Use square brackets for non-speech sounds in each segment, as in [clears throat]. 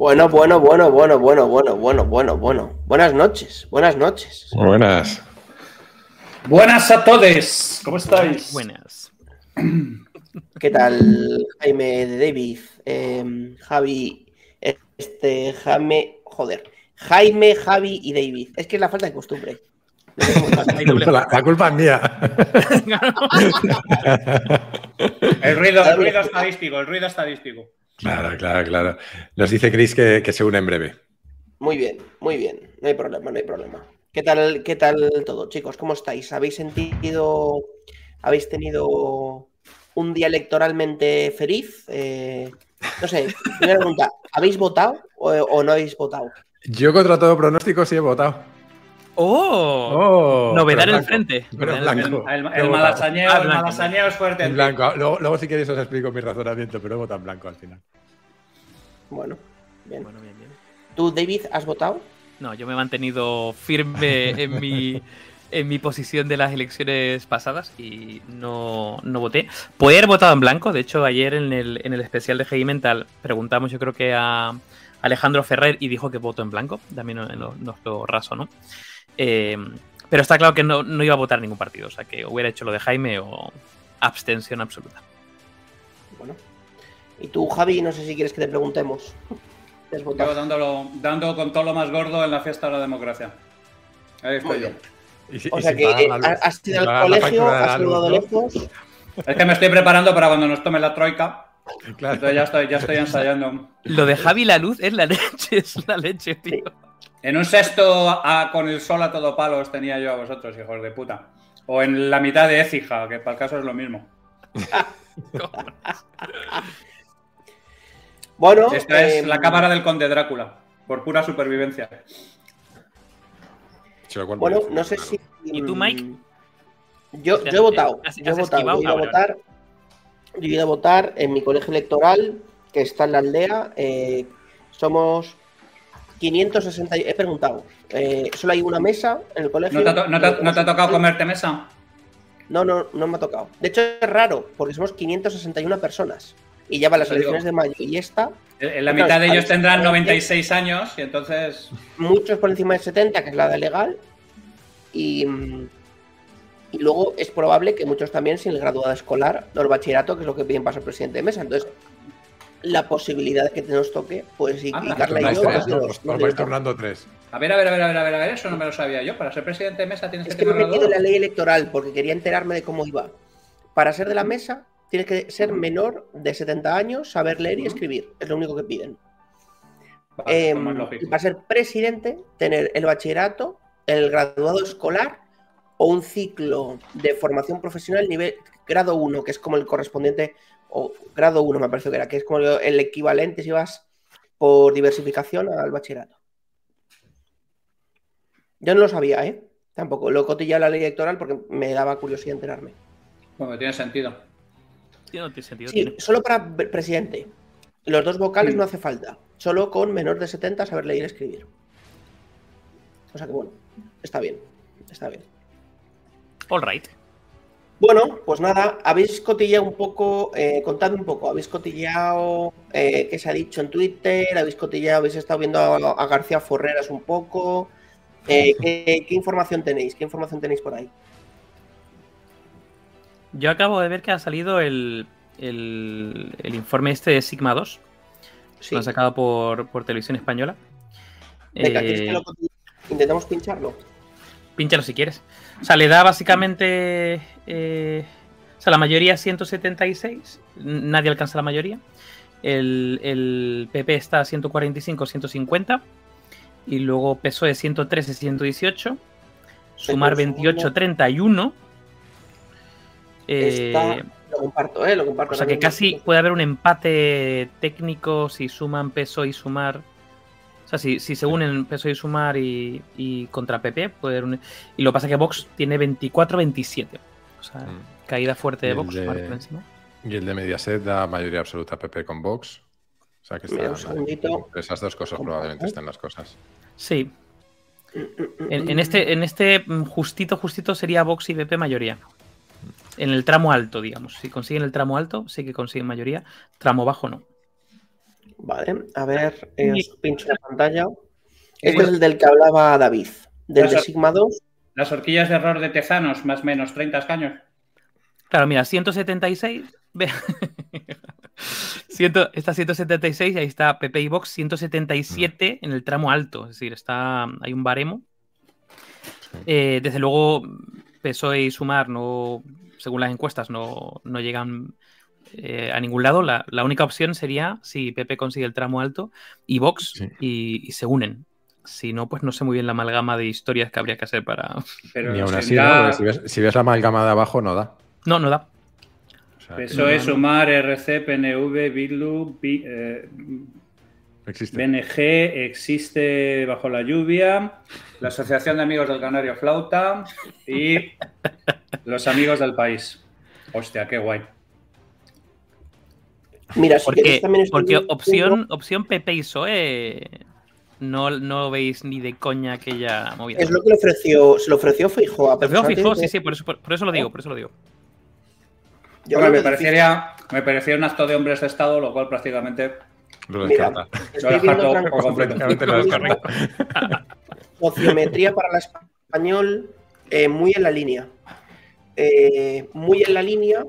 Bueno, bueno, bueno, bueno, bueno, bueno, bueno, bueno, bueno. Buenas noches, buenas noches. Buenas. Buenas a todos. ¿Cómo estáis? Buenas. ¿Qué tal, Jaime de David? Em, Javi, este, Jaime, joder. Jaime, Javi y David. Es que es la falta de costumbre. [laughs] La, la culpa es mía. [laughs] El ruido, el ruido estadístico, el ruido estadístico. Claro, claro, claro. Nos dice Chris que, que se une en breve. Muy bien, muy bien. No hay problema, no hay problema. ¿Qué tal, qué tal todo, chicos? ¿Cómo estáis? ¿Habéis sentido, habéis tenido un día electoralmente feliz? Eh, no sé, primera pregunta, ¿habéis votado o, o no habéis votado? Yo contra todo pronóstico sí he votado. ¡Oh! Oh, Novedad en el frente. pero Novedad en el blanco. El, He el votado. malasañeo, Ah, el blanco. malasañeo es fuerte. En blanco. Luego, luego si queréis os explico mi razonamiento, pero he votado en blanco al final. Bueno, bien. Bueno, bien, bien. ¿Tú, David, has votado? No, yo me he mantenido firme en mi, en mi posición de las elecciones pasadas y no, no voté. Podría haber votado en blanco. De hecho, ayer en el, en el especial de Heavy Mental preguntamos, yo creo que a Alejandro Ferrer y dijo que votó en blanco. También nos lo, nos lo rasonó. Eh, pero está claro que no, no iba a votar ningún partido. O sea, que hubiera hecho lo de Jaime o abstención absoluta. Bueno. Y tú, Javi, no sé si quieres que te preguntemos. ¿Te [laughs] has Yo dándolo, dando con todo lo más gordo en la fiesta de la democracia. Ahí estoy Muy yo. bien. Y si- O y sea que eh, has ido al colegio, has saludado lejos. Es que me estoy preparando para cuando nos tome la troika. Claro. Entonces ya estoy, ya estoy ensayando. Lo de Javi la luz es la leche, es la leche, tío. En un sexto a- con el sol a todo palo os tenía yo a vosotros, hijos de puta. O en la mitad de Écija, que para el caso es lo mismo. [laughs] Bueno, Esta es em, la cámara del conde Drácula, por pura supervivencia. Bueno, no sé si. ¿Y tú, Mike? Yo, yo he votado. ¿Has- Yo he votado. Yo he ido a votar. Yo he ido a votar en mi colegio electoral, que está en la aldea. eh, somos 560. y- He preguntado. eh, solo hay una mesa en el colegio. ¿No te, ha to- no te- no te ha tocado comerte mesa? No, no, no me ha tocado. De hecho, es raro, porque somos 561 personas. Y ya van las elecciones de mayo y esta, En en la Claro, mitad de ellos tendrán diferencia- 96 años y entonces. muchos por encima de 70, que es la de legal, y, y luego es probable que muchos también sin el graduado escolar o el bachillerato, que es lo que piden para ser presidente de mesa. Entonces, la posibilidad de que te nos toque, pues y, Anda, y Carla y yo, tres, pues, ¿no? Os- nos Os vais turnando tres. A ver, a ver, a ver, a ver, a ver, a ver, eso no me lo sabía yo. Para ser presidente de mesa tienes Es que que me he metido en la ley electoral porque quería enterarme de cómo iba. Para ser de la mesa, tienes que ser menor de 70 años, saber leer y escribir. Es lo único que piden. Vale, como es y lógico. para ser presidente, tener el bachillerato, el graduado escolar o un ciclo de formación profesional nivel grado 1, que es como el correspondiente, o grado 1 me parece que era, que es como el equivalente si vas por diversificación al bachillerato. Yo no lo sabía, ¿eh? Tampoco. Lo en la ley electoral porque me daba curiosidad enterarme. Bueno, tiene sentido. Tiene sentido. Sí, tiene- solo para pre- presidente. Los dos vocales no hace falta. Solo con menor de 70 saber leer y escribir. O sea que bueno, está bien. Está bien. All right. Bueno, pues nada, habéis cotilleado un poco, eh, contadme un poco, habéis cotilleado eh, qué se ha dicho en Twitter, habéis cotilleado, habéis estado viendo a, a García Forreras un poco. Eh, ¿qué, qué información tenéis? ¿Qué información tenéis por ahí? Yo acabo de ver que ha salido el, el, el informe este de Sigma 2. Sí. Lo han sacado por, por televisión española. Venga, Eh, ¿quieres que lo cotille- intentamos pincharlo? Pínchalo si quieres. O sea, le da básicamente. eh, o sea, la mayoría 176. n- Nadie alcanza la mayoría. El, el PP está a 145, 150. Y luego PSOE 113, 118. Sumar Pero un 28, segundo. 31. Eh, Está- Lo comparto, ¿eh? Lo comparto. o sea que casi puede haber un empate técnico si suman PSOE y sumar. O sea, si, si se unen PSOE y sumar y, y contra PP, puede haber un- Y lo que pasa es que Vox tiene 24-27. O sea, Mm. caída fuerte de Y el Vox. de- vale, por encima. Y el de Mediaset da mayoría absoluta PP con Vox. O sea que está, esas dos cosas probablemente estén las cosas. Sí. En, en este, en este justito, justito sería Vox y PP mayoría. En el tramo alto, digamos. Si consiguen el tramo alto, sí que consiguen mayoría. Tramo bajo, no. Vale, a ver, eh, os pincho la pantalla. Este es el del que hablaba David, del de. Sigma 2. Las horquillas de error de Tezanos, más o menos 30 escaños. Claro, mira, 176. Ve. [laughs] Ciento- está 176 y ahí está PP y Vox 177 en el tramo alto. Es decir, está, hay un baremo. Eh, desde luego, PSOE y Sumar, no, según las encuestas, no, no llegan eh, a ningún lado. La, la única opción sería si PP consigue el tramo alto y Vox Sí. y, y se unen. Si no, pues no sé muy bien la amalgama de historias que habría que hacer para. [laughs] Pero Ni aún así, ¿no? Si, ves, si ves la amalgama de abajo, no da. No, no da. O sea, PSOE, No. Sumar, RC, PNV, Bildu, eh, existe. BNG, existe Bajo la Lluvia, la Asociación de Amigos del Canario Flauta y [laughs] los Amigos del País. Hostia, qué guay. Mira, si Porque, también viendo- opción, opción PP y PSOE no, no veis ni de coña aquella movida. Es lo que le ofreció, se lo ofreció Fijo a Pero fijo, sí, sí, por eso, por, por eso lo digo, por eso lo digo. Yo Hombre, me, parecería, me parecía un acto de hombres de Estado, lo cual prácticamente Lo Mira, descarta. Estoy Lo descarto. [laughs] Sociometría para el español, eh, muy en la línea. Eh, muy en la línea,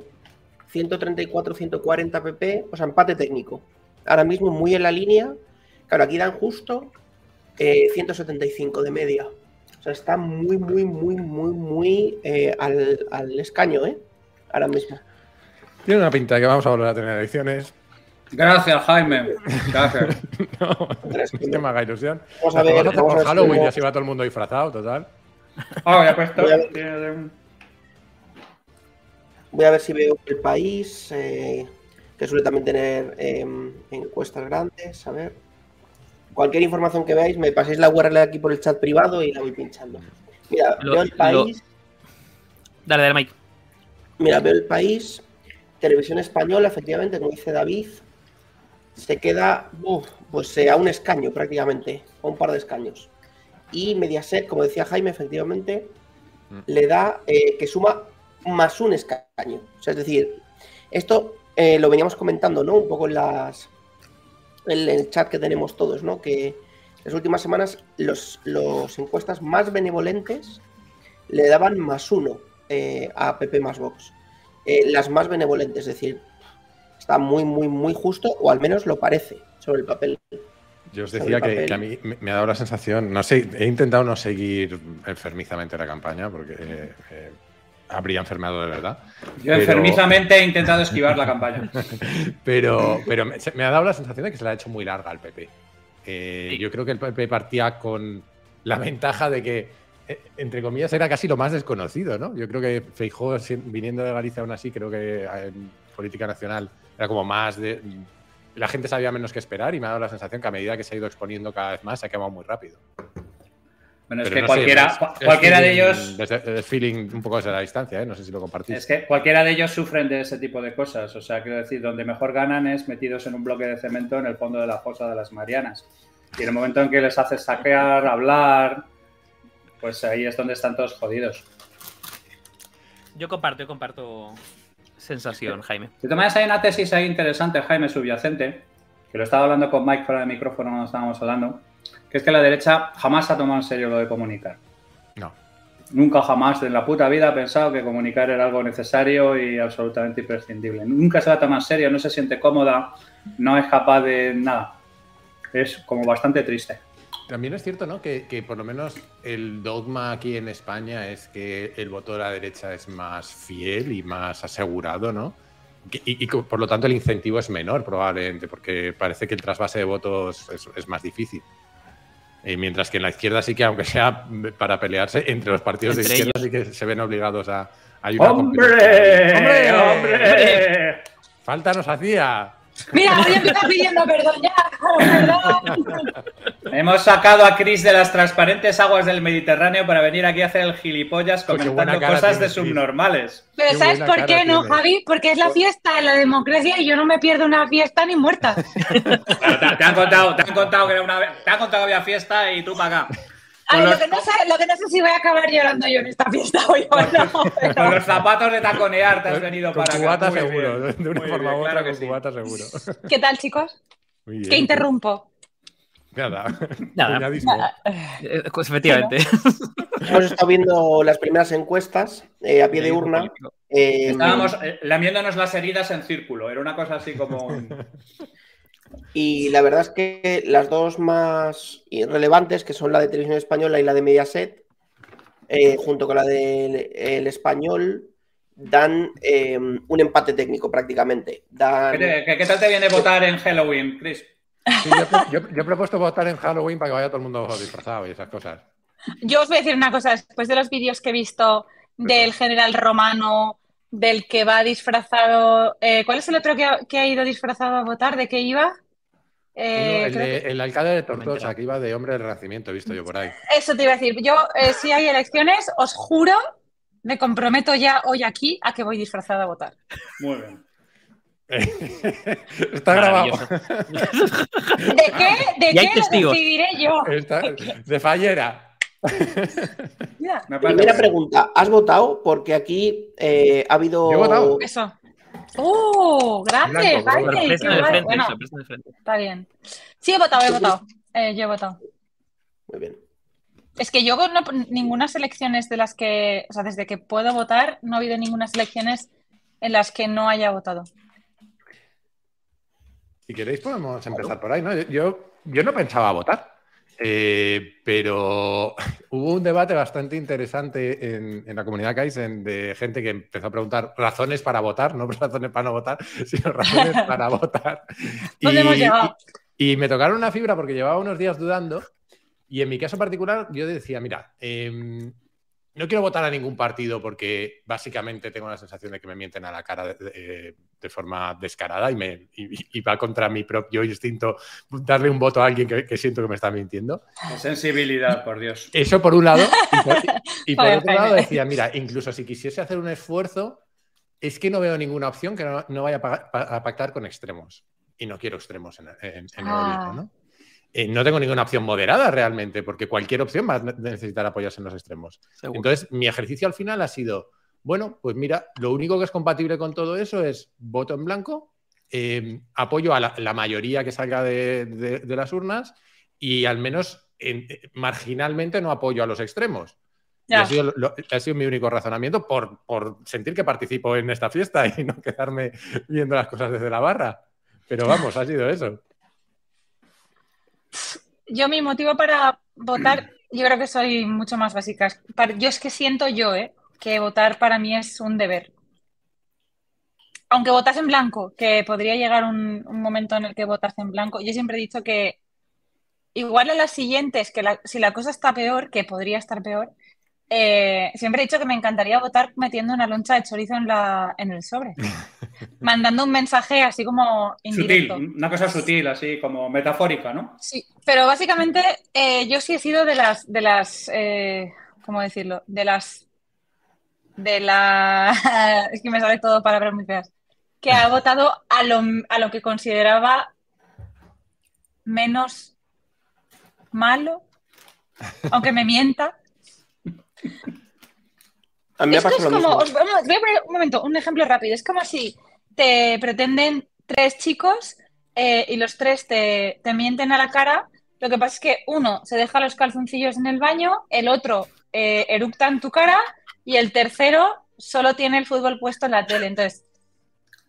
134-140 pp, o sea, empate técnico. Ahora mismo muy en la línea. Claro, aquí dan justo eh, 175 de media. O sea, está muy, muy, muy, muy, muy eh, al, al escaño, ¿eh? Ahora mismo. Tiene una pinta de que vamos a volver a tener elecciones. Gracias, Jaime. Gracias. [laughs] No, es que me haga ilusión. Vamos a ver, vamos a hacer vamos a por ver si Halloween y vemos- así va todo el mundo disfrazado, total. Ah, ya puesto. Voy a ver. Si veo el país, eh, que suele también tener eh, encuestas grandes. A ver. Cualquier información que veáis, me paséis la URL aquí por el chat privado y la voy pinchando. Mira, Lo- veo el lo- país. Dale, dale, Mike. Mira, veo el país. Televisión española, efectivamente, como dice David, se queda uf, pues eh, a un escaño prácticamente, a un par de escaños. Y Mediaset, como decía Jaime, efectivamente, Mm. le da eh, que suma más un escaño. O sea, es decir, esto eh, lo veníamos comentando, ¿no? Un poco en las en el chat que tenemos todos, ¿no? Que las últimas semanas los, los encuestas más benevolentes le daban más uno eh, a PP más Vox. Eh, las más benevolentes, es decir, está muy, muy, muy justo, o al menos lo parece sobre el papel. Yo os decía que, a mí me, me ha dado la sensación, no sé, he intentado no seguir enfermizamente la campaña porque eh, eh, habría enfermado de verdad. Yo Pero- enfermizamente he intentado esquivar la campaña. [laughs] Pero, pero me, ha dado la sensación de que se la ha hecho muy larga al PP. Eh, Sí. Yo creo que el PP partía con la ventaja de que, eh, entre comillas, era casi lo más desconocido, ¿no? Yo creo que Feijóo, viniendo de Galicia aún así, creo que en política nacional era como más de... La gente sabía menos que esperar y me ha dado la sensación que a medida que se ha ido exponiendo cada vez más se ha quemado muy rápido. Bueno, es Pero que no sé, cualquiera, es- es de ellos. desde- Es feeling un poco desde la distancia, ¿eh? No sé si lo compartís. Es que cualquiera de ellos sufren de ese tipo de cosas. O sea, quiero decir, donde mejor ganan es metidos en un bloque de cemento en el fondo de la fosa de las Marianas. Y en el momento en que les haces saquear, hablar, pues ahí es donde están todos jodidos. Yo comparto, yo comparto sensación, Jaime. De todas maneras, hay una tesis ahí interesante, Jaime, subyacente, que lo estaba hablando con Mike fuera de micrófono cuando estábamos hablando, que es que la derecha jamás ha tomado en serio lo de comunicar. No. Nunca jamás en la puta vida ha pensado que comunicar era algo necesario y absolutamente imprescindible. Nunca se la toma en serio, no se siente cómoda, no es capaz de nada. Es como bastante triste. También es cierto, ¿no? Que, que por lo menos el dogma aquí en España es que el voto de la derecha es más fiel y más asegurado, ¿no? Y, por lo tanto el incentivo es menor probablemente, porque parece que el trasvase de votos es, es más difícil. Eh, mientras que en la izquierda sí que, aunque sea para pelearse, entre los partidos de izquierda sí que se ven obligados a... hay una ¡Hombre! competencia. ¡Hombre! ¡Falta nos hacía! Mira, voy a empezar pidiendo perdón ya. Perdón. Hemos sacado a Chris de las transparentes aguas del Mediterráneo para venir aquí a hacer el gilipollas comentando cosas de subnormales. Pero Qué ¿sabes por qué no. Javi? Porque es la fiesta de la democracia y yo no me pierdo una fiesta ni muerta. Bueno, te, te han contado, te han contado que era una, te han contado que había fiesta y tú para acá. Ay, Con lo, los, que no sé, lo que no sé si voy a acabar llorando yo en esta fiesta hoy o [laughs] no. con los zapatos de taconear te has venido con para cubata acá. Muy seguro, bien, de una muy forma bien, u otra claro que con sí. cubata seguro. [laughs] ¿Qué tal, chicos? Bien. que interrumpo. Nada. Nada. Eh, pues efectivamente. Hemos estado viendo las primeras encuestas eh, a pie de urna. eh, Estábamos eh, lamiéndonos las heridas en círculo. Era una cosa así como. un- [laughs] Y la verdad es que las dos más relevantes, que son la de Televisión Española y la de Mediaset, eh, junto con la del el español, dan eh, un empate técnico prácticamente. Dan, ¿Qué, qué- qué tal te viene votar en Halloween, Chris? Sí, yo, yo- yo he propuesto votar en Halloween para que vaya todo el mundo disfrazado y esas cosas. Yo os voy a decir una cosa, después de los vídeos que he visto del general romano, del que va disfrazado, eh, ¿cuál es el otro que ha, que ha ido disfrazado a votar? ¿De qué iba? Eh, el, alcalde de Tortosa, que iba de hombre del Renacimiento, he visto yo por ahí. Eso te iba a decir. Yo, eh, si hay elecciones, os juro, me comprometo ya hoy aquí a que voy disfrazada a votar. Muy bien. [laughs] Está grabado. [laughs] ¿De qué? ¿De qué lo testigos. decidiré yo? Está de fallera. Primera pregunta, ¿has votado? Porque aquí eh, ha habido... Yo he votado. eso. ¡Oh! ¡Grande! Frente, Bueno, está bien. Sí, he votado, he votado. Eh, yo he votado. Muy bien. Es que yo no- ninguna elecciones de las que, o sea, desde que puedo votar, no ha habido ninguna elecciones en las que no haya votado. Si queréis podemos empezar por ahí, ¿no? Yo, yo no pensaba votar, eh, pero [laughs] hubo un debate bastante interesante en, en la comunidad Kaizen de gente que empezó a preguntar razones para votar, no [laughs] razones para no votar, sino razones [laughs] para votar. ¿Dónde hemos llegado? y- y me tocaron una fibra porque llevaba unos días dudando y en mi caso particular yo decía, mira, em, no quiero votar a ningún partido porque básicamente tengo la sensación de que me mienten a la cara de, de- de forma descarada y, me, y, y va contra mi propio instinto darle un voto a alguien que, que siento que me está mintiendo. Qué sensibilidad, por Dios. Eso por un lado. Y por, y [laughs] por Joder, otro lado decía, mira, incluso si quisiese hacer un esfuerzo, es que no veo ninguna opción que no, no vaya a, pactar con extremos. Y no quiero extremos en, en- en el Ah. gobierno, ¿no? Eh, no tengo ninguna opción moderada realmente, porque cualquier opción va a ne- necesitar apoyarse en los extremos. Seguro. Entonces, mi ejercicio al final ha sido, bueno, pues mira, lo único que es compatible con todo eso es voto en blanco, eh, apoyo a la, la mayoría que salga de, de- de las urnas y al menos en- eh, marginalmente no apoyo a los extremos. Ha, sido, lo- ha sido mi único razonamiento por, por sentir que participo en esta fiesta [laughs] y no quedarme viendo las cosas desde la barra. Pero vamos, ha sido eso. Yo mi motivo para votar, yo creo que soy mucho más básica. Yo es que siento yo, ¿eh? que votar para mí es un deber. Aunque votas en blanco, que podría llegar un, momento en el que votas en blanco, yo siempre he dicho que igual a las siguientes, que si la cosa está peor, que podría estar peor, eh, siempre he dicho que me encantaría votar metiendo una loncha de chorizo en, la, en el sobre, [laughs] mandando un mensaje así como Sutil, una cosa sutil, así como metafórica, ¿no? Sí, pero básicamente eh, yo sí he sido de las, de las, eh, ¿cómo decirlo? De las, de la, [laughs] es que me sale todo palabras muy feas, que ha [laughs] votado a lo, a lo que consideraba menos malo, aunque me mienta. A mí me ha Es como, mismo. os- vamos, voy a poner un momento, un ejemplo rápido. Es como si te pretenden tres chicos eh, y los tres te, te mienten a la cara. Lo que pasa es que uno se deja los calzoncillos en el baño, el otro eh, eructa en tu cara y el tercero solo tiene el fútbol puesto en la tele. Entonces,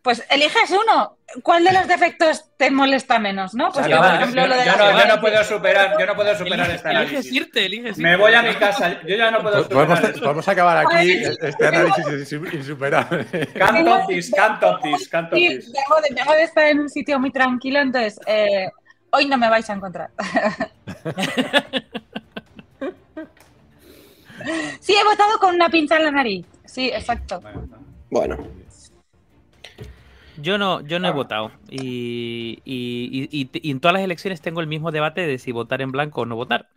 pues eliges uno. ¿Cuál de los defectos te molesta menos? ¿no? Pues yo, por ejemplo, yo, lo de yo no, yo no puedo superar, yo no puedo superar Elige- este eliges análisis. irte, eliges Me irte. voy a mi casa, yo ya no puedo Podemos, superar esto. podemos acabar aquí este análisis insu- insuperable. Can't top this, can't top this, can't top Sí, de, de estar en un sitio muy tranquilo, entonces eh, hoy no me vais a encontrar. [laughs] sí, he votado con una pinza en la nariz. Sí, exacto. Bueno, no. Bueno, Yo no, yo no he Ah. votado. Y, y- y- y- en todas las elecciones tengo el mismo debate de si votar en blanco o no votar.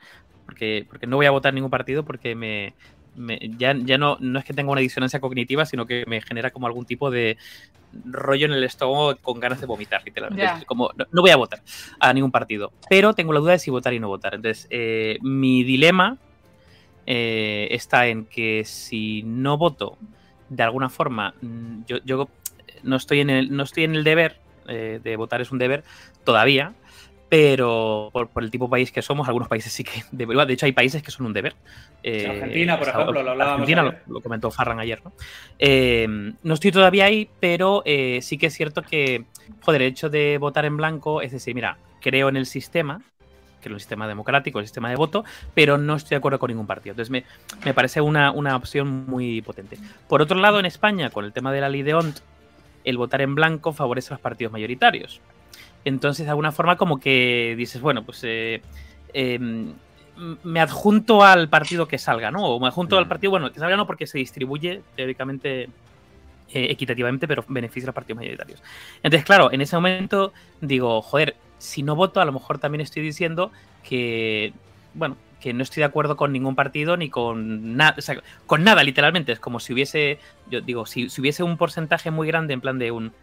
Porque, porque no voy a votar ningún partido porque me, me- ya, ya no, no es que tenga una disonancia cognitiva, sino que me genera como algún tipo de rollo en el estómago con ganas de vomitar, literalmente. Como, no, no voy a votar a ningún partido. Pero tengo la duda de si votar y no votar. Entonces, eh, mi dilema eh, está en que si no voto, de alguna forma, mm, yo, yo no estoy en el, no estoy en el deber, eh, de votar es un deber todavía, pero por, por el tipo de país que somos, algunos países sí que de, de hecho hay países que son un deber. Eh, Argentina, por ejemplo, lo hablábamos. Argentina lo, lo, comentó Farran ayer, ¿no? Eh, no estoy todavía ahí, pero eh, sí que es cierto que, joder, el hecho de votar en blanco es decir, mira, creo en el sistema, que es el sistema democrático, el sistema de voto, pero no estoy de acuerdo con ningún partido. Entonces me, me parece una, una, opción muy potente. Por otro lado, en España, con el tema de la ley de ONT, el votar en blanco favorece a los partidos mayoritarios. Entonces, de alguna forma, como que dices, bueno, pues eh, eh, me adjunto al partido que salga, ¿no? O me adjunto al partido, bueno, que salga no porque se distribuye teóricamente eh, equitativamente, pero beneficia a los partidos mayoritarios. Entonces, claro, en ese momento digo, joder, si no voto, a lo mejor también estoy diciendo que, bueno, que no estoy de acuerdo con ningún partido ni con nada, o sea, con nada, literalmente. Es como si hubiese, yo digo, si, si hubiese un porcentaje muy grande en plan de un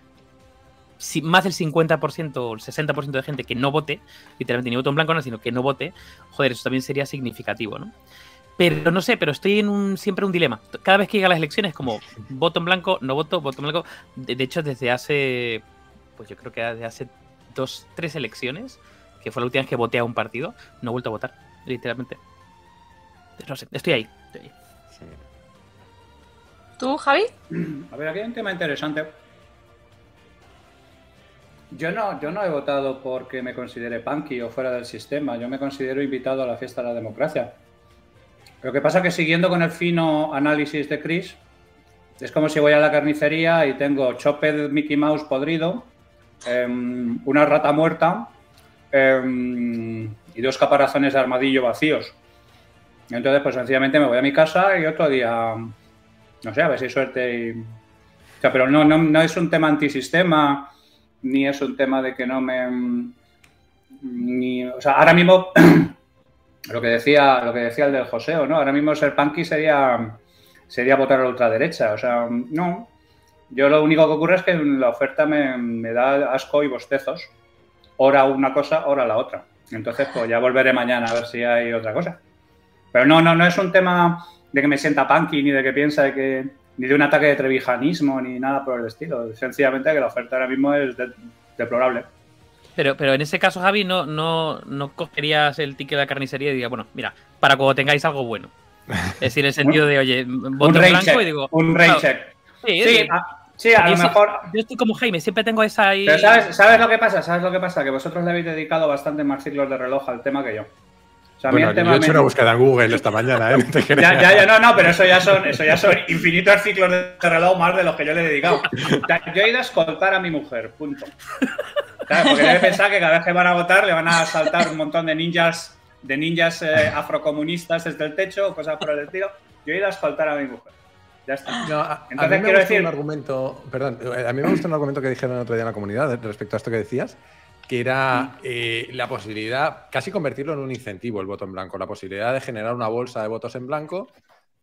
si más del 50% o el 60% de gente que no vote, literalmente ni voto en blanco, no, sino que no vote, joder, eso también sería significativo, ¿no? Pero no sé, pero estoy en un siempre un dilema. Cada vez que llega las elecciones, como [laughs] voto en blanco, no voto, voto en blanco. De, de hecho, desde hace, pues yo creo que desde hace dos, tres elecciones, que fue la última vez que voté a un partido, no he vuelto a votar, literalmente. No sé, estoy ahí. Estoy ahí. Sí. ¿Tú, Javi? A ver, aquí hay un tema interesante. Yo no, yo no he votado porque me considere punky o fuera del sistema. Yo me considero invitado a la fiesta de la democracia. Lo que pasa es que siguiendo con el fino análisis de Chris, es como si voy a la carnicería y tengo Chopper Mickey Mouse podrido, eh, una rata muerta eh, y dos caparazones de armadillo vacíos. Entonces, pues sencillamente me voy a mi casa y otro día, no sé, a ver si hay suerte. Y... Pero no, no, no es un tema antisistema ni es un tema de que no me. Ni, ahora mismo, [clears throat] lo que decía, lo que decía el del Joseo, ¿no? Ahora mismo ser punky sería, sería votar a la ultraderecha. O sea, no. Yo lo único que ocurre es que la oferta me, me da asco y bostezos. Hora una cosa, hora la otra. Entonces, pues ya volveré mañana a ver si hay otra cosa. Pero no, no, no es un tema de que me sienta punky ni de que piensa de que ni de un ataque de trevijanismo ni nada por el estilo. Sencillamente que la oferta ahora mismo es de, deplorable. Pero, pero en ese caso, Javi, no, no, no cogerías el ticket de la carnicería y dirías, bueno, mira, para cuando tengáis algo bueno. Es decir, en el sentido [laughs] de, oye, voto un blanco check, y digo. Un rain check. Sí, Sí, a, sí, a lo Yo mejor. Yo estoy como Jaime, siempre tengo esa ahí. Pero ¿sabes, ¿sabes lo que pasa? ¿Sabes lo que pasa? Que vosotros le habéis dedicado bastante más ciclos de reloj al tema que yo. O sea, a mí Bueno, el yo tema he hecho me- una búsqueda en Google esta mañana, ¿eh? No te Ya, ya, ya, no, no, pero eso ya son, eso ya son infinitos ciclos de reloj más de los que yo le he dedicado. Yo he ido a escoltar a mi mujer, punto. Claro, porque debe pensar que cada vez que van a votar le van a saltar un montón de ninjas, de ninjas eh, afrocomunistas desde el techo o cosas por el estilo. Yo he ido a escoltar a mi mujer. Ya está. No, a, a Entonces, mí me quiero gusta decir- un argumento, perdón, eh, a mí me gusta un argumento que dijeron el otro día en la comunidad respecto a esto que decías, que era eh, la posibilidad, casi convertirlo en un incentivo el voto en blanco, la posibilidad de generar una bolsa de votos en blanco,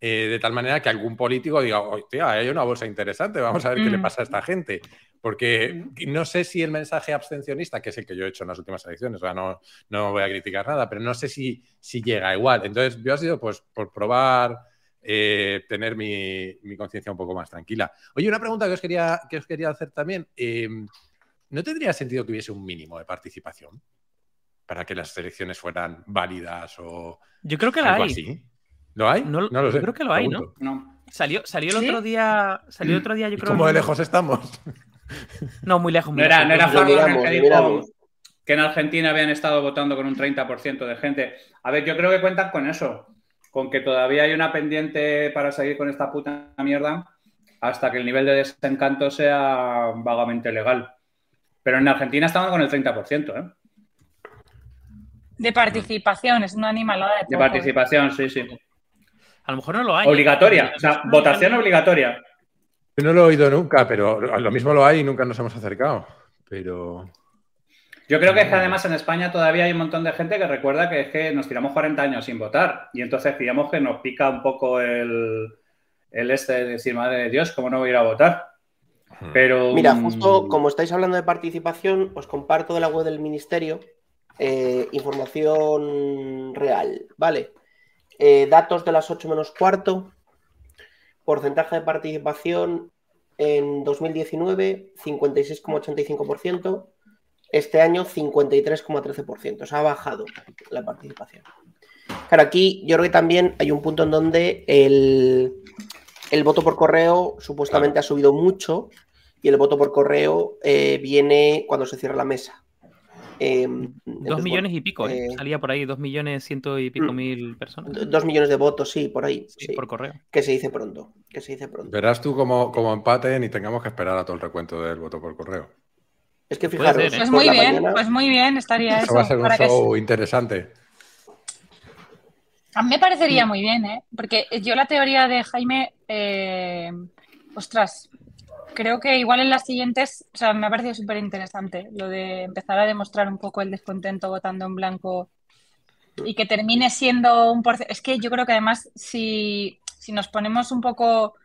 eh, de tal manera que algún político diga, hostia, hay una bolsa interesante, vamos a ver qué le Mm. pasa a esta gente. Porque no sé si el mensaje abstencionista, que es el que yo he hecho en las últimas elecciones, o sea, no, no voy a criticar nada, pero no sé si, si llega igual. Entonces, yo ha sido pues por probar eh, tener mi, mi conciencia un poco más tranquila. Oye, una pregunta que os quería, que os quería hacer también. eh, ¿No tendría sentido que hubiese un mínimo de participación para que las elecciones fueran válidas o Yo creo que la algo hay. así? ¿Lo hay? No- lo sé. yo creo que lo hay, ¿no? No. Salió, salió el ¿Sí? otro día. Salió el otro día, yo ¿Y creo. cómo de no- lejos estamos? [laughs] No, muy lejos. muy No era, no era miramos, que dijo que en Argentina habían estado votando con un 30% de gente. A ver, yo creo que cuentan con eso, con que todavía hay una pendiente para seguir con esta puta mierda hasta que el nivel de desencanto sea vagamente legal. Pero en Argentina estaban con el 30%, ¿eh? De participación, es una animalada de, De ¿eh? participación, sí, sí. A lo mejor no lo hay. Obligatoria, o sea, votación obligatoria. Yo no lo he oído nunca, pero lo mismo lo hay y nunca nos hemos acercado. Pero Yo creo que es que además en España todavía hay un montón de gente que recuerda que es que nos tiramos 40 años sin votar y entonces digamos que nos pica un poco el, el este de decir, madre de Dios, ¿cómo no voy a ir a votar? Pero... Mira, mm, justo como estáis hablando de participación, os comparto de la web del ministerio eh, información real, ¿vale? Eh, datos de las 8 menos cuarto, porcentaje de participación en 2019, 56,85%, este año 53,13%. O sea, ha bajado la participación. Claro, aquí yo creo que también hay un punto en donde el, el voto por correo supuestamente ha subido mucho y el voto por correo eh, viene cuando se cierra la mesa. Eh, Dos entonces, millones bueno, y pico, ¿eh? eh, Salía por ahí, dos millones ciento y pico mm, mil personas. do- Dos millones de votos, sí, por ahí. Sí, sí. por correo. Que se dice pronto. Que se dice pronto. Verás tú como, como empaten y tengamos que esperar a todo el recuento del voto por correo. Es que Puede fijaros, ser, ¿eh? Pues muy bien, mañana- pues muy bien, estaría Eso eso. va a ser un que- show interesante. A mí me parecería muy bien, ¿eh? Porque yo la teoría de Jaime, eh, ostras, creo que igual en las siguientes, o sea, me ha parecido súper interesante lo de empezar a demostrar un poco el descontento votando en blanco y que termine siendo un porcentaje. Es que yo creo que además, si, si nos ponemos un poco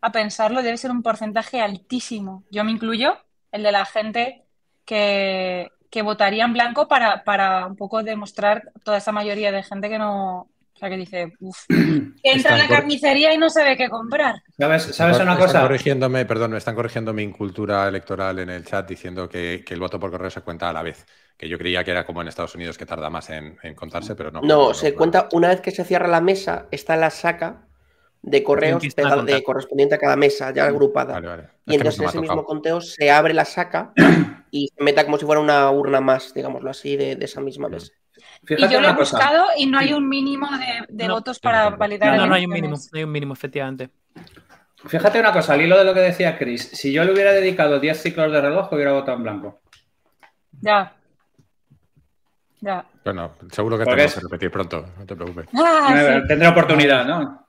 a pensarlo, debe ser un porcentaje altísimo. Yo me incluyo, el de la gente que, que votaría en blanco para, para un poco demostrar toda esa mayoría de gente que no. O sea, que dice, uff, [clears throat] que entra a Están la carnicería y no sabe qué comprar. ¿Sabes, sabes una Están cosa? corrigiéndome, perdón, me están corrigiendo mi incultura electoral en el chat diciendo que, que el voto por correo se cuenta a la vez. Que yo creía que era como en Estados Unidos que tarda más en, en contarse, pero no. No, se cuenta una vez que se cierra la mesa, está la saca de correos a contar. de correspondiente a cada mesa, ya agrupada. Vale, vale. Y entonces ha ese mismo conteo se abre la saca y se meta como si fuera una urna más, digámoslo así, de, de esa misma mesa. Y yo lo he cosa. buscado y no hay un mínimo de, de No. votos para validar No, no, no hay un mínimo, no hay un mínimo, efectivamente. Fíjate una cosa, al hilo de lo que decía Chris. Si yo le hubiera dedicado 10 ciclos de reloj, hubiera votado en blanco. Ya. Ya. Bueno, seguro que tenemos es- que repetir pronto, no te preocupes. Ah, sí. Tendré oportunidad, ¿no?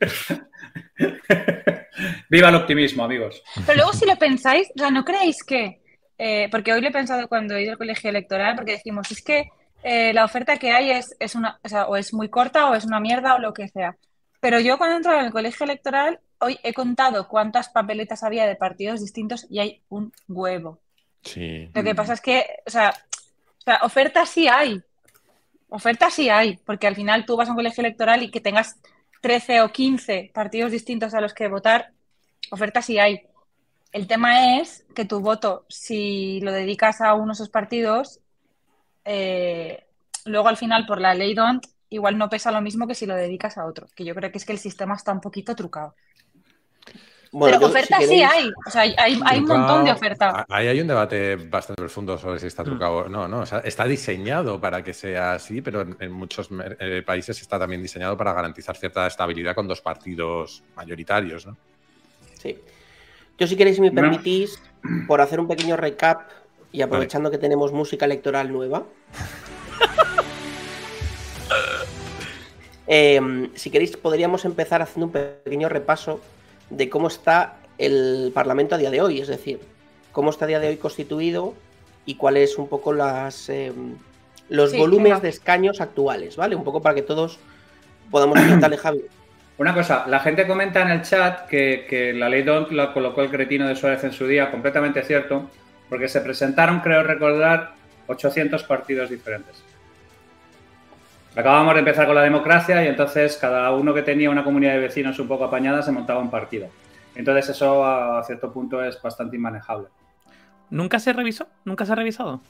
[laughs] Viva el optimismo, amigos. Pero luego si lo pensáis, o sea, ¿no creéis que, eh, porque hoy lo he pensado cuando he ido al colegio electoral, porque decimos, es que eh, la oferta que hay es, es una, o sea, o es muy corta o es una mierda o lo que sea. Pero yo cuando he entrado en el colegio electoral, hoy he contado cuántas papeletas había de partidos distintos y hay un huevo. Sí. Lo que pasa es que, o sea, o sea, ofertas sí hay. Ofertas sí hay, porque al final tú vas a un colegio electoral y que tengas 13 o 15 partidos distintos a los que votar, ofertas sí hay. El tema es que tu voto, si lo dedicas a uno de esos partidos, eh, luego al final por la ley DONT igual no pesa lo mismo que si lo dedicas a otro, que yo creo que es que el sistema está un poquito trucado. Bueno, Pero si ofertas sí hay, o sea, hay, hay- hay un montón de oferta. Ahí hay un debate bastante profundo sobre si está Mm. trucado. No, no, o sea, está diseñado para que sea así, pero en, en muchos eh, países está también diseñado para garantizar cierta estabilidad con dos partidos mayoritarios, ¿no? Sí. Yo, si queréis, si me permitís, por hacer un pequeño recap y aprovechando que tenemos música electoral nueva. [laughs] eh, si queréis, podríamos empezar haciendo un pequeño repaso de cómo está el Parlamento a día de hoy, es decir, cómo está a día de hoy constituido y cuáles un poco las eh, los Sí, volúmenes de escaños actuales, ¿vale? Un poco para que todos podamos comentarle, Javi. Una cosa, la gente comenta en el chat que, que la ley DONT la colocó el cretino de Suárez en su día, completamente cierto, porque se presentaron, creo recordar, 800 partidos diferentes. Acabamos de empezar con la democracia y entonces cada uno que tenía una comunidad de vecinos un poco apañada se montaba un partido. Entonces eso a cierto punto es bastante inmanejable. ¿Nunca se revisó? ¿Nunca se ha revisado?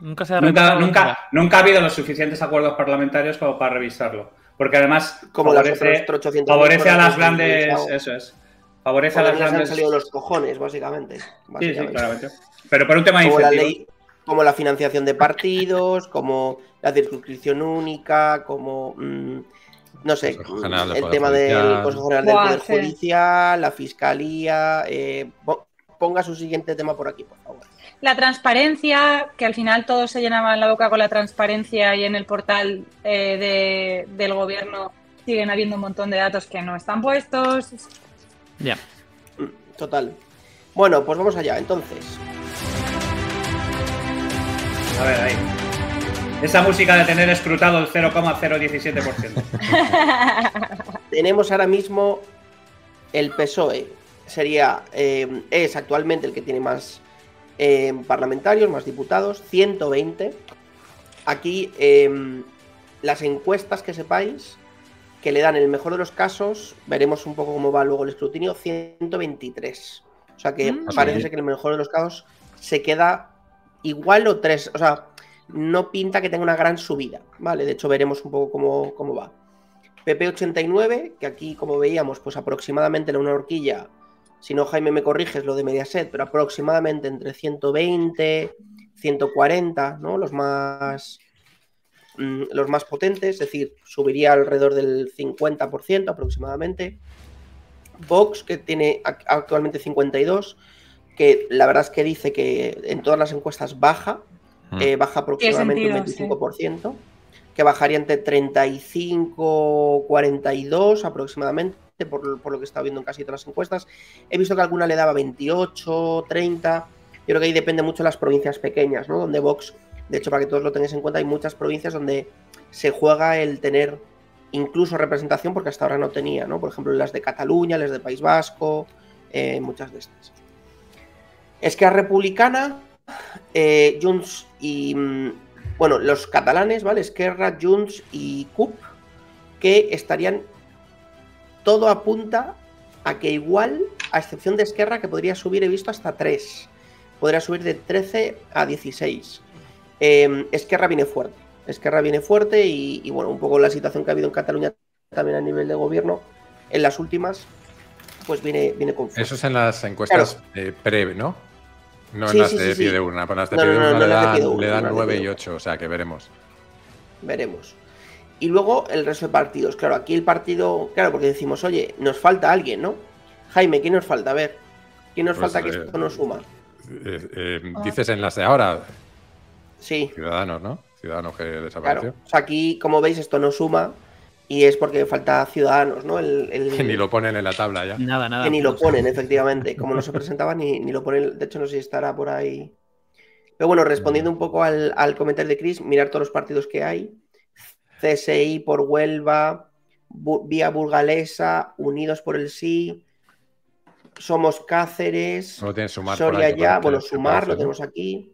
Nunca se ha Nunca, revisado. nunca, nunca ha habido los suficientes acuerdos parlamentarios como para revisarlo. Porque además Como las favorece, otras 800 favorece a las grandes... Eso es. Favorece a las les han grandes... salido los cojones, básicamente. Sí, sí, básicamente. claramente. Pero por un tema de como la ley, como la financiación de partidos, como la circunscripción única, como mm, no sé, el tema Judicial. del Consejo General del Poder. Judicial, la Fiscalía. eh, po- ponga su siguiente tema por aquí, por favor. La transparencia, que al final todos se llenaban la boca con la transparencia y en el portal eh, de- del gobierno siguen habiendo un montón de datos que no están puestos. Ya. Mm, Total. Bueno, pues vamos allá, entonces. A ver, ahí. Esa música de tener escrutado el 0,017%. [laughs] Tenemos ahora mismo el PSOE. Sería, eh, es actualmente el que tiene más eh, parlamentarios, más diputados, 120. Aquí eh, las encuestas que sepáis, que le dan el mejor de los casos, veremos un poco cómo va luego el escrutinio, 123. O sea que Mm. parece ser que en el mejor de los casos se queda igual o tres, o sea, no pinta que tenga una gran subida, ¿vale? De hecho, veremos un poco cómo, cómo va. PP89, que aquí, como veíamos, pues aproximadamente en una horquilla, si no Jaime me corriges lo de Mediaset, pero aproximadamente entre 120, 140, ¿no? Los más, mm, los más potentes, es decir, subiría alrededor del 50% aproximadamente. Vox, que tiene actualmente 52, que la verdad es que dice que en todas las encuestas baja. Eh, baja aproximadamente un 25%, que bajaría entre 35, 42 aproximadamente, por, por lo que he estado viendo en casi todas las encuestas. He visto que alguna le daba 28, 30. Yo creo que ahí depende mucho de las provincias pequeñas, ¿no? Donde Vox, de hecho, para que todos lo tengáis en cuenta, hay muchas provincias donde se juega el tener incluso representación, porque hasta ahora no tenía, ¿no? Por ejemplo, las de Cataluña, las de País Vasco, eh, muchas de estas. Esquerra Republicana, eh, Junts y. Bueno, los catalanes, ¿vale? Esquerra, Junts y CUP, que estarían. Todo apunta a que igual, a excepción de Esquerra, que podría subir, he visto, hasta 3. Podría subir de 13 a 16. Eh, Esquerra viene fuerte. Esquerra viene fuerte y, y, bueno, un poco la situación que ha habido en Cataluña también a nivel de gobierno en las últimas, pues viene, viene con fuerza. Eso es en las encuestas eh, pre, ¿no? No en Sí, las sí, de sí, pie sí. de urna. Para las de No, pie no, de no, urna no le las de dan, pie de urna, le dan no de 9 pie y de 8, o sea que veremos. Veremos. Y luego el resto de partidos. Claro, aquí el partido. Claro, porque decimos, oye, nos falta alguien, ¿no? Jaime, ¿quién nos falta? A ver. ¿Quién nos Pues, falta que eh, esto nos suma? Eh, eh, Ah. dices en las de ahora, Sí, Ciudadanos, ¿no? Ciudadanos que claro. desapareció. O sea, aquí, como veis, esto no suma. Y es porque falta ciudadanos, ¿no? El, el- Que ni lo ponen en la tabla ya. Nada, nada. que ni lo ponen, efectivamente. Como no se presentaba, ni, ni lo ponen. De hecho, no sé si estará por ahí. Pero bueno, respondiendo un poco al, al comentario de Chris, mirar todos los partidos que hay. CSI por Huelva, Bu- Vía Burgalesa, Unidos por el Sí, Somos Cáceres, Soria ya, bueno, sumar, lo tenemos aquí.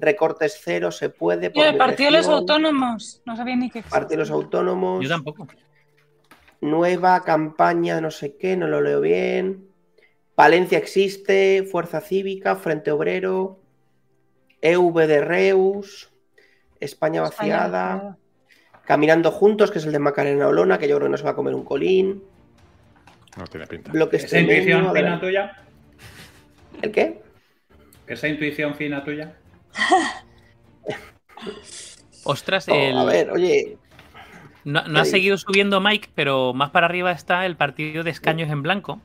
Recortes cero, se puede. por Y el mi Partido de los. Autónomos. No sabía ni que existía. Partido de los Autónomos. Yo tampoco. Nueva campaña no sé qué, no lo leo bien. Palencia existe, Fuerza Cívica, Frente Obrero, EV de Reus, España vaciada, España, Caminando Juntos, que es el de Macarena Olona, que yo creo que no se va a comer un colín. No tiene pinta. Bloque ¿Esa intuición fina tuya? ¿El qué? ¿Esa intuición fina tuya? Ostras, Oh, el- a ver, oye, no, no ¿qué ha seguido subiendo Mike, pero más para arriba está el partido de escaños en blanco.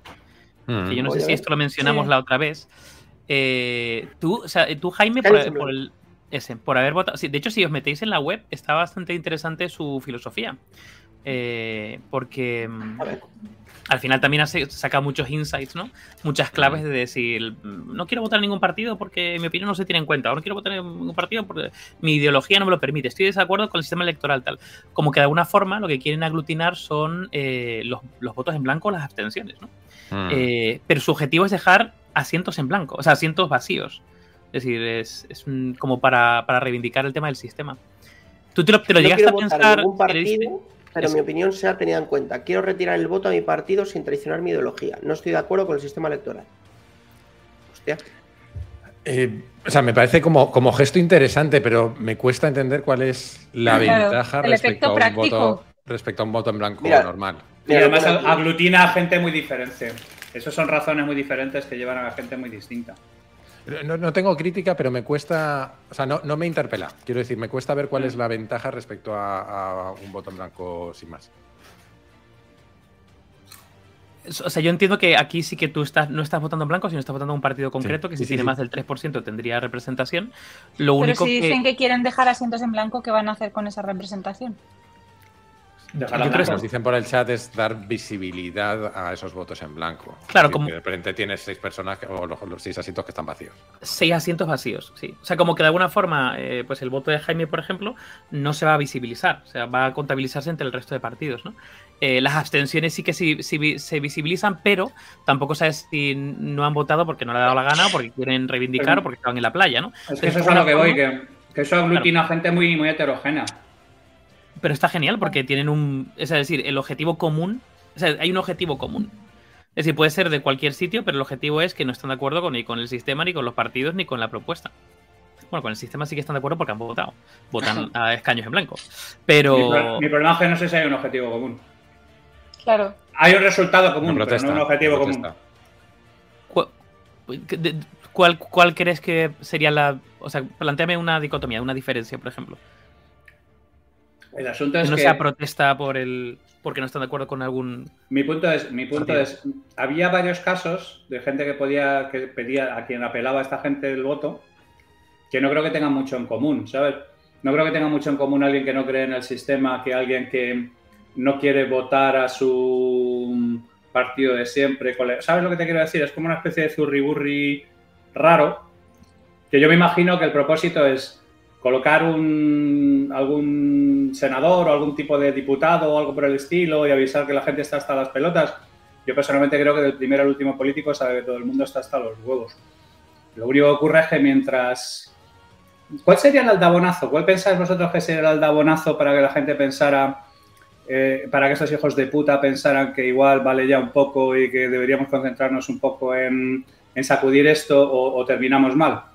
Mm. que yo no Voy sé si esto lo mencionamos Sí. la otra vez. Eh, tú, o sea, tú, Jaime, por, en por el, ese, por haber votado. sí, de hecho, si os metéis en la web, está bastante interesante su filosofía. Eh, porque mm, a ver. Al final también hace, saca muchos insights, ¿no? Muchas claves de decir, mm, no quiero votar en ningún partido porque mi opinión no se tiene en cuenta, o no quiero votar en ningún partido porque mi ideología no me lo permite, estoy de desacuerdo con el sistema electoral tal. Como que de alguna forma lo que quieren aglutinar son eh, los, los votos en blanco o las abstenciones, ¿no? Mm. Eh, pero su objetivo es dejar asientos en blanco, o sea, asientos vacíos. Es decir, es, es un- como para, para reivindicar el tema del sistema. ¿Tú te lo, te lo no llegaste a pensar? en partido, pero mi opinión sea tenida en cuenta. Quiero retirar el voto a mi partido sin traicionar mi ideología. No estoy de acuerdo con el sistema electoral. Hostia. Eh, o sea, me parece como, como gesto interesante, pero me cuesta entender cuál es la Claro, ventaja respecto a, un voto, respecto a un voto en blanco Mira, normal. Y además aglutina a gente muy diferente. Esas son razones muy diferentes que llevan a la gente muy distinta. No, no tengo crítica, pero me cuesta. O sea, no, no me interpela. Quiero decir, me cuesta ver cuál es la ventaja respecto a, a un voto en blanco sin más. O sea, yo entiendo que aquí sí que tú estás, no estás votando en blanco, sino estás votando a un partido concreto, que si sí, tiene sí. más del 3% tendría representación. Lo Pero único si que... dicen que quieren dejar asientos en blanco, ¿qué van a hacer con esa representación? Yo creo blanca. Nos dicen por el chat es dar visibilidad a esos votos en blanco. Claro, como- que De repente tienes seis personas que- o los, los seis asientos que están vacíos. seis asientos vacíos, sí. O sea, como que de alguna forma, eh, pues el voto de Jaime, por ejemplo, no se va a visibilizar, o sea, va a contabilizarse entre el resto de partidos, ¿no? Eh, las abstenciones sí que sí- se visibilizan, pero tampoco sabes si no han votado porque no le ha dado la gana o porque quieren reivindicar Pero- o porque estaban en la playa, ¿no? Es que eso Es a lo que voy, que, que eso aglutina gente muy, muy heterogénea. Pero está genial porque tienen un. Es decir, el objetivo común. O sea, hay un objetivo común. Es decir, puede ser de cualquier sitio, pero el objetivo es que no están de acuerdo con, ni con el sistema, ni con los partidos, ni con la propuesta. Bueno, con el sistema sí que están de acuerdo porque han votado. Votan a escaños en blanco. Pero. Mi, problema es que no sé si hay un objetivo común. Claro. Hay un resultado común, pero no un objetivo común. ¿Cuál, ¿Cuál crees que sería la. O sea, planteame una dicotomía, una diferencia, por ejemplo. El asunto es que no sea protesta por el porque no están de acuerdo con algún. Mi punto es, mi punto es, había varios casos de gente que podía, que pedía a quien apelaba a esta gente el voto, que no creo que tengan mucho en común, ¿sabes? No creo que tenga mucho en común alguien que no cree en el sistema que alguien que no quiere votar a su partido de siempre. ¿Sabes lo que te quiero decir? Es como una especie de zurriburri raro, que yo me imagino que el propósito es colocar un, algún senador o algún tipo de diputado o algo por el estilo y avisar que la gente está hasta las pelotas. Yo personalmente creo que del primero al último político sabe que todo el mundo está hasta los huevos. Lo único que ocurre es que mientras... ¿Cuál sería el aldabonazo? ¿Cuál pensáis vosotros que sería el aldabonazo para que la gente pensara, eh, para que estos hijos de puta pensaran que igual vale ya un poco y que deberíamos concentrarnos un poco en, sacudir esto o terminamos mal?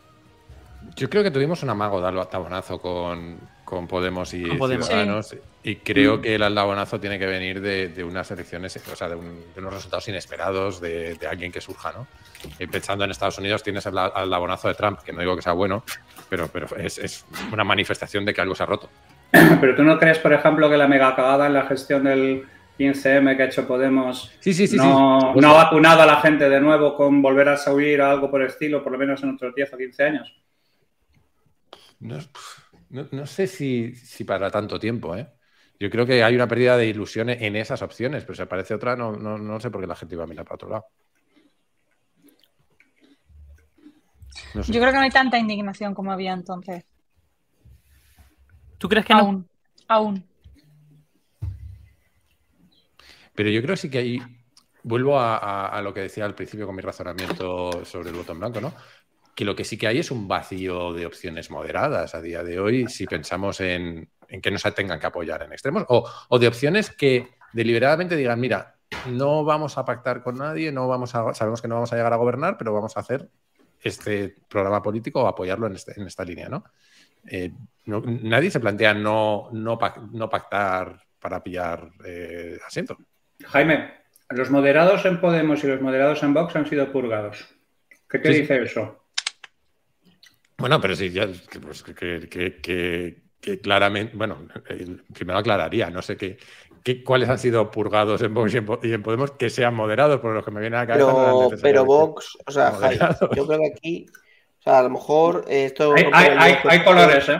Yo creo que tuvimos un amago de aldabonazo con, con Podemos y Ciudadanos. Y creo mm. que el aldabonazo tiene que venir de, unas elecciones, o sea, de, unos resultados inesperados de, alguien que surja, ¿no? Y pensando en Estados Unidos tienes el aldabonazo de Trump, que no digo que sea bueno, pero, pero es, una manifestación de que algo se ha roto. [clears throat] Pero tú no crees, por ejemplo, que la mega cagada en la gestión del 15M que ha hecho Podemos sí, sí, sí, no, no ha vacunado a la gente de nuevo con volver a subir a algo por el estilo, por lo menos en otros 10 o 15 años? No, sé si, para tanto tiempo, ¿eh? Yo creo que hay una pérdida de ilusiones en esas opciones, pero si aparece otra, no, no, sé por qué la gente iba a mirar para otro lado. Yo creo que no hay tanta indignación como había entonces. ¿Tú crees que aún, no? Aún. Pero yo creo sí que hay. Vuelvo a, lo que decía al principio con mi razonamiento sobre el voto en blanco, ¿no? Que lo que sí que hay es un vacío de opciones moderadas a día de hoy, si pensamos en, que no se tengan que apoyar en extremos, o, de opciones que deliberadamente digan, mira, no vamos a pactar con nadie, no vamos a, sabemos que no vamos a llegar a gobernar, pero vamos a hacer este programa político o apoyarlo en, este, esta línea, eh, ¿no? Nadie se plantea no, no, pactar para pillar eh, asiento. Jaime, los moderados en Podemos y los moderados en Vox han sido purgados. ¿Qué te dice eso? Bueno, pero sí, ya pues, que, claramente, bueno, primero aclararía, no sé qué, cuáles han sido purgados en Vox y en, Podemos que sean moderados, por lo que me viene a la cabeza. Pero, pero Vox, o sea, yo creo que aquí, o sea, a lo mejor esto. Hay, colores, ¿eh?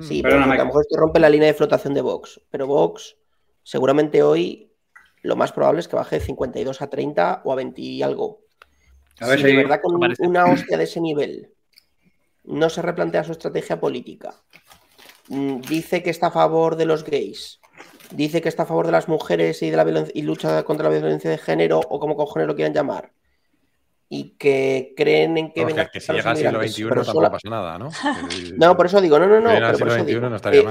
Sí, pero a lo mejor esto rompe la línea de flotación de Vox. Pero Vox, seguramente hoy, lo más probable es que baje de 52 a 30 o a 20 y algo. A ver si de verdad con una hostia de ese nivel no se replantea su estrategia política. Mm, dice que está a favor de los gays. Dice que está a favor de las mujeres y de la y lucha contra la violencia de género o como cojones lo quieran llamar. Y que creen en que venga. Que si llega al siglo XXI tampoco pasa nada, ¿no? [laughs] no, por eso digo, no, no, no.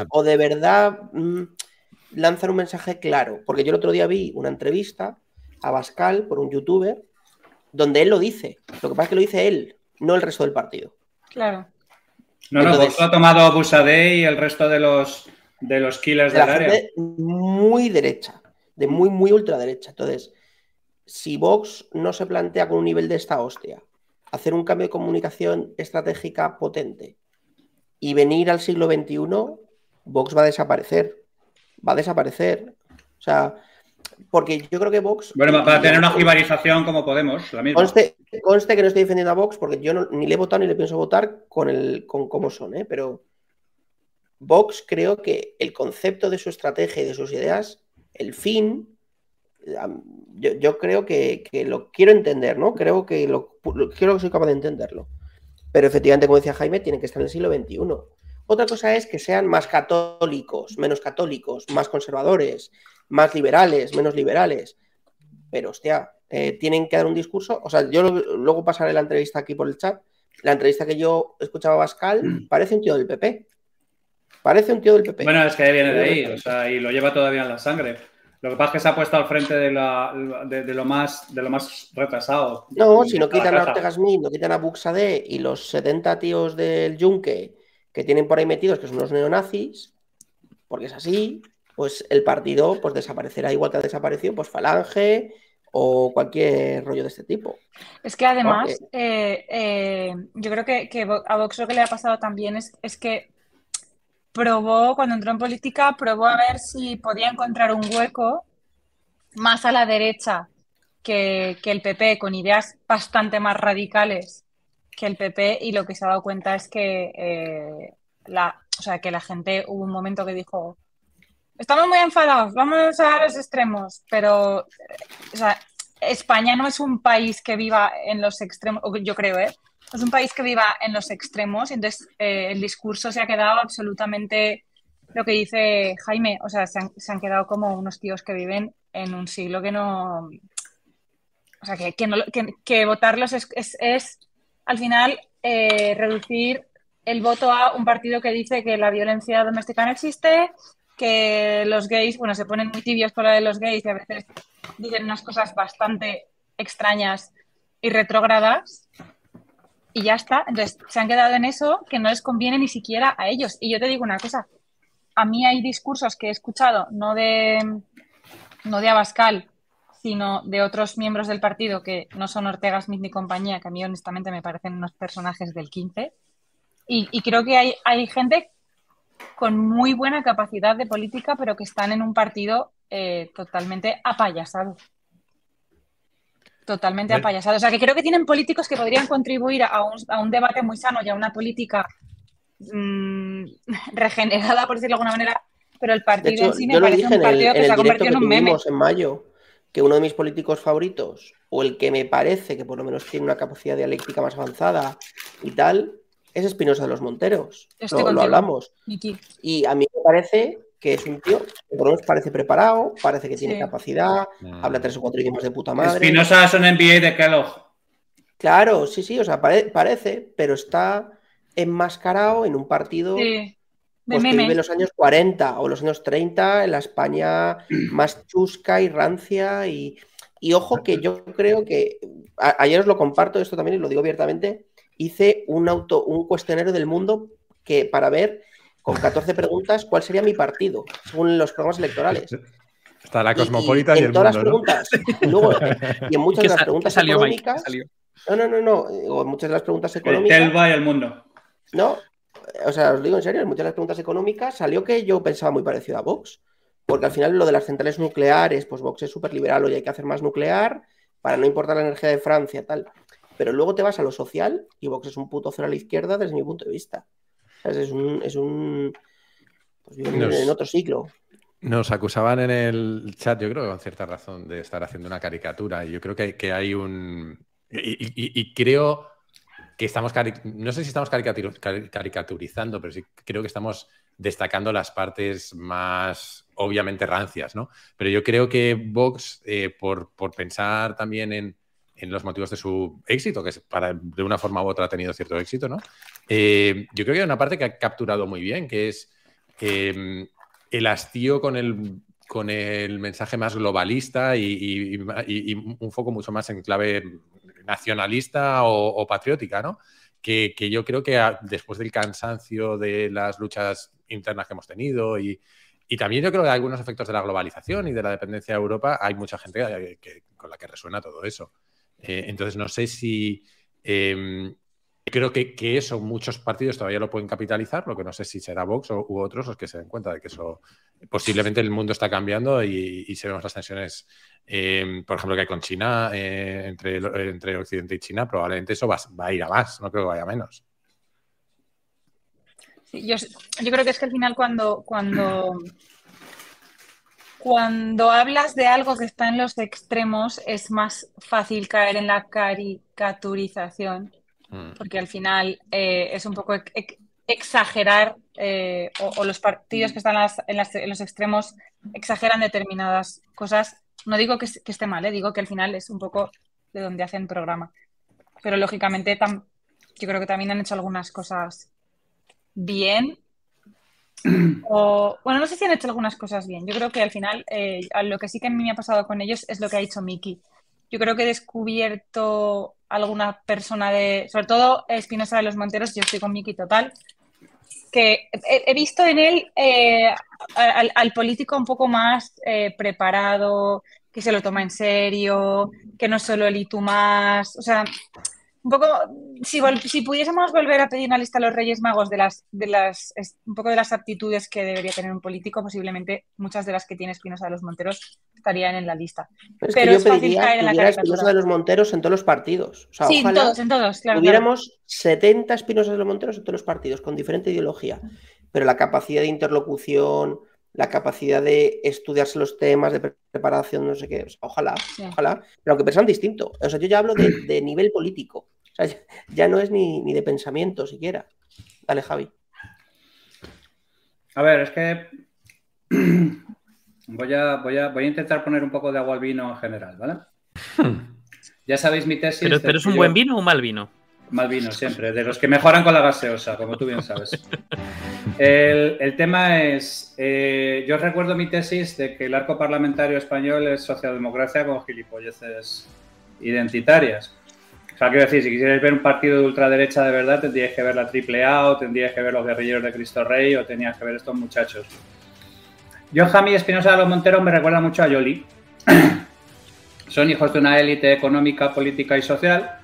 o de verdad mm, lanzar un mensaje claro. Porque yo el otro día vi una entrevista a Bascal por un youtuber donde él lo dice. Lo que pasa es que lo dice él, no el resto del partido. Claro. No, no, Vox ha tomado Busadé y el resto de los, de los killers de del área. Muy derecha, de muy, muy ultraderecha. Entonces, si Vox no se plantea con un nivel de esta hostia, hacer un cambio de comunicación estratégica potente y venir al siglo XXI, Vox va a desaparecer. Va a desaparecer. O sea, porque yo creo que Vox. Bueno, para tener una jibarización como Podemos, la misma. Conste, que no estoy defendiendo a Vox porque yo ni le he votado ni le pienso votar con, el, con cómo son, ¿eh? pero Vox creo que el concepto de su estrategia y de sus ideas, el fin, yo, creo que, lo quiero entender, ¿no? Creo que lo, creo que soy capaz de entenderlo. Pero efectivamente, como decía Jaime, tiene que estar en el siglo XXI. Otra cosa es que sean más católicos, menos católicos, más conservadores, más liberales, menos liberales. Pero, hostia, eh, tienen que dar un discurso. O sea, yo luego pasaré la entrevista aquí por el chat. La entrevista que yo escuchaba a Pascal mm. parece un tío del PP. Parece un tío del PP. Bueno, es que viene de ahí, o sea, y lo lleva todavía en la sangre. Lo que pasa es que se ha puesto al frente de, la, de, lo, más, de lo más retrasado. No, si no quitan a Ortega Smith, no quitan a Buxade y los 70 tíos del Yunque que tienen por ahí metidos, que son unos neonazis, porque es así, pues el partido pues desaparecerá igual que ha desaparecido pues Falange o cualquier rollo de este tipo. Es que además, eh, eh, yo creo que, a Vox lo que le ha pasado también es, es que probó, cuando entró en política, probó a ver si podía encontrar un hueco más a la derecha que, el PP, con ideas bastante más radicales que el PP, y lo que se ha dado cuenta es que, eh, la, o sea, que la gente hubo un momento que dijo, estamos muy enfadados, vamos a los extremos, pero España no es un país que viva en los extremos, yo creo, ¿eh? es un país que viva en los extremos, entonces eh, el discurso se ha quedado absolutamente lo que dice Jaime, o sea, se han, quedado como unos tíos que viven en un siglo que no... O sea, que, que, votarlos es, es, al final eh, reducir el voto a un partido que dice que la violencia doméstica no existe, que los gays, bueno, se ponen muy tibios con la de los gays y a veces dicen unas cosas bastante extrañas y retrógradas y ya está. Entonces, se han quedado en eso que no les conviene ni siquiera a ellos. Y yo te digo una cosa, a mí hay discursos que he escuchado, no de, no de Abascal, sino de otros miembros del partido que no son Ortega Smith ni compañía, que a mí honestamente me parecen unos personajes del 15. Y, creo que hay, hay gente con muy buena capacidad de política, pero que están en un partido eh, totalmente apayasado totalmente apayasado. O sea, que creo que tienen políticos que podrían contribuir a un, debate muy sano y a una política mm, [laughs] regenerada, por decirlo de alguna manera, pero el partido en sí me parece un partido que se ha convertido en un meme. en mayo, que uno de mis políticos favoritos, o el que me parece que por lo menos tiene una capacidad dialéctica más avanzada y tal, es Espinosa de los Monteros. Lo, lo, hablamos. Y a mí me parece que es un tío que por lo menos parece preparado, parece que tiene capacidad, habla tres o cuatro idiomas de puta madre. Espinosa es un NBA de Kellogg. Claro, sí, sí, o sea, parece, pero está enmascarado en un partido pues, que vive en los años 40 o los años 30, en la España [clears throat] más chusca y rancia. Y, ojo que yo creo que, ayer os lo comparto esto también y lo digo abiertamente, hice un, auto, un cuestionario del mundo que para ver con 14 preguntas, ¿cuál sería mi partido? Según los programas electorales. [laughs] Está la cosmopolita y, en todas las preguntas, [laughs] y en muchas de las preguntas económicas. No, no, no, no. En muchas de las preguntas económicas. El y el mundo. No, o sea, os digo en serio, en muchas de las preguntas económicas salió que yo pensaba muy parecido a Vox. Porque al final lo de las centrales nucleares, pues Vox es súper liberal, hoy hay que hacer más nuclear para no importar la energía de Francia, tal. Pero luego te vas a lo social y Vox es un puto cero a la izquierda desde mi punto de vista. Es un. Es un pues en otro ciclo. Nos acusaban en el chat, yo creo que con cierta razón, de estar haciendo una caricatura. Y yo creo que hay, que hay un. Y, creo que estamos. No sé si estamos caricaturizando, pero sí creo que estamos destacando las partes más obviamente rancias, ¿no? Pero yo creo que Vox, eh, por, por pensar también en, en los motivos de su éxito, que para, de una forma u otra ha tenido cierto éxito, ¿no? Eh, yo creo que hay una parte que ha capturado muy bien, que es em, el hastío con el, con el mensaje más globalista y, un foco mucho más en clave nacionalista o, patriótica, ¿no? Que, yo creo que después del cansancio de las luchas internas que hemos tenido y, también yo creo que algunos efectos de la globalización y de la dependencia de Europa, hay mucha gente con la que resuena todo eso. Eh, entonces, no sé si... Em, creo que, eso muchos partidos todavía lo pueden capitalizar, lo que no sé si será Vox u otros los que se den cuenta de que eso posiblemente el mundo está cambiando y, y se vemos las tensiones, em, por ejemplo, que hay con China, eh, entre, entre Occidente y China, probablemente eso va, a ir a más, no creo que vaya a menos. yo, yo, creo que es que al final cuando, cuando cuando hablas de algo que está en los extremos es más fácil caer en la caricaturización, mm. porque al final eh, es un poco exagerar eh, o, los partidos que están en, los extremos exageran determinadas cosas. No digo que, esté mal, eh, digo que al final es un poco de donde hacen programa. Pero lógicamente yo creo que también han hecho algunas cosas bien [clears throat] Bueno, no sé si han hecho algunas cosas bien. Yo creo que al final, eh, lo que sí que a mí me ha pasado con ellos es lo que ha dicho Miki. Yo creo que he descubierto alguna persona de, sobre todo Espinosa de los Monteros, yo estoy con Miki total, que he, visto en él eh, al, político un poco más eh, preparado, que se lo toma en serio, que no solo el y tú más, o sea, un poco, si, vol- si pudiésemos volver a pedir una lista a los Reyes Magos de las, de las, un poco de las aptitudes que debería tener un político, posiblemente muchas de las que tiene Espinosa de los Monteros estarían en la lista. Es Pero es fácil caer en la. Espinosa de los Monteros en todos los partidos. O sea, sí, en todos, en todos, claro. claro. tuviéramos 70 Espinosas de los Monteros en todos los partidos, con diferente ideología. Pero la capacidad de interlocución, la capacidad de estudiarse los temas, de pre- preparación, no sé qué. o sea, ojalá, Sí. ojalá. Pero aunque pensan distinto. O sea, yo ya hablo de, de nivel político. O sea, ya, no es ni, ni de pensamiento siquiera. Dale, Javi. A ver, es que [clears throat] voy a, voy, a, voy a intentar poner un poco de agua al vino en general, ¿vale? [laughs] Ya sabéis mi tesis. Pero, es un yo- buen vino o un mal vino. Mal vino, siempre. De los que mejoran con la gaseosa, como tú bien sabes. El, el tema es, eh, yo recuerdo mi tesis de que el arco parlamentario español es socialdemocracia con gilipolleces identitarias. O sea, quiero decir, si quisierais ver un partido de ultraderecha de verdad, tendríais que ver la AAA o tendríais que ver los guerrilleros de Cristo Rey o tenías que ver estos muchachos. Yo, Jami Espinosa de los Monteros me recuerda mucho a Yoli. [clears throat] Son hijos de una élite económica, política y social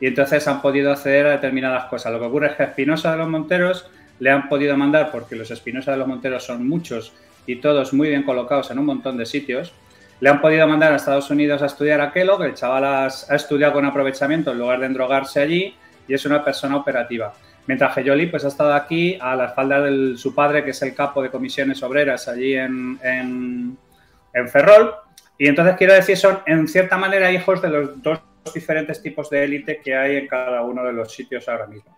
y entonces han podido acceder a determinadas cosas. Lo que ocurre es que a Espinosa de los Monteros le han podido mandar, porque los Espinosa de los Monteros son muchos y todos muy bien colocados en un montón de sitios, le han podido mandar a Estados Unidos a estudiar a Kellogg, el chaval ha estudiado con aprovechamiento en lugar de endrogarse allí y es una persona operativa. Mientras que Yoli pues, ha estado aquí a la espalda de su padre, que es el capo de comisiones obreras allí en, en, en Ferrol. Y entonces quiero decir, son en cierta manera hijos de los dos diferentes tipos de élite que hay en cada uno de los sitios ahora mismo.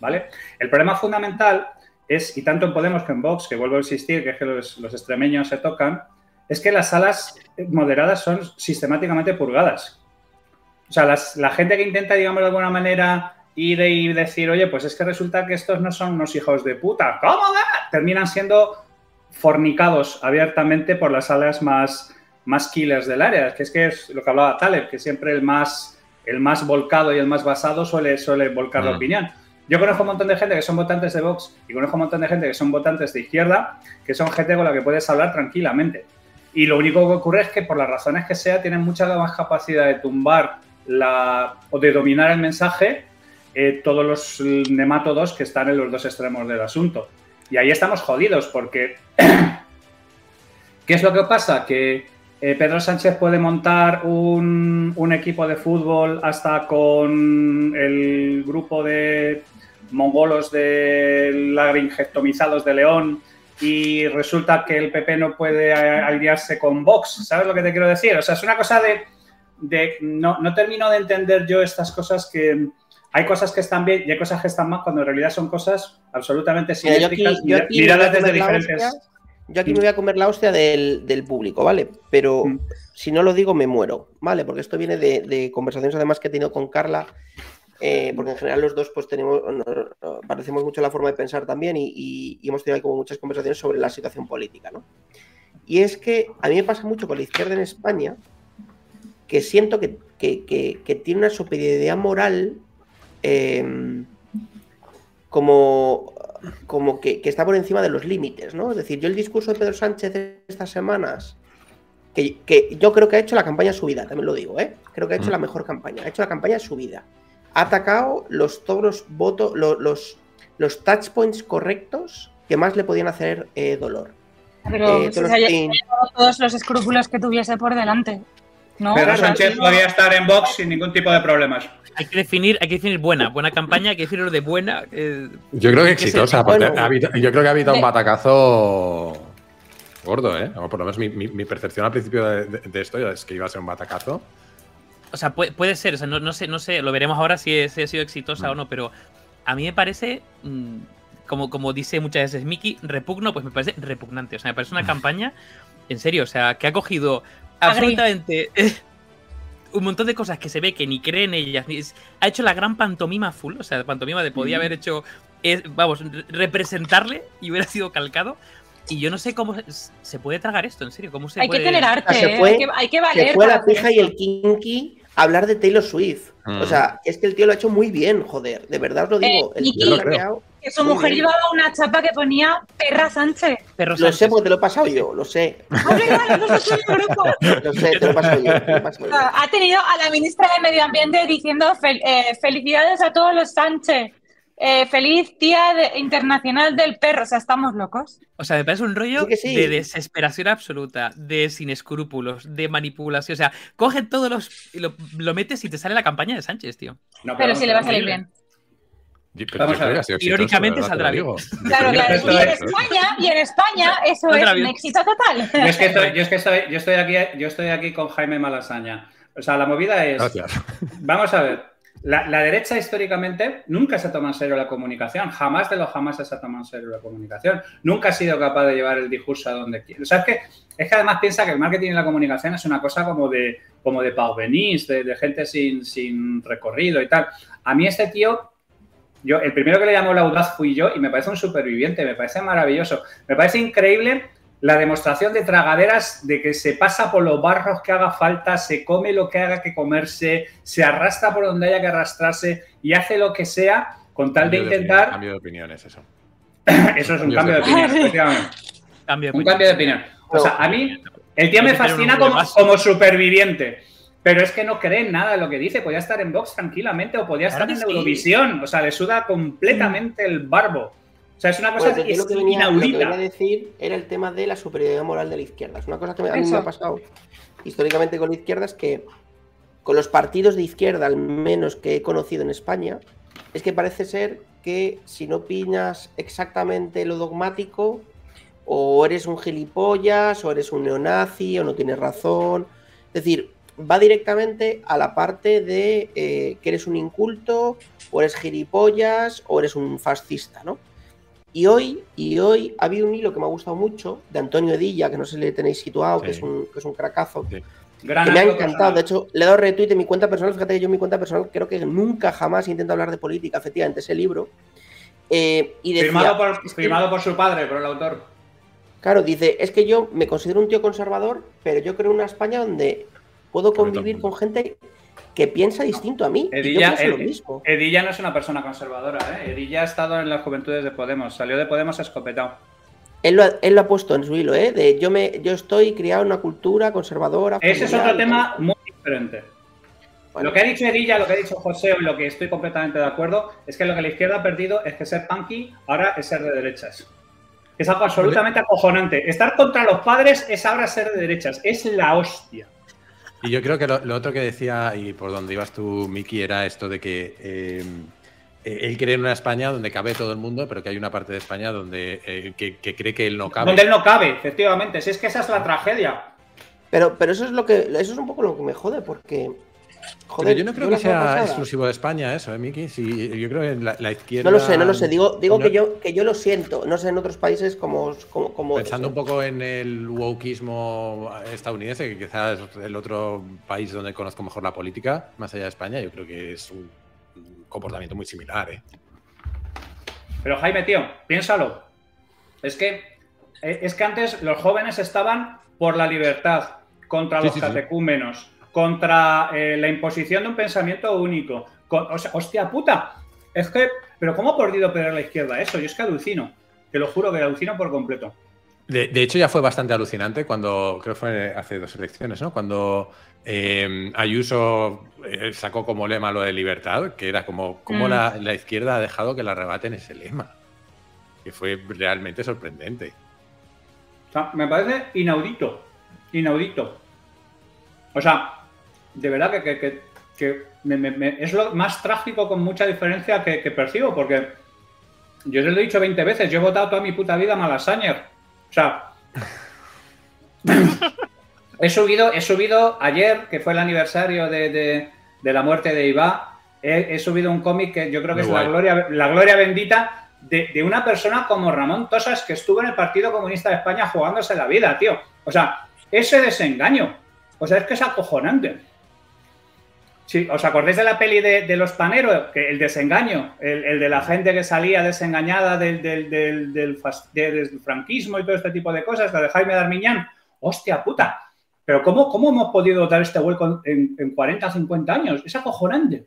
¿Vale? El problema fundamental es, y tanto en Podemos que en Vox, que vuelvo a insistir, que es que los, extremeños se tocan, es que las salas moderadas son sistemáticamente purgadas. O sea, la gente que intenta, digamos, de alguna manera ir y decir, oye, pues es que resulta que estos no son unos hijos de puta, ¿cómo? va?", Terminan siendo fornicados abiertamente por las salas más, más killers del área. Que es que es lo que hablaba Taleb, que siempre el más, el más volcado y el más basado suele, suele volcar la Mm. opinión. Yo conozco un montón de gente que son votantes de Vox y conozco un montón de gente que son votantes de izquierda, que son gente con la que puedes hablar tranquilamente. Y lo único que ocurre es que por las razones que sea tienen mucha más capacidad de tumbar la, o de dominar el mensaje eh, todos los nemátodos que están en los dos extremos del asunto. Y ahí estamos jodidos porque [clears throat] ¿qué es lo que pasa? Que eh, Pedro Sánchez puede montar un, un equipo de fútbol hasta con el grupo de mongolos de laringectomizados de León y resulta que el PP no puede aliarse con Vox. ¿Sabes lo que te quiero decir? O sea, es una cosa de... de no, no termino de entender yo estas cosas que... Hay cosas que están bien y hay cosas que están mal cuando en realidad son cosas absolutamente simétricas, miradas desde diferentes... Yo aquí me voy a comer la hostia del, del público, ¿vale? Pero Mm. si no lo digo, me muero, ¿vale? Porque esto viene de, de conversaciones además que he tenido con Carla, eh, porque en general los dos pues tenemos, no- no- parecemos mucho la forma de pensar también y, y- y hemos tenido como muchas conversaciones sobre la situación política, ¿no? Y es que a mí me pasa mucho con la izquierda en España, que siento que, que- que- que tiene una superioridad moral eh, como, como que, que está por encima de los límites, ¿no? Es decir, yo el discurso de Pedro Sánchez estas semanas, que, que yo creo que ha hecho la campaña de su vida, también lo digo, ¿eh? Creo que ha hecho la mejor campaña, ha hecho la campaña de su vida. Ha atacado los, todos los votos, los, los, los touch points correctos que más le podían hacer eh, dolor. Pero Eh, si todos se haya los- llevado todos los escrúpulos que tuviese por delante. ¿No? Pedro Sánchez podía estar en Vox sin ningún tipo de problemas. Hay que definir, hay que definir buena, buena campaña, hay que definir lo de buena. eh, Yo creo que ¿Qué exitosa, sé? porque Bueno. ha habido- yo creo que ha habido un batacazo gordo, ¿eh? O por lo menos mi, mi- mi percepción al principio de, de- de esto es que iba a ser un batacazo. O sea, puede, puede ser, o sea, no, no sé, no sé, lo veremos ahora si, es- si ha sido exitosa Mm. o no, pero a mí me parece, mm, como, como dice muchas veces Miki, repugno, pues me parece repugnante. O sea, me parece una campaña, en serio, o sea, que ha cogido. Absolutamente [laughs] un montón de cosas que se ve que ni creen ellas, ni es- ha hecho la gran pantomima full, o sea, pantomima de podía haber hecho es, vamos, re- representarle y hubiera sido calcado. Y yo no sé cómo se, se puede tragar esto, en serio. ¿Cómo se Hay que puede- tener arte, se ¿eh? fue- hay, que, hay que valer. Se fue la pija y el kinky a hablar de Taylor Swift. Mm. O sea, es que el tío lo ha hecho muy bien, joder. De verdad os lo digo. el Niki, tío lo creo. Que su mujer bien. llevaba una chapa que ponía Perra Sánchez. Perro Lo sé porque te lo he pasado yo, lo sé. ¡Hombre, claro, nosotros en el grupo! [laughs] Lo sé, te lo he pasado yo. te lo he pasado yo. Ha tenido a la ministra de Medio Ambiente diciendo fel- eh, felicidades a todos los Sánchez. Eh, feliz Día de- Internacional del Perro. O sea, estamos locos. O sea, me parece un rollo Sí sí. de desesperación absoluta, de sin escrúpulos, de manipulación. O sea, coge todos los. y lo, lo metes y te sale la campaña de Sánchez, tío. No, Pero vamos si le va a salir bien. Pero Vamos a ver. Irónicamente saldrá bien. Claro, claro. Y en es- España, y en España eso es un éxito total. [laughs] Yo es que estoy, yo es que estoy, yo estoy aquí, yo estoy aquí con Jaime Malasaña. O sea, la movida es. Gracias. Vamos a ver. La, la derecha históricamente nunca se toma en serio la comunicación, jamás de los jamás se ha tomado en serio la comunicación, nunca ha sido capaz de llevar el discurso a donde quiere. O sea, es que, es que además piensa que el marketing y la comunicación es una cosa como de, como de pauvenís, de, de gente sin, sin recorrido y tal. A mí este tío, yo, el primero que le llamó la audaz fui yo y me parece un superviviente, me parece maravilloso, me parece increíble la demostración de tragaderas de que se pasa por los barros que haga falta, se come lo que haga que comerse, se arrastra por donde haya que arrastrarse y hace lo que sea con tal de Cambio intentar. Cambio de opiniones, eso. [coughs] Eso es un Cambio de de opinión, efectivamente. Cambio de Un cambio de opinión. O sea, a mí el tío me fascina como, superviviente. Pero es que no cree en nada de lo que dice. Podía estar en Vox tranquilamente o podía estar en. Eurovisión. O sea, le suda completamente el barbo. O sea, es una cosa Bueno, que yo es lo que, venía, lo que inaudita. venía a decir era el tema de la superioridad moral de la izquierda. Es una cosa que a mí me ha pasado históricamente con la izquierda, es que con los partidos de izquierda, al menos que he conocido en España, es que parece ser que si no piñas exactamente lo dogmático, o eres un gilipollas, o eres un neonazi, o no tienes razón. Es decir, va directamente a la parte de eh, que eres un inculto, o eres gilipollas, o eres un fascista, ¿no? Y hoy, y hoy ha habido un hilo que me ha gustado mucho, de Antonio Edilla, que no sé si le tenéis situado, que, es un, que es un cracazo, Sí. Gran que me ha encantado. personal. De hecho, le he dado retweet en mi cuenta personal. Fíjate que yo en mi cuenta personal creo que nunca jamás intento hablar de política, efectivamente, ese libro. Eh, y decía, firmado, por, es que- firmado por su padre, por el autor. Claro, dice, es que yo me considero un tío conservador, pero yo creo en una España donde puedo convivir con gente que piensa distinto a mí. y yo Edilla, pienso lo mismo. Edilla no es una persona conservadora, ¿eh? Edilla ha estado en las juventudes de Podemos, salió de Podemos escopetado. Él lo, ha, él lo ha puesto en su hilo, ¿eh? De yo me, yo estoy criado en una cultura conservadora. Ese es otro tema muy diferente. Bueno, Lo que ha dicho Edilla, lo que ha dicho José y lo que estoy completamente de acuerdo es que lo que la izquierda ha perdido es que ser punky ahora es ser de derechas. Es algo absolutamente acojonante. Estar contra los padres es ahora ser de derechas. Es la hostia. Y yo creo que lo, lo otro que decía, y por donde ibas tú, Miki, era esto de que eh, eh, él cree en una España donde cabe todo el mundo, pero que hay una parte de España donde eh, que, que cree que él no cabe. Donde él no cabe, efectivamente. Si es que esa es la tragedia. Pero, pero eso es lo que. Eso es un poco lo que me jode, porque. Joder, pero yo no creo que sea pasada- exclusivo de España eso, ¿eh, Miki? Sí, yo creo que la, la izquierda... No lo sé, no lo sé. Digo, digo no- que yo que yo lo siento. No sé en otros países como. como, como Pensando un poco en el wokeismo estadounidense, que quizás es el otro país donde conozco mejor la política, más allá de España, yo creo que es un comportamiento muy similar. ¿eh? Pero Jaime, tío, piénsalo. Es que, eh, es que antes los jóvenes estaban por la libertad, contra Sí, los sí, sí. Contra eh, la imposición de un pensamiento único. Con- o sea, hostia puta. Es que, pero ¿cómo ha podido perder la izquierda eso? Yo es que alucino. Te lo juro que alucino por completo. De, de hecho, ya fue bastante alucinante cuando, creo que fue hace dos elecciones, ¿no? Cuando eh, Ayuso eh, sacó como lema lo de libertad, que era como, como Mm. la, la izquierda ha dejado que la rebaten ese lema. Que fue realmente sorprendente. O sea, me parece inaudito. Inaudito. O sea, de verdad que, que- que- que me- me- me- es lo más trágico con mucha diferencia que, que percibo, porque yo les lo he dicho 20 veces, yo he votado toda mi puta vida a Malasañer. O sea, [laughs] he subido, he subido ayer, que fue el aniversario de, de- de la muerte de Iba, he, he subido un cómic que yo creo que Muy es la gloria, la gloria bendita de, de una persona como Ramón Tosas que estuvo en el Partido Comunista de España jugándose la vida, tío. O sea, ese desengaño. O sea, es que es acojonante. Sí, ¿os acordáis de la peli de, los paneros? Que el desengaño, el, de la gente que salía desengañada del, del, franquismo y todo este tipo de cosas, la de Jaime Darmiñán. ¡Hostia puta! Pero ¿cómo, cómo hemos podido dar este vuelco en, en 40, 50 años? Es acojonante.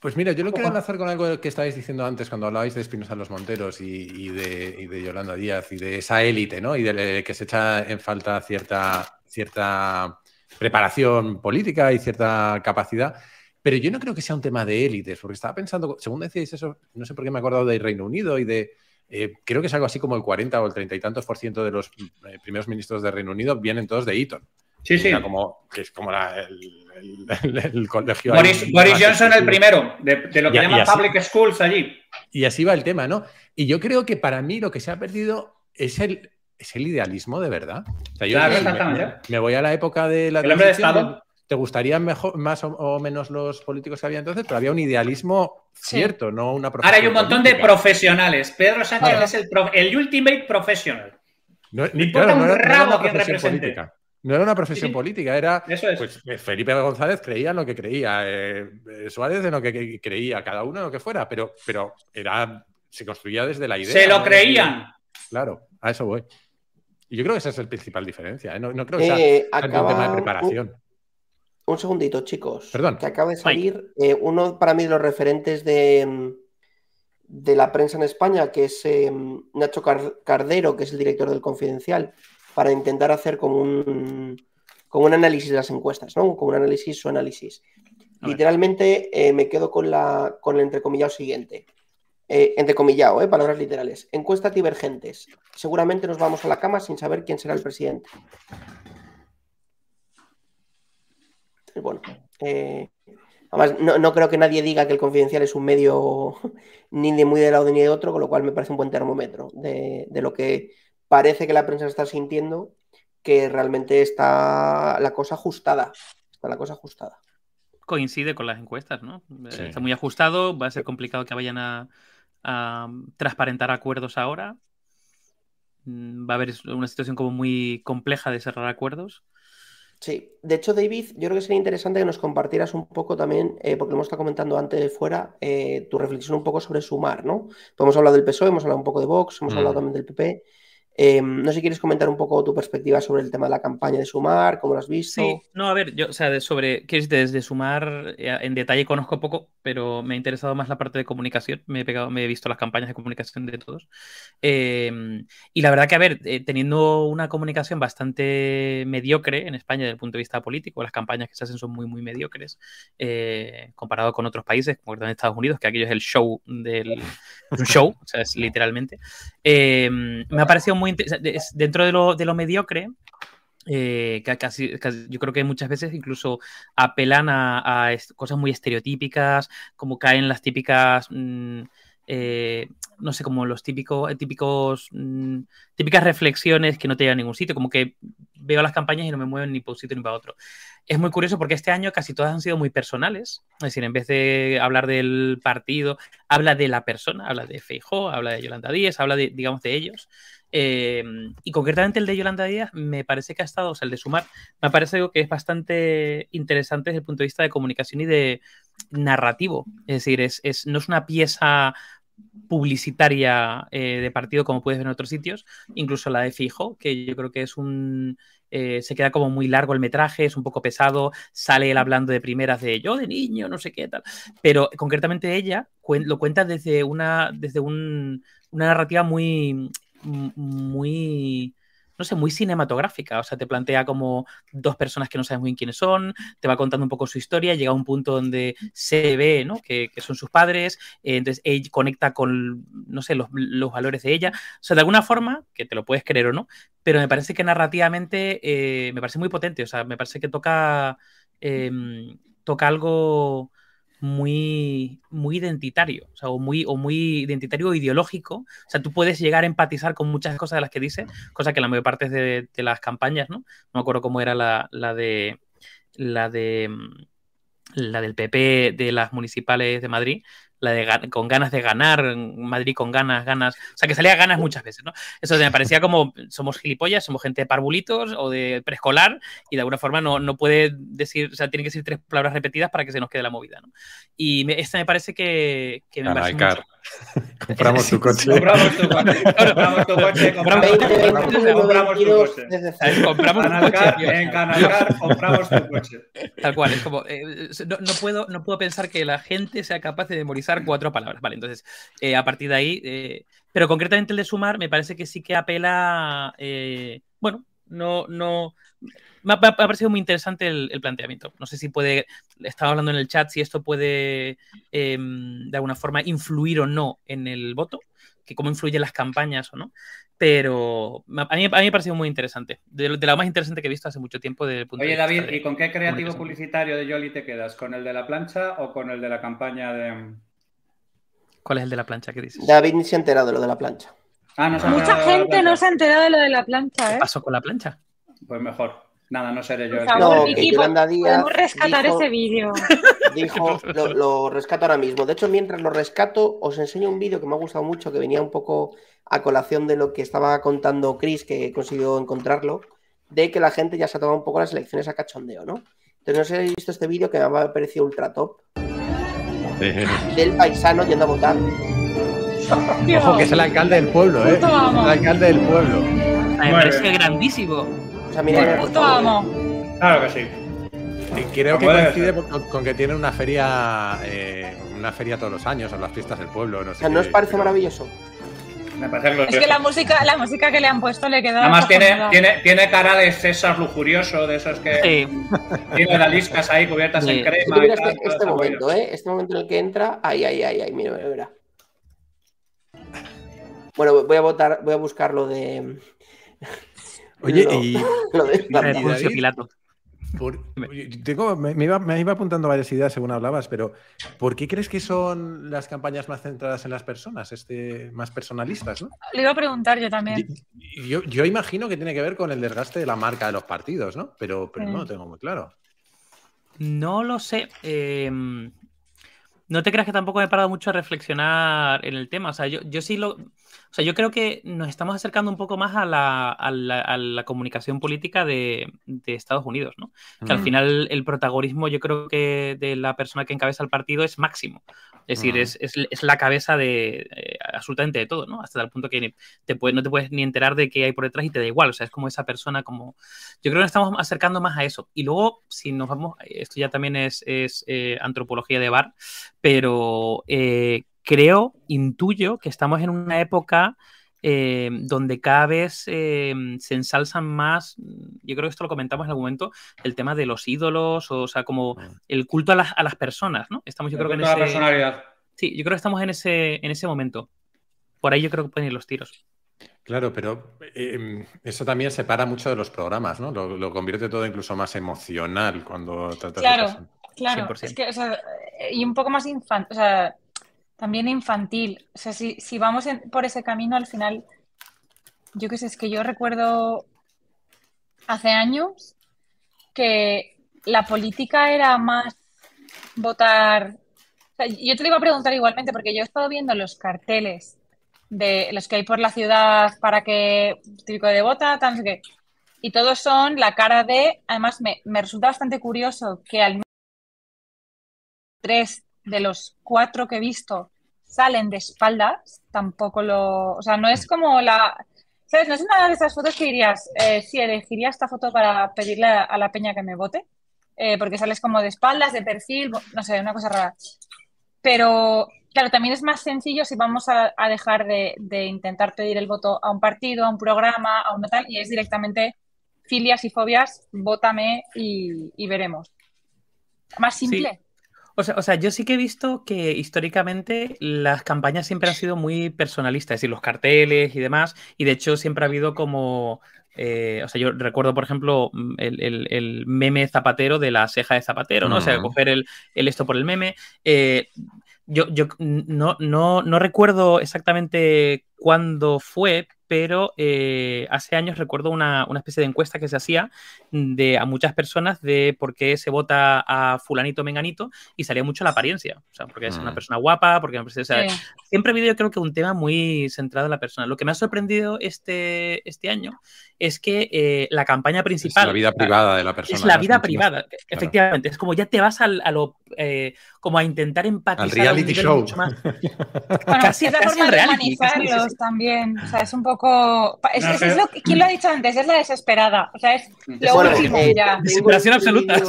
Pues mira, yo lo quiero enlazar con algo que estabais diciendo antes cuando hablabais de Espinosa Los Monteros y, de, Yolanda Díaz y de esa élite, ¿no? Y de que se echa en falta cierta, cierta preparación política y cierta capacidad. Pero yo no creo que sea un tema de élites, porque estaba pensando, según decíais eso, no sé por qué me he acordado del Reino Unido y de, eh, creo que es algo así como el 40 o el 30 y tantos por ciento de los eh, primeros ministros de Reino Unido vienen todos de Eton. Sí, sí. como, que es como el, colegio. Boris, Johnson el primero, de, lo que llaman public schools allí. Y así va el tema, ¿no? Y yo creo que para mí lo que se ha perdido es el, es el idealismo de verdad. claro, exactamente. Me, voy a la época de la... El hombre de Estado. Te gustarían mejor, más o, menos los políticos que había entonces, pero había un idealismo cierto, no una Ahora hay un montón de profesionales. Pedro Sánchez es el, el ultimate professional. No, ni, claro, no era, una profesión política. No era una profesión política, era. Pues eh, Felipe González creía en lo que creía, eh, eh, Suárez en lo que creía, cada uno en lo que fuera, pero, pero era, se construía desde la idea. Se lo creían. Claro, a eso voy. Y yo creo que esa es la principal diferencia. ¿eh? No, creo que sea eh, un tema de preparación. Un, segundito, chicos. Perdón. Que acaba de salir eh, uno para mí de los referentes de, de la prensa en España, que es Nacho Cardero, que es el director del Confidencial, para intentar hacer como un, como un análisis de las encuestas, ¿no? Como un análisis o análisis. Literalmente me quedo con, la, con el entrecomillado siguiente eh, entrecomillado, eh, palabras literales, encuestas divergentes. Seguramente nos vamos a la cama sin saber quién será el presidente. Bueno, eh, además no, creo que nadie diga que el confidencial es un medio [laughs] ni de muy de lado ni de otro, con lo cual me parece un buen termómetro de, lo que parece que la prensa está sintiendo, que realmente está la cosa ajustada. Está la cosa ajustada coincide con las encuestas, ¿no? Está muy ajustado, va a ser complicado que vayan a, a transparentar acuerdos ahora. Mm, va a haber una situación como muy compleja de cerrar acuerdos. Sí, de hecho, David, yo creo que sería interesante que nos compartieras un poco también, eh, porque lo hemos estado comentando antes de fuera, eh, tu reflexión un poco sobre sumar, ¿no? hemos hablado del PSOE, hemos hablado un poco de Vox, hemos hablado mm. también del PP. Em, no sé si quieres comentar un poco tu perspectiva sobre el tema de la campaña de Sumar, cómo lo has visto. Sí, no, a ver, yo, o sea, sobre, ¿qué es desde Sumar? Eh, en detalle conozco poco, pero me ha interesado más la parte de comunicación. Me he, pegado, me he visto las campañas de comunicación de todos. Em, y la verdad que, a ver, eh, teniendo una comunicación bastante mediocre en España desde el punto de vista político, las campañas que se hacen son muy, muy mediocres, eh, comparado con otros países, como en Estados Unidos, que aquello es el show del. un show, o sea, es literalmente. Em, me ha parecido muy dentro de lo, de lo mediocre, eh, casi, yo creo que muchas veces incluso apelan a, cosas muy estereotípicas, como caen las típicas, mm, eh, no sé, como los típicos, típicos mm, típicas reflexiones que no te llevan a ningún sitio, como que veo las campañas y no me mueven ni para un sitio ni para otro. Es muy curioso porque este año casi todas han sido muy personales, es decir, en vez de hablar del partido, habla de la persona, habla de Feijóo, habla de Yolanda Díez, habla de, digamos, de ellos. Em, y concretamente el de Yolanda Díaz me parece que ha estado, o sea, el de Sumar, me parece algo que es bastante interesante desde el punto de vista de comunicación y de narrativo. Es decir, es, no es una pieza publicitaria eh, de partido como puedes ver en otros sitios, incluso la de Fijo, que yo creo que es un... Eh, se queda como muy largo el metraje, es un poco pesado, sale él hablando de primeras de yo de niño, no sé qué tal, pero concretamente ella lo cuenta desde una, desde un, una narrativa muy muy, no sé, muy cinematográfica. O sea, te plantea como dos personas que no sabes muy bien quiénes son, te va contando un poco su historia, llega a un punto donde se ve, ¿no? Que, son sus padres, eh, entonces ella conecta con, no sé, los, valores de ella. O sea, de alguna forma, que te lo puedes creer o no, pero me parece que narrativamente eh, me parece muy potente. O sea, me parece que toca, em, toca algo muy, muy identitario, o sea, o muy, o muy identitario o ideológico. O sea, tú puedes llegar a empatizar con muchas cosas de las que dice, cosa que la mayor parte de, de las campañas, ¿no? No me acuerdo cómo era la, la de la de la del PP de las municipales de Madrid, la de con ganas de ganar, Madrid con ganas, ganas. O sea, que salía ganas muchas veces, ¿no? Eso me parecía como somos gilipollas, somos gente de parvulitos o de preescolar y de alguna forma no, no puede decir, o sea, tiene que decir tres palabras repetidas para que se nos quede la movida, ¿no? Y esta me parece que, que me parece mucho... [laughs] compramos tu coche. compramos tu coche. compramos tu coche. Compramos, compramos tu coche. Compramos tu coche. En Canalcar compramos tu coche. Tal cual, es como, eh, no, no, puedo, no puedo pensar que la gente sea capaz de memorizar cuatro palabras. Vale, entonces, eh, a partir de ahí, eh, pero concretamente el de sumar me parece que sí que apela, eh, bueno, no, no, me ha, parecido muy interesante el, planteamiento. No sé si puede, estaba hablando en el chat, si esto puede em, de alguna forma influir o no en el voto, que cómo influyen las campañas o no. Pero a mí, a mí me ha parecido muy interesante, de, lo más interesante que he visto hace mucho tiempo. Desde punto Oye, de David, ¿y con qué creativo publicitario de Jolly te quedas? ¿Con el de la plancha o con el de la campaña de...? ¿Cuál es el de la plancha que dices? David ni se ha enterado de lo de la plancha. Ah, no se Mucha gente no se ha enterado de lo de la plancha, ¿eh? ¿Qué pasó con la plancha? Pues mejor. Nada, no seré yo. Por favor, No, Vicky, que Yolanda Díaz podemos rescatar dijo- ese vídeo. [laughs] Dijo, lo, lo rescato ahora mismo. De hecho, mientras lo rescato, os enseño un vídeo que me ha gustado mucho, que venía un poco a colación de lo que estaba contando Chris, que consiguió encontrarlo, de que la gente ya se ha tomado un poco las elecciones a cachondeo, ¿no? Entonces, no sé si habéis visto este vídeo que me ha parecido ultra top, del paisano yendo a votar. Ojo, que es el alcalde del pueblo, ¿eh? El alcalde del pueblo. Me parece grandísimo. O sea, mira, favor. amo. Claro que sí. Creo que coincide con, con que tienen una feria, eh, una feria todos los años, o las fiestas del pueblo. No O sé sea, ¿no os parece pero- maravilloso? Me parece Es que la música, la música que le han puesto le queda. Además tiene, tiene, tiene cara de César lujurioso, de esos que Sí. tiene las ahí cubiertas Sí. en crema. y tal, este, este momento. ¿eh? Este momento en el que entra, ay, ay, ay, ay, mira, mira, mira. Bueno, voy a votar, voy a buscar lo de. Oye, lo- y [laughs] lo de- David, Pilato. Por- tengo- me, me iba, me iba apuntando varias ideas según hablabas, pero ¿por qué crees que son las campañas más centradas en las personas, este, más personalistas? ¿no? Le iba a preguntar yo también. Yo, yo imagino que tiene que ver con el desgaste de la marca de los partidos, ¿no? Pero, pero Sí. no lo tengo muy claro. No lo sé. eh, no te creas que tampoco me he parado mucho a reflexionar en el tema. O sea, yo, yo sí lo. O sea, yo creo que nos estamos acercando un poco más a la, a la- a la comunicación política de, de Estados Unidos, ¿no? Que al Mm. final el protagonismo, yo creo que de la persona que encabeza el partido es máximo. Es decir, Mm. es, es- es la cabeza de eh, absolutamente de todo, ¿no? Hasta el punto que te puede- no te puedes ni enterar de qué hay por detrás y te da igual. O sea, es como esa persona, como. Yo creo que nos estamos acercando más a eso. Y luego, si nos vamos, esto ya también es, es, eh, antropología de bar, pero eh, creo, intuyo que estamos en una época eh, donde cada vez eh, se ensalzan más, yo creo que esto lo comentamos en algún momento, el tema de los ídolos, o, sea, como Mm. el culto a las, a las personas, ¿no? Estamos, yo creo que en Toda la ese, personalidad. sí, yo creo que estamos en ese, en ese momento. Por ahí yo creo que pueden ir los tiros. Claro, pero eh, eso también separa mucho de los programas, ¿no? Lo, lo convierte todo incluso más emocional cuando tratas Claro. de. Claro, 100%. es que, o sea, y un poco más infantil, o sea, también infantil. O sea, si, si vamos en- por ese camino, al final, yo qué sé, es que yo recuerdo hace años que la política era más votar. yo te lo iba a preguntar igualmente, porque yo he estado viendo los carteles de los que hay por la ciudad para que, típico de vota, tal, no. Y todos son la cara de, además me, me resulta bastante curioso que al menos tres de los cuatro que he visto salen de espaldas, tampoco lo, o sea, no es como la, ¿sabes? No es una de esas fotos que dirías, eh, sí, elegiría esta foto para pedirle a, la peña que me vote, eh, porque sales como de espaldas, de perfil, no sé, una cosa rara. Pero, claro, también es más sencillo si vamos a, a dejar de, de intentar pedir el voto a un partido, a un programa, a un tal, y es directamente filias y fobias, vótame y, y veremos. Más simple. O sea, o sea, yo sí que he visto que históricamente las campañas siempre han sido muy personalistas, es decir, los carteles y demás, y de hecho siempre ha habido como, eh, o sea, yo recuerdo, por ejemplo, mm, el, el- el meme zapatero de la ceja de zapatero, ¿no? O sea, coger el, el esto por el meme. Eh, yo yo no, no, no recuerdo exactamente cuándo fue, pero eh, hace años recuerdo una, una, especie de encuesta que se hacía de, a muchas personas de por qué se vota a fulanito menganito y salía mucho la apariencia. O sea, porque es una mm. persona guapa, porque o sea, siempre ha habido yo creo que un tema muy centrado en la persona. Lo que me ha sorprendido este, este año es que eh, la campaña principal... Es la vida privada de la persona. Es la vida privada, efectivamente. Es como ya te vas al, a lo... Eh, como a intentar empatizar. Al reality show. Más... [laughs] casi, es la forma de humanizarlos también. O sea, es un poco... Es, es, lo ¿Quién lo ha dicho antes? Es la desesperada. O sea, es lo último eh, ya. Desesperación absoluta.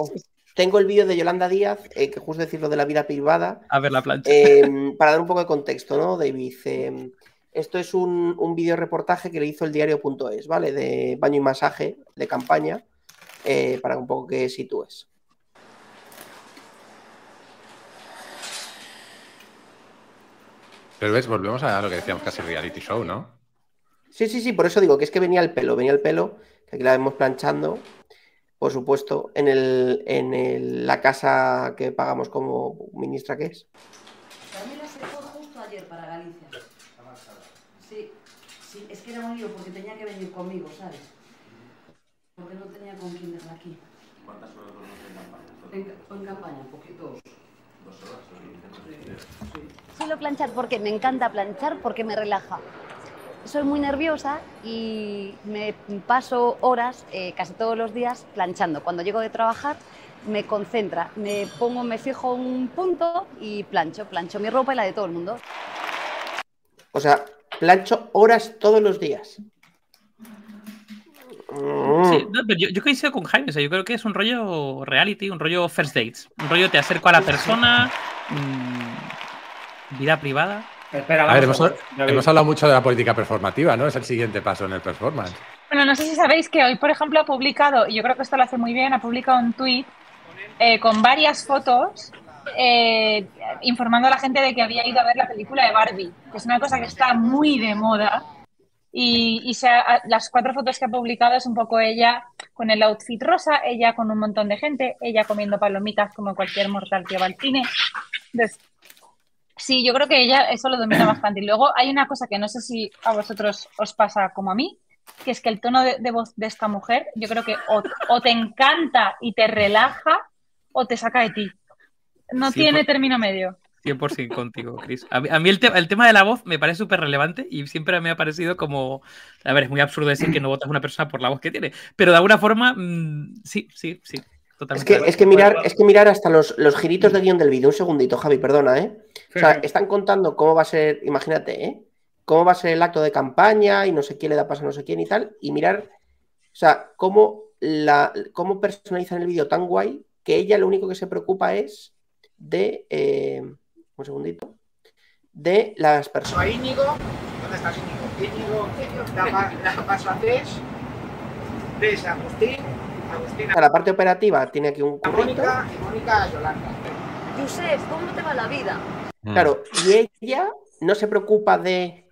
[laughs] Tengo el vídeo de Yolanda Díaz, que justo decir lo de la vida privada. A ver la plancha. para dar un poco de contexto, ¿no, David? Esto es un, un vídeo reportaje que le hizo el diario.es, ¿vale? De baño y masaje de campaña, eh, para un poco que sitúes. Pero ves, volvemos a lo que decíamos casi reality show, ¿no? Sí, sí, sí, por eso digo que es que venía el pelo, venía el pelo, que aquí la vemos planchando, por supuesto, en, el, en la casa que pagamos como ministra que es. También la justo ayer para Galicia. Sí, sí, es que era un lío porque tenía que venir conmigo, ¿sabes? Porque no tenía con quién dejar aquí. ¿Cuántas horas en campaña? En, en campaña, poquitos. Suelo planchar porque me encanta planchar, porque me relaja. Soy muy nerviosa y me paso horas, eh, casi todos los días, planchando. Cuando llego de trabajar, me concentra, me pongo, me fijo un punto y plancho, plancho mi ropa y la de todo el mundo. O sea, plancho horas todos los días. Sí, yo, coincido con Jaime, yo creo que es un rollo reality, un rollo first dates, un rollo te acerco a la persona, mm, vida privada. Espera, a ver, hemos, hemos, hablado mucho de la política performativa, ¿no? Es el siguiente paso en el performance. Bueno, no sé si sabéis que hoy, por ejemplo, ha publicado, y yo creo que esto lo hace muy bien, ha publicado un tweet eh, con varias fotos eh, informando a la gente de que había ido a ver la película de Barbie, que es una cosa que está muy de moda. Y, las cuatro fotos que ha publicado es un poco ella con el outfit rosa, ella con un montón de gente, ella comiendo palomitas como cualquier mortal que va al cine. sí, yo creo que ella eso lo domina [clears throat] bastante. Y luego hay una cosa que no sé si a vosotros os pasa como a mí, que es que el tono de, voz de esta mujer, yo creo que o te encanta y te relaja o te saca de ti. No tiene término medio. 100% contigo, Chris. A mí, el, tema de la voz me parece súper relevante y siempre me ha parecido como. A ver, es muy absurdo decir que no votas a una persona por la voz que tiene, pero de alguna forma, mm, sí, sí, sí. Totalmente. Es que, es que, mirar, es que mirar hasta los, los giritos de guion del vídeo. Un segundito, Javi, perdona, ¿eh? O sea, están contando cómo va a ser, imagínate, ¿eh? Cómo va a ser el acto de campaña y no sé quién le da paso a no sé quién y tal. Y mirar, o sea, cómo, la, cómo personalizan el vídeo tan guay que ella lo único que se preocupa es de. Eh, un segundito. De las personas. Ahí, Íñigo. ¿Dónde estás, Íñigo? Íñigo, da, da paso a Tess. Tess, Agustín. Agustín. A la parte operativa tiene aquí un. Mónica y Mónica Yolanda. Yusef, ¿cómo te va la vida? Mm. Claro, y ella no se preocupa de.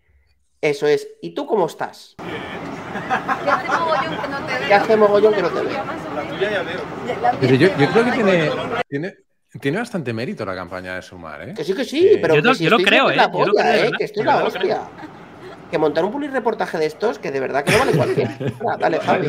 Eso es. ¿Y tú cómo estás? ¿Qué hace mogollón que no te veo? ¿Qué hace mogollón que no te veo? La tuya ya veo. Pero yo, yo creo que tiene, tiene, tiene bastante mérito la campaña de Sumar, ¿eh? Que sí, que sí, pero yo, que si yo lo creo, ¿eh? yo lo creo, que estoy la hostia. Que montar un pulir reportaje de estos, que de verdad que no vale cualquiera. [laughs] Dale, Javi.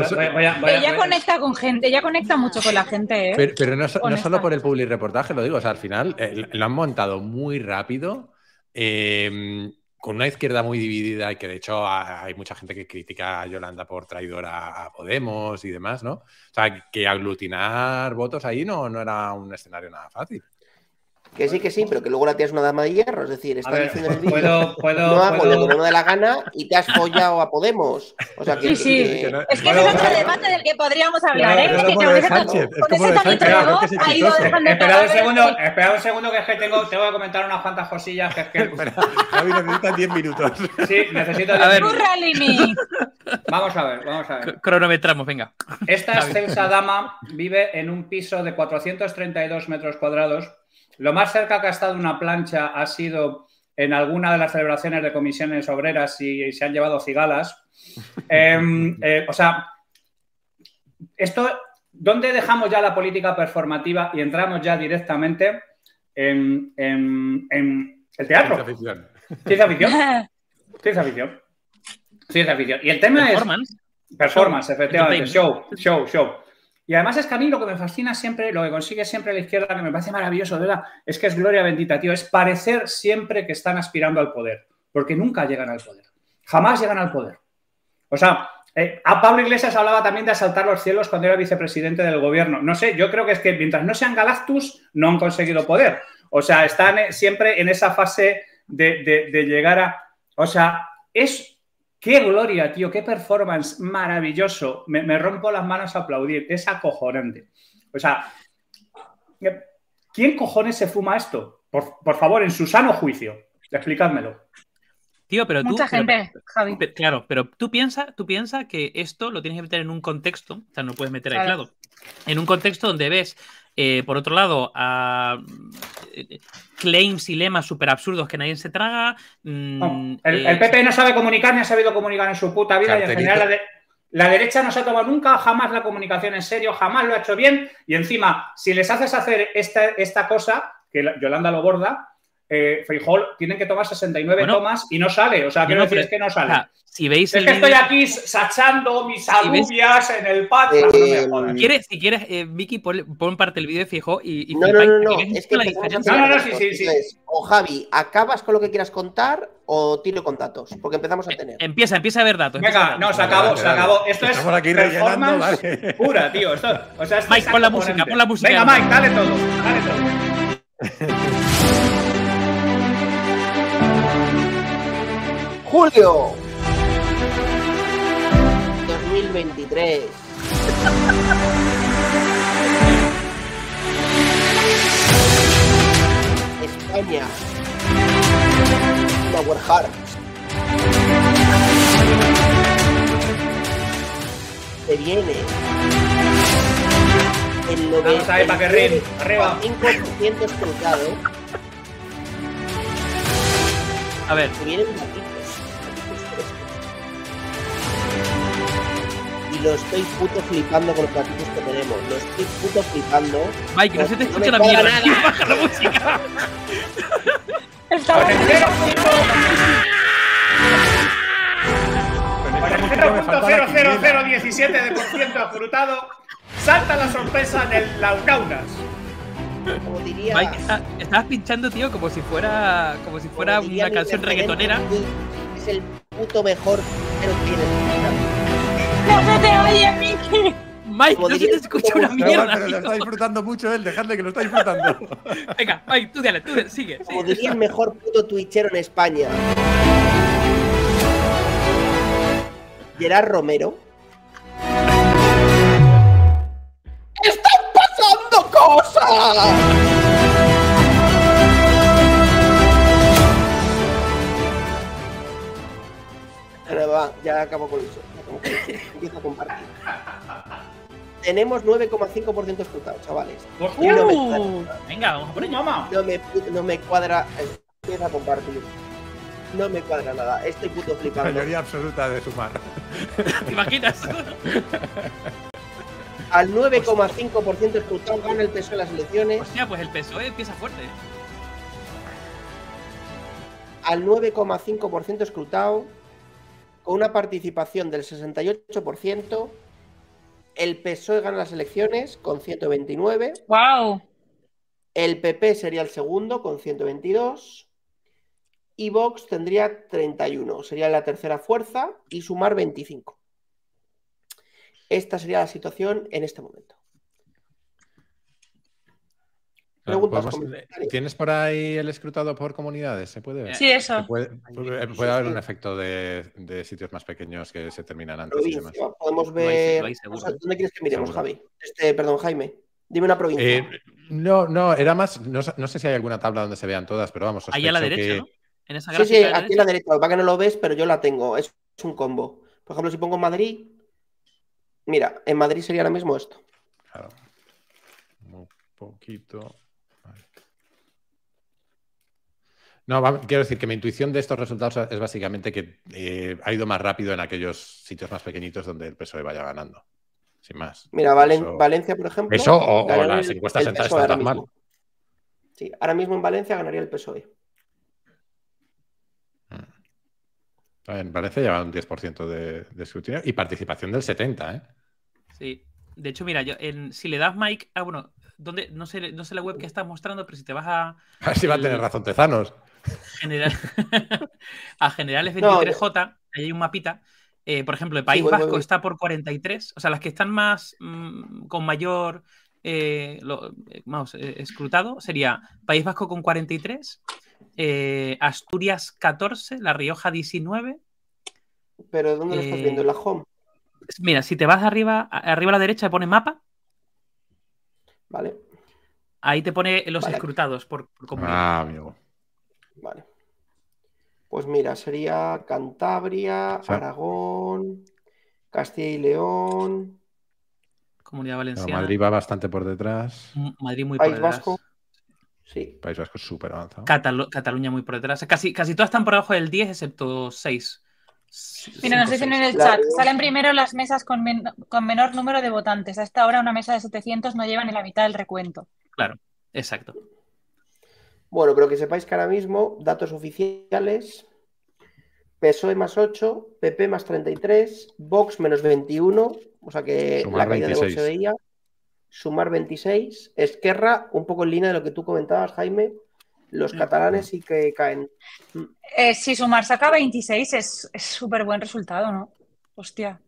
ella conecta con gente, ella conecta mucho con la gente, ¿eh? Pero, no, no, solo por el public reportaje, lo digo, o sea, al final eh, lo han montado muy rápido. Eh, con una izquierda muy dividida y que de hecho hay mucha gente que critica a Yolanda por traidora a Podemos y demás, ¿no? O sea, que aglutinar votos ahí no, no era un escenario nada fácil. Que sí, que sí, pero que luego la tía es una dama de hierro, es decir, está diciendo el vídeo, no hago lo que no me da la gana y te has follado a Podemos. O sea, que, sí, sí. es que ese es otro debate del que podríamos hablar, ¿eh? Es que con ese ha ido dejando Esperad un segundo, esperad un segundo que es que tengo, tengo que comentar unas cuantas cosillas que es que... Javi necesita 10 minutos. Sí, necesito 10 minutos. Vamos a ver, vamos a ver. Cronometramos, venga. Esta excelsa dama vive en un piso de 432 metros cuadrados lo más cerca que ha estado una plancha ha sido en alguna de las celebraciones de comisiones obreras y, se han llevado cigalas. [laughs] Em, eh, o sea, esto, ¿dónde dejamos ya la política performativa y entramos ya directamente en, el teatro? Ciencia ficción. Ciencia ficción. [laughs] Ciencia ficción. Ciencia ficción. Y el tema Performance. es performance, efectivamente, show, show, show. Y además es que a mí lo que me fascina siempre, lo que consigue siempre la izquierda, que me parece maravilloso, de verdad, es que es gloria bendita, tío, es parecer siempre que están aspirando al poder, porque nunca llegan al poder. Jamás llegan al poder. O sea, eh, a Pablo Iglesias hablaba también de asaltar los cielos cuando era vicepresidente del gobierno. No sé, yo creo que es que mientras no sean Galactus, no han conseguido poder. O sea, están eh, siempre en esa fase de, llegar a. O sea, es. Qué gloria, tío, qué performance maravilloso. Me, me rompo las manos a aplaudir. Es acojonante. O sea, eh, ¿quién cojones se fuma esto? Por, por favor, en su sano juicio. Explicádmelo. Tío, pero tú. Mucha pero- gente, Javi. Claro, pero tú piensas tú piensa que esto lo tienes que meter en un contexto, o sea, no puedes meter Claro. aislado, en un contexto donde ves, eh, por otro lado, a eh, claims y lemas súper absurdos que nadie se traga. mm, No, el, eh, el PP no sabe comunicar ni ha sabido comunicar en su puta vida y en general la, de- la derecha no se ha tomado nunca jamás la comunicación en serio, jamás lo ha hecho bien y encima, si les haces hacer esta, esta cosa, que la- Yolanda lo borda, eh, Frijol tienen que tomar 69 Bueno. tomas y no sale, o sea, no, quiero no, decir es que no o sale. sea, si veis Es el que estoy vídeo- aquí sachando mis Si ves- alubias en el patio. Eh, no me jodas. si ¿Quieres, si quieres, eh, Vicky, pon, pon parte del vídeo de fijo y, y No, no, no, no, ves es que la diferencia. No, no, no, sí, sí, sí. O Javi, ¿acabas con lo que quieras contar o tiro con datos? Porque empezamos a tener. Empieza, empieza a ver datos. Venga, no, se acabó, se acabó. Esto es Estamos aquí performance vale. pura, tío. Esto, o sea, esto Mike, es pon la música, pon la música. Venga, Mike, dale todo, dale todo. [laughs] Julio 2023. España. Hearts. Se viene. El Vamos ahí, Paquerrín, arriba. 5% escrutado. A ver, Se vienen lo estoy puto flipando con los gatitos que tenemos. Lo estoy puto flipando. Mike, no se te escucha la mierda. nada. Baja la música. Estaba Con el 0.00017 de por ciento afrutado, salta la sorpresa en el Launaunas. Como diría. Mike, está- estabas pinchando, tío, como si fuera, como si fuera como una canción reggaetonera. Es el puto mejor pero tiene. ¡No se te oye, Miki! Mike, no se te escucha una No, mierda. pero lo tío. está disfrutando mucho él, dejadle que lo está disfrutando. [laughs] Venga, Mike, tú dale, tú dale, sigue. Como sigue. diría el mejor puto twitchero en España. Gerard Romero. ¡Están pasando cosas! Ahora va, ya acabo con eso. [coughs] Empiezo a compartir. Tenemos 9,5% escrutado, chavales. Hostia, no me Uh, venga, vamos a por ¡Uh, ello. mamá! No me, no me cuadra. Empieza a compartir. No me cuadra nada. Estoy puto flipando. Mayoría absoluta de sumar. [laughs] ¿Te imaginas? Al 9,5% escrutado gana el PSOE en las elecciones. Hostia, pues el PSOE empieza fuerte. ¿eh? Al 9,5% escrutado. Con una participación del 68%. El PSOE gana las elecciones con 129. ¡Wow! El PP sería el segundo con 122. Y Vox tendría 31. Sería la tercera fuerza y sumar 25. Esta sería la situación en este momento. Preguntas, Podemos- comentarios. ¿Tienes por ahí el escrutado por comunidades? ¿Se puede ver? Sí, eso. Puede, puede- puede haber un efecto de, de sitios más pequeños que se terminan antes y demás. Podemos hay- ver. lo hay seguro. o sea, ¿Dónde quieres que miremos, Seguro. Javi? Este, perdón, Jaime. Dime una provincia. Eh, no, no, era más. No, sé- no sé si hay alguna tabla donde se vean todas, pero vamos. Ahí a la derecha, que- ¿no? En esa sí, gráfica sí, aquí a la derecha. Lo que es no lo ves, pero yo la tengo. Es un combo. Por ejemplo, si pongo Madrid. Mira, en Madrid sería ahora mismo esto. Claro. Un poquito. Vale. No, va- quiero decir que mi intuición de estos resultados es básicamente que eh, ha ido más rápido en aquellos sitios más pequeñitos donde el PSOE vaya ganando. Sin más. Mira, Valen- Eso- Valencia, por ejemplo. Eso o- o ganaría las el- encuestas el centrales PSOE están ahora tan mismo. Sí, ahora mismo en Valencia ganaría el PSOE. En Valencia lleva un 10% de, de escrutinio y participación del 70%, ¿eh? Sí. De hecho, mira, yo en- si le das Mike. Ah, bueno, ¿dónde? No sé, no sé la web que estás mostrando, pero si te vas a A ver si va a tener razón Tezanos. General, [laughs] a generales No, 23J, ahí hay un mapita. eh, por ejemplo, el País voy, Vasco voy. está por 43. O sea, las que están más mm, con mayor eh, lo- eh, vamos, eh, escrutado sería País Vasco con 43, eh, Asturias 14, La Rioja 19. Pero ¿dónde lo estás Eh, viendo? ¿En la home? Mira, si te vas arriba, a- arriba a la derecha, pone mapa. Vale, Ahí te pone los Vale. escrutados por, por comunidad. Ah, amigo. Vale. Pues mira, sería Cantabria, Sí. Aragón, Castilla y León, Comunidad Pero Valenciana. Madrid va bastante por detrás. M- Madrid muy por País detrás. Vasco. Sí, País Vasco es súper avanzado. Catalu- Cataluña muy por detrás. Casi, casi todas están por debajo del 10, excepto 6. Mira, nos dicen en el La- chat, salen primero las mesas con, men- con menor número de votantes. A esta hora una mesa de 700 no lleva ni la mitad del recuento. Exacto. Bueno, pero que sepáis que ahora mismo, datos oficiales, PSOE más 8, PP más 33, Vox menos 21, o sea que Sumar la caída de Vox 26. se veía, sumar 26, Esquerra, un poco en línea de lo que tú comentabas, Jaime, los Mm. catalanes sí que caen. Eh, si sumar saca 26 es es súper buen resultado, ¿no? Hostia.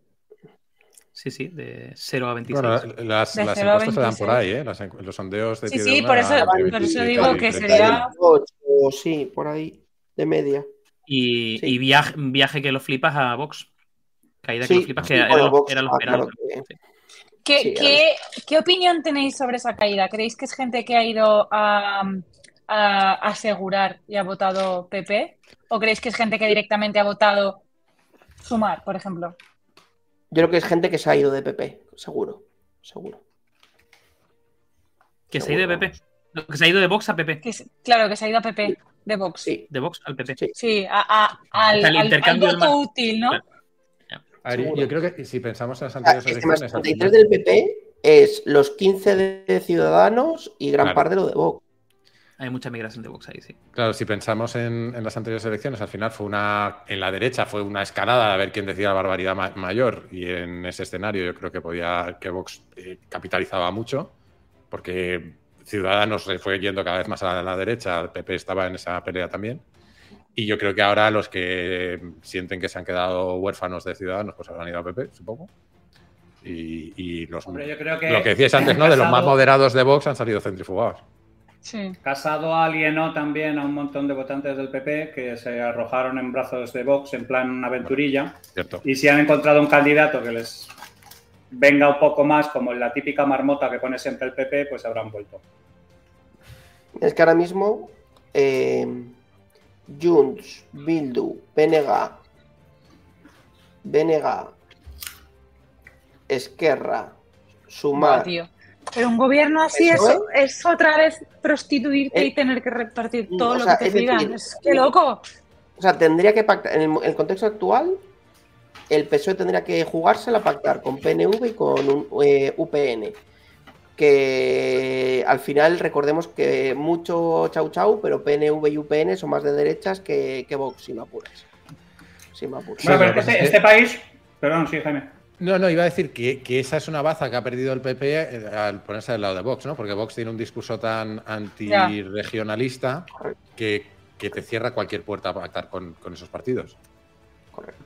Sí, sí, de 0 a 26. Bueno, las, De las cero a encuestas se dan por 26. ahí, ¿eh? Las los sondeos de Sí, sí, por eso- por eso 20 y digo que 30. sería- 8, sí, por ahí, de media. Y, Sí. y viaje, viaje que lo flipas a Vox. Caída que lo flipas, que era, lo, Vox, era lo ah, esperado. claro que- Sí. ¿Qué, Sí, qué- qué opinión tenéis sobre esa caída? ¿Creéis que es gente que ha ido a, a asegurar y ha votado PP? ¿O creéis que es gente que directamente ha votado Sumar, por ejemplo? Yo creo que es gente que se ha ido de PP, seguro, seguro. Que se ha ido de PP. No, Que se ha ido de Vox a PP. Que claro, que se ha ido a PP de Vox. Sí, De Vox al PP. Sí. a- a- al, intercambio voto útil, ¿no? Claro. A ver, yo creo que si pensamos en las anteriores este más elecciones. 33 final- del PP es los 15 de Ciudadanos y gran Claro. parte de lo de Vox. Hay mucha migración de Vox ahí, sí. Claro, si pensamos en, en las anteriores elecciones, al final fue una. En la derecha fue una escalada a ver quién decía la barbaridad ma- mayor. Y en ese escenario yo creo que podía. que Vox eh, capitalizaba mucho. Porque Ciudadanos se fue yendo cada vez más a la derecha. El PP estaba en esa pelea también. Y yo creo que ahora los que sienten que se han quedado huérfanos de Ciudadanos, pues habrán ido a PP, supongo. Y, y los, Hombre, yo creo que lo que decías antes, ¿no? De los más moderados de Vox han salido centrifugados. Sí. Casado alienó también a un montón de votantes del PP que se arrojaron en brazos de Vox en plan aventurilla. ¿Cierto? Y si han encontrado un candidato que les venga un poco más como la típica marmota que pone siempre el PP, pues habrán vuelto. Es que ahora mismo eh, Junts, Bildu, BNG, BNG, Esquerra, Sumar. tío. Pero un gobierno así es, Eso es otra vez prostituirte Eh, y tener que repartir mm, todo lo sea, que te. Es que loco. O sea, tendría que pactar, en el, contexto actual, el PSOE tendría que jugársela a pactar con PNV y con un, eh, UPN. Que al final recordemos que mucho chau chau, pero PNV y UPN son más de derechas que, que Vox, si me apuras. Si me apuras. Bueno, pero este, es que- este país. Perdón, sí, Jaime. No, no, iba a decir que, que esa es una baza que ha perdido el PP al ponerse del lado de Vox, ¿no? Porque Vox tiene un discurso tan antirregionalista que, que te cierra cualquier puerta a pactar con, con esos partidos. Correcto.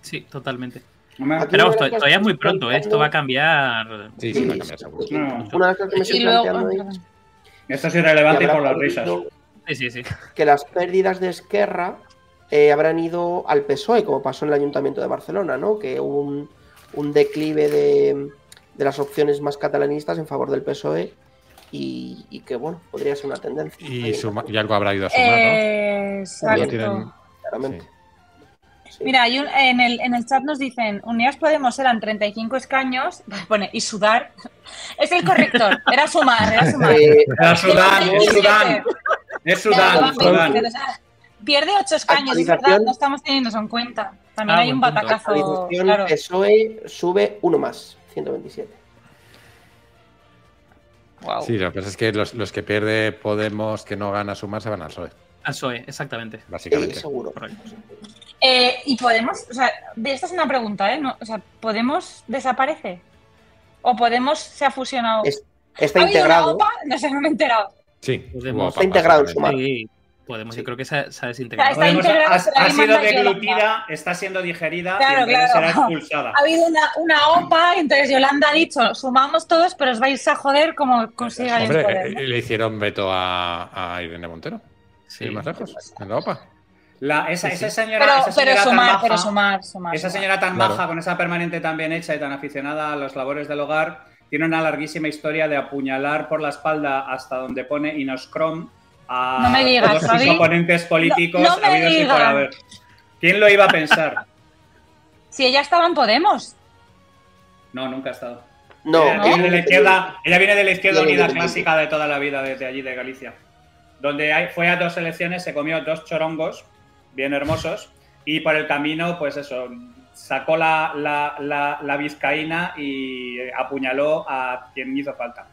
Sí, totalmente. Pero vamos, una de las to- todavía es muy pronto, ¿eh? esto va a cambiar. Sí, Sí, va a cambiar seguro. No. Una de las que me estoy planteando es Esto es irrelevante por las risas. Sí, sí, sí. que las pérdidas de Esquerra eh, habrán ido al PSOE, como pasó en el Ayuntamiento de Barcelona, ¿no? Que hubo un, un declive de, de las opciones más catalanistas en favor del PSOE y, y que, bueno, podría ser una tendencia. Y, suma- y algo habrá ido a sumar, ¿no? Eh, exacto. tienen- Claramente. Sí. Sí. Mira, hay un- en, el, en el chat nos dicen, Unidas Podemos eran 35 escaños, [laughs] pone, y sudar. [laughs] Es el corrector, era sumar, era sumar. Eh, Era Sudán, es Sudán. Es sea, Pierde 8 escaños, es verdad, no estamos teniendo eso en cuenta. También Ah, hay un punto. batacazo, claro. PSOE sube uno más, 127. Wow. Sí, lo que pasa es que los, los que pierde Podemos, que no gana sumar, se van al PSOE, Al PSOE, exactamente. Sí, básicamente. seguro. Correcto. Eh, y podemos, o sea, esta es una pregunta, ¿eh? No, o sea, ¿Podemos desaparece? ¿O Podemos se ha fusionado? Es- está ¿Ha habido una integrado. OPA? No sé, no me he enterado. Sí, Podemos- Está integrado en. Sumar. Sí, podemos. Sí. Yo creo que se, ha- se ha desintegrado. Está Podemos- integrado, ha, sido deglutida, está siendo digerida Claro, y claro. será expulsada. Ha habido una, una OPA, entonces Yolanda ha dicho, sumamos todos, pero os vais a joder como consigáis Hombre, poder. eh, ¿no? le hicieron veto a, a Irene Montero. Sí. Más lejos, en la OPA. La- esa, Sí, esa sí. señora, Pero, esa pero señora tan sumar, maja- pero sumar, sumar. Esa señora tan Claro. maja, con esa permanente tan bien hecha y tan aficionada a las labores del hogar, tiene una larguísima historia de apuñalar por la espalda hasta donde pone Inoscrom a No me digas, todos sus oponentes políticos No- no me habidos y por haber. ¿Quién lo iba a pensar? Si ella estaba en Podemos. No, nunca ha estado. No, ella, ¿no? viene de la izquierda, ella viene de la izquierda unida clásica de toda la vida desde allí, de Galicia. Donde hay- fue a dos elecciones, se comió dos chorongos bien hermosos y por el camino, pues eso, sacó la, la, la, la vizcaína y apuñaló a quien hizo falta.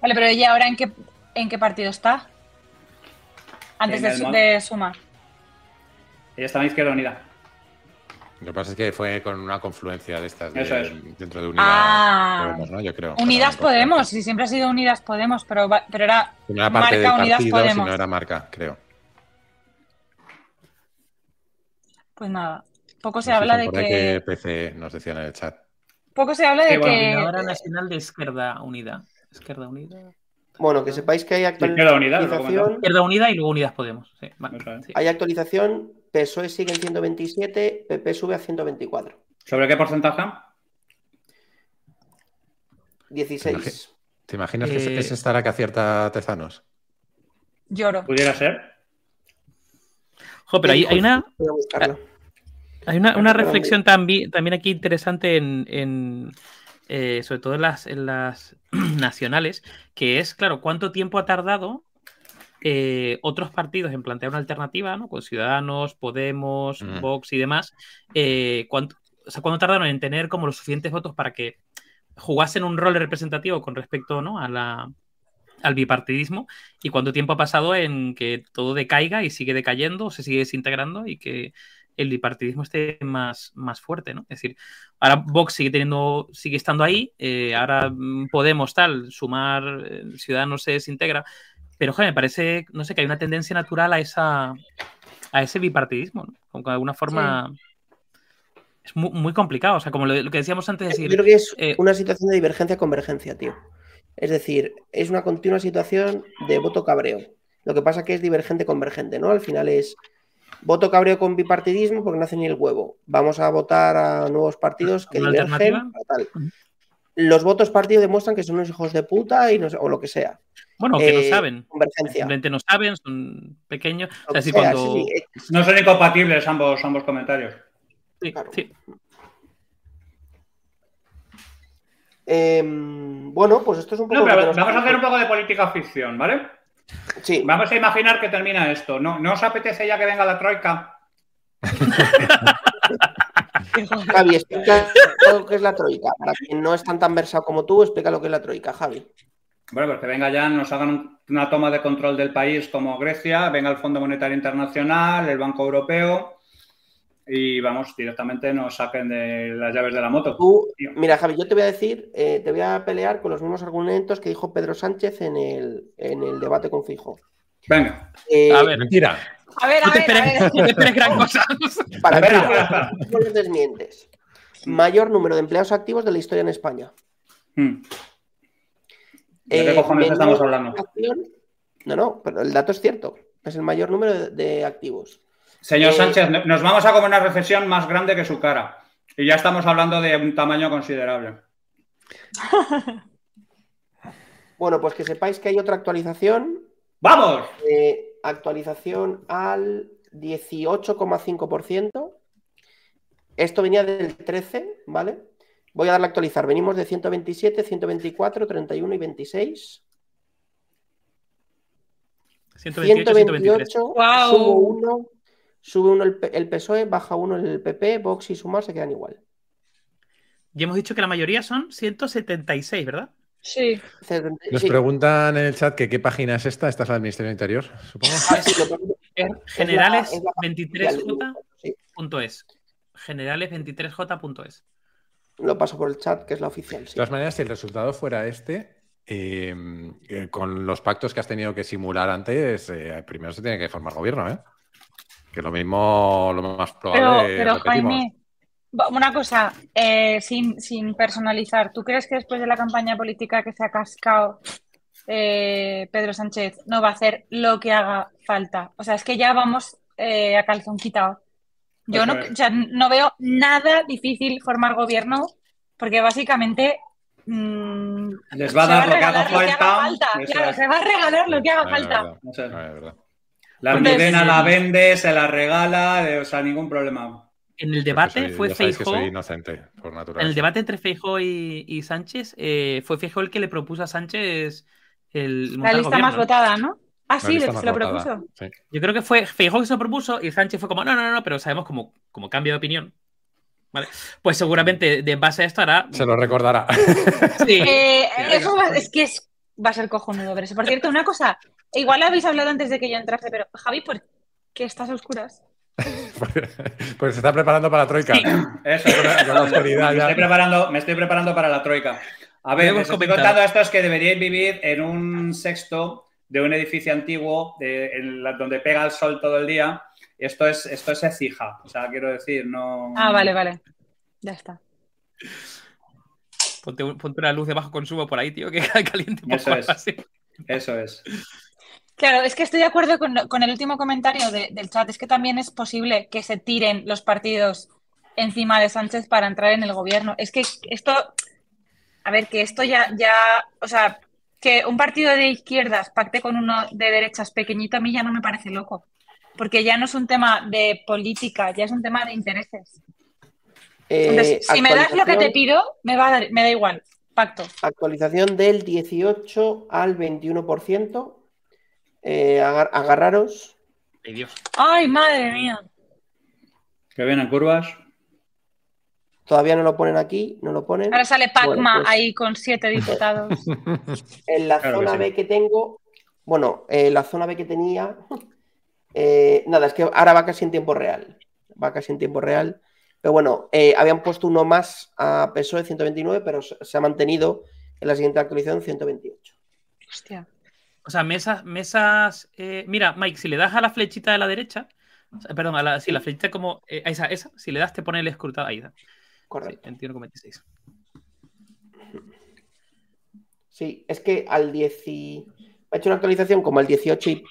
Vale, pero ella ahora en qué, en qué partido está? Antes de, su- de sumar. Ella estaba en Izquierda Unida. Lo que pasa es que fue con una confluencia de estas de- Eso es. dentro de Unidas Ah. Podemos, ¿no? Yo creo. Unidas Podemos, si siempre ha sido Unidas Podemos, pero, pero era No era parte marca del Unidas partido, Podemos. sino era marca, creo. Pues nada, poco se Nos habla de ahí que, PC nos decían en el chat. poco se habla de Sí, bueno, que Coordinadora Nacional de Izquierda Unida. Izquierda Unida. Bueno, que sepáis que hay actualización. Izquierda Unida y luego Unidas Podemos. Sí, vale, Eso es. sí. Hay actualización. PSOE sigue en 127, PP sube a 124. ¿Sobre qué porcentaje? 16. ¿Te imaginas que es- Eh, es esta la que acierta Tezanos? lloro. ¿Pudiera ser? Jo, pero hay, hay una, Voy a buscarlo. Hay una, una reflexión también, también aquí interesante en, en, eh, sobre todo en las, en las [clears throat] nacionales, que es, claro, cuánto tiempo ha tardado eh, otros partidos en plantear una alternativa, ¿no? Con Ciudadanos, Podemos, Mm. Vox y demás. eh, cuánto, o sea, cuánto tardaron en tener como los suficientes votos para que jugasen un rol representativo con respecto ¿no? a la, al bipartidismo y cuánto tiempo ha pasado en que todo decaiga y sigue decayendo o se sigue desintegrando y que el bipartidismo esté más, más fuerte, ¿no? Es decir, ahora Vox sigue teniendo, sigue estando ahí, eh, ahora mm, Podemos tal, sumar, eh, Ciudadanos se desintegra, pero joder, me parece, no sé, que hay una tendencia natural a esa a ese bipartidismo, ¿no? Como que de alguna forma es muy, muy complicado, o sea, como lo, lo que decíamos antes, es Yo decir, creo que es eh, una situación de divergencia-convergencia, tío. Es decir, es una continua situación de voto cabreo. Lo que pasa que es divergente-convergente, ¿no? Al final es voto cabreo con bipartidismo porque no hace ni el huevo. Vamos a votar a nuevos partidos que ¿Una divergen. tal. Los votos partido demuestran que son unos hijos de puta y no o lo que sea. bueno, que no Eh, saben, Convergencia. simplemente no saben, son pequeños, o Lo sea, que si sea, cuando... sí, sí, eh, No son incompatibles ambos, ambos comentarios. sí, claro. sí. em, bueno, pues esto es un poco. No, pero vamos a hacer un poco de política ficción, ¿vale? Sí, Vamos a imaginar que termina esto. ¿No, ¿no os apetece ya que venga la troika? [laughs] Javi, explica lo que es la troika. Para quien no es tan tan versado como tú, explica lo que es la troika, Javi. Bueno, pues que venga ya, nos hagan un- una toma de control del país como Grecia, venga el Fondo Monetario Internacional, el Banco Europeo y vamos, directamente nos saquen de las llaves de la moto. Tú, mira, Javi, yo te voy a decir, eh, te voy a pelear con los mismos argumentos que dijo Pedro Sánchez en el, en el debate con Fijo. Venga. Eh, A ver, Mentira. A ver, no a te ver, a esperes, ver. no te esperes gran cosa. [laughs] para espera. no los desmientes. Mayor número de empleados activos de la historia en España. Hmm. ¿De qué Eh, cojones estamos hablando? No, no, pero el dato es cierto. Es el mayor número de, de activos. Señor Eh, Sánchez, no- nos vamos a comer una recesión más grande que su cara. Y ya estamos hablando de un tamaño considerable. [laughs] Bueno, pues que sepáis que hay otra actualización. ¡Vamos! eh, actualización al 18,5%. Esto venía del 13, ¿vale? Voy a darle a actualizar. Venimos de 127, 124, 31 y 26. 128, 123. 128, Guau. sube uno, sube uno el, P- el PSOE, baja uno el PP, Vox y Sumar se quedan igual. Y hemos dicho que la mayoría son 176, ¿verdad? Sí. Nos Sí. preguntan en el chat que qué página es esta. Esta es la del Ministerio del Interior, supongo. Ah, sí, lo que- Er- Generales es la- 23J. Sí. Punto es. Generales23j.es. Lo paso por el chat, que es la oficial. De Sí. todas maneras, si el resultado fuera este, eh, eh, con los pactos que has tenido que simular antes, eh, primero se tiene que formar gobierno, ¿eh? Que lo mismo, lo más Pero, probable. pero repetimos. Jaime, una cosa, eh, sin, sin personalizar, ¿tú crees que después de la campaña política que se ha cascado eh, Pedro Sánchez no va a hacer lo que haga falta? O sea, es que ya vamos eh, a calzón quitado. Yo no, o sea, no veo nada difícil formar gobierno porque básicamente mm, Les va a dar lo que haga falta. Claro, es. se va a regalar lo que haga No, es falta. no, es verdad. La almudena la vende, se la regala, eh, o sea, ningún problema. En el debate soy- fue Feijóo. soy inocente, por naturaleza. En el debate entre Feijóo y, y Sánchez, eh, fue Feijóo el que le propuso a Sánchez el La lista gobierno, más ¿no? votada, ¿no? Ah, La sí, se lo votada, propuso. sí. Yo creo que fue Feijóo que se lo propuso y Sánchez fue como, no, no, no, pero sabemos como, como cambio de opinión. ¿Vale? Pues seguramente de en base a esto hará. Se lo recordará. Sí. Eh, eso es que es- va a ser cojonudo ver eso. Por cierto, una cosa, igual habéis hablado antes de que yo entrase, pero Javi, ¿por qué estás a oscuras? [laughs] pues se está preparando para la troika. Sí. Eso es. Con la- con la austeridad me, ya. estoy preparando, me estoy preparando para la troika. A ver, les estoy contando a estos que deberíais vivir en un sexto de un edificio antiguo de- en la- donde pega el sol todo el día. Esto es, esto es Ecija. O sea, quiero decir, no. Ah, vale, vale. Ya está. Ponte, un- ponte una luz de bajo consumo por ahí, tío, que [laughs] caliente un Eso poco es. así. Eso es. Claro, es que estoy de acuerdo con, con el último comentario de- del chat. Es que también es posible que se tiren los partidos encima de Sánchez para entrar en el gobierno. Es que esto, a ver, que esto ya, ya, o sea, que un partido de izquierdas pacte con uno de derechas pequeñito a mí ya no me parece loco. Porque ya no es un tema de política, ya es un tema de intereses. Eh, Entonces, si me das lo que te pido, me va a dar, me da igual. Pacto. Actualización del 18 al 21%. Eh, agar- agarraros. Ay, Dios. Ay, madre mía. Que vienen curvas. Todavía no lo ponen aquí, no lo ponen. Ahora sale Pacma Bueno, pues- ahí con siete diputados. [laughs] En la Claro que zona sí. B que tengo, bueno, eh, la zona B que tenía, [laughs] eh, nada, es que ahora va casi en tiempo real. Va casi en tiempo real. Pero bueno, eh, habían puesto uno más a PSOE 129, pero se ha mantenido en la siguiente actualización 128. Hostia. O sea, mesas, mesas. eh, mira, Mike, si le das a la flechita de la derecha, perdón, a la, si la flechita como. eh, a esa, esa, si le das, te pone el escrutado. Ahí está. Sí, Correcto. 21,26. Sí, es que al 10 y- ha hecho una actualización como al 18 y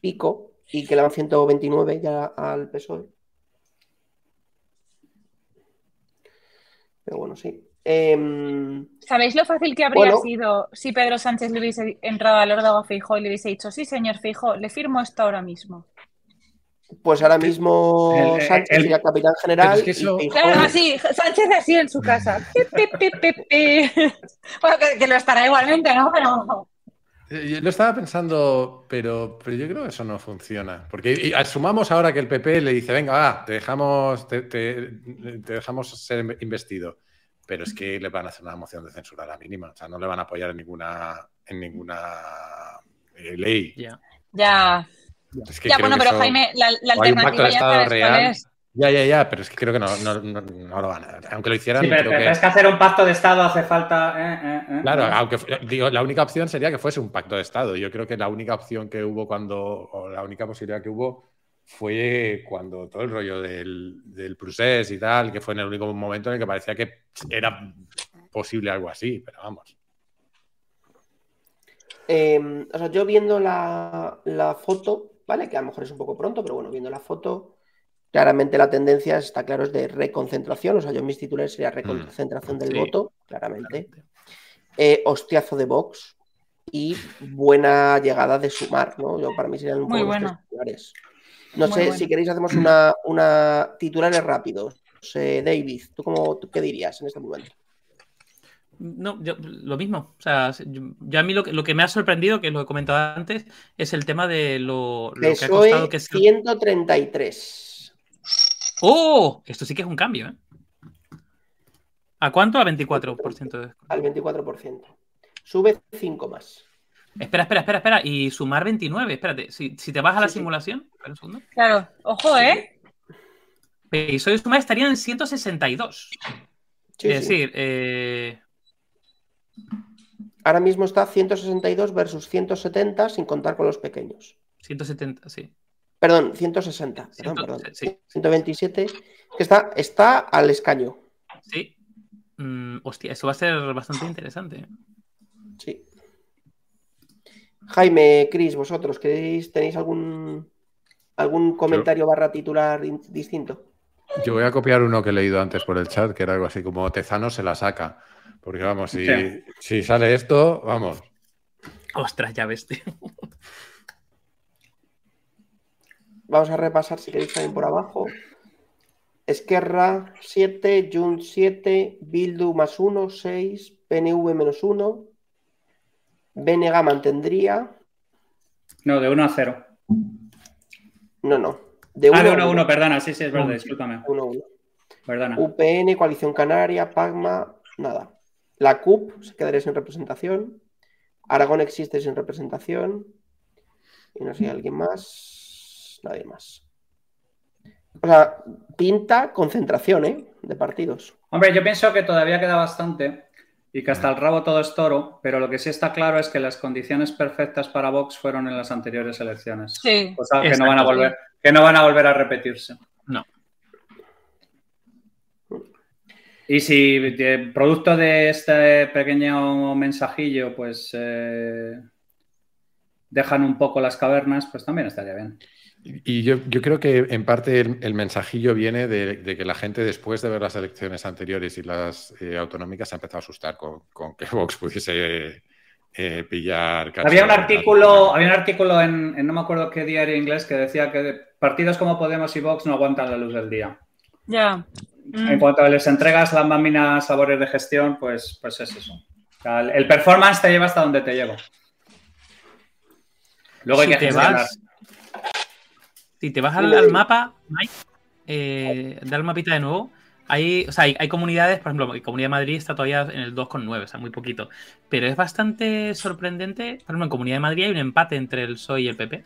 pico y que le dan 129 ya al PSOE. Pero bueno, sí. Em, ¿Sabéis lo fácil que habría Bueno. sido si Pedro Sánchez le hubiese entrado al órdago a Feijóo y le hubiese dicho, sí, señor Feijóo, le firmo esto ahora mismo? pues ahora mismo El- el- Sánchez el- sería capitán general. Es que eso- Claro, así, Sánchez así en su casa. Pi, pi, pi, pi, pi. [laughs] Bueno, que, que lo estará igualmente, ¿no? Pero Yo lo estaba pensando, pero, pero yo creo que eso no funciona. Porque y asumamos ahora que el PP le dice, venga, va, te dejamos, te, te- te dejamos ser investido. Pero es que le van a hacer una moción de censura a la mínima. O sea, no le van a apoyar en ninguna, en ninguna eh, ley. Ya. ya, Es que ya creo bueno, que pero eso- Jaime, la, la alternativa ya cuál real. es. Ya, ya, ya, pero es que creo que no, no, no, no lo van a. Aunque lo hicieran, Sí, pero, creo pero que. es que hacer un pacto de Estado hace falta. eh, eh, eh. Claro, aunque digo, la única opción sería que fuese un pacto de Estado. Yo creo que la única opción que hubo cuando, o la única posibilidad que hubo fue cuando todo el rollo del, del procés y tal, que fue en el único momento en el que parecía que era posible algo así, pero vamos. Eh, o sea, yo viendo la, la foto, ¿vale? Que a lo mejor es un poco pronto, pero bueno, viendo la foto, claramente la tendencia está claro es de reconcentración. O sea, yo en mis titulares sería reconcentración del Sí. voto, claramente. Eh, hostiazo de Vox y buena llegada de sumar, ¿no? Yo, para mí serían un Muy poco los titulares. No Muy sé si queréis hacemos una, una titulares rápidos. Eh, David, ¿tú, cómo, tú qué dirías en este momento? No, yo- lo mismo. O sea, yo, yo a mí lo que, lo que me ha sorprendido, que lo he comentado antes, es el tema de lo, lo que ha PSOE costado que sea. 133. ¡Oh! Esto sí que es un cambio, ¿eh? ¿A cuánto? A 24% de... al 24%. Sube 5 más. Espera, espera, espera, espera. Y sumar 29. Espérate. Si, si te vas a la Sí, sí. simulación. Espera un segundo. Claro, ojo, ¿eh? PSOE y Sumar estarían en 162. Sí, es sí. decir, eh, Ahora mismo está 162 versus 170 sin contar con los pequeños. 170, sí. Perdón, 160. Perdón, Ciento- perdón. sí. 127. Que está, está al escaño. Sí. Mm, hostia, eso va a ser bastante interesante. Sí. Jaime, Cris, vosotros, ¿queréis, ¿tenéis algún, algún comentario barra titular in- distinto? Yo voy a copiar uno que he leído antes por el chat, que era algo así como Tezano se la saca. Porque vamos, si, Sí. si sale esto, vamos. Ostras, ya ves, tío. Vamos a repasar si queréis también por abajo. Esquerra 7, Junts 7, Bildu más 1, 6, PNV menos 1, BNG mantendría. No, de 1 a 0. No, no. De Ah, de 1 1 a 1, perdona, sí, sí, es verdad, discúlpame. 1 1. Perdona. UPN, Coalición Canaria, Pagma, nada. La CUP se quedaría sin representación. Aragón existe sin representación. Y no sé, alguien más. Nadie más. O sea, pinta concentración, ¿eh? De partidos. Hombre, yo pienso que todavía queda bastante y que hasta el rabo todo es toro, pero lo que sí está claro es que las condiciones perfectas para Vox fueron en las anteriores elecciones. Sí. Cosa que no Exacto, van a sí. volver, que no van a volver a repetirse. No. Y si de- producto de este pequeño mensajillo, pues eh, dejan un poco las cavernas, pues también estaría bien. Y yo, yo creo que en parte el, el mensajillo viene de, de que la gente después de ver las elecciones anteriores y las eh, autonómicas se ha empezado a asustar con, con que [laughs] Vox pudiese eh, pillar. Había un artículo, había un artículo en, en no me acuerdo qué diario inglés que decía que partidos como Podemos y Vox no aguantan la luz del día. Ya. En Mm. cuanto les entregas las máquinas labores de gestión, pues, pues es eso. O sea, el, performance te lleva hasta donde te llevo. Luego hay si que te gestionar. vas, si te vas al, al mapa, Mike, eh, da el mapita de nuevo. Hay, o sea, hay, hay comunidades, por ejemplo, la Comunidad de Madrid está todavía en el 2,9, o sea, muy poquito. Pero es bastante sorprendente. Por ejemplo, en Comunidad de Madrid hay un empate entre el PSOE y el PP.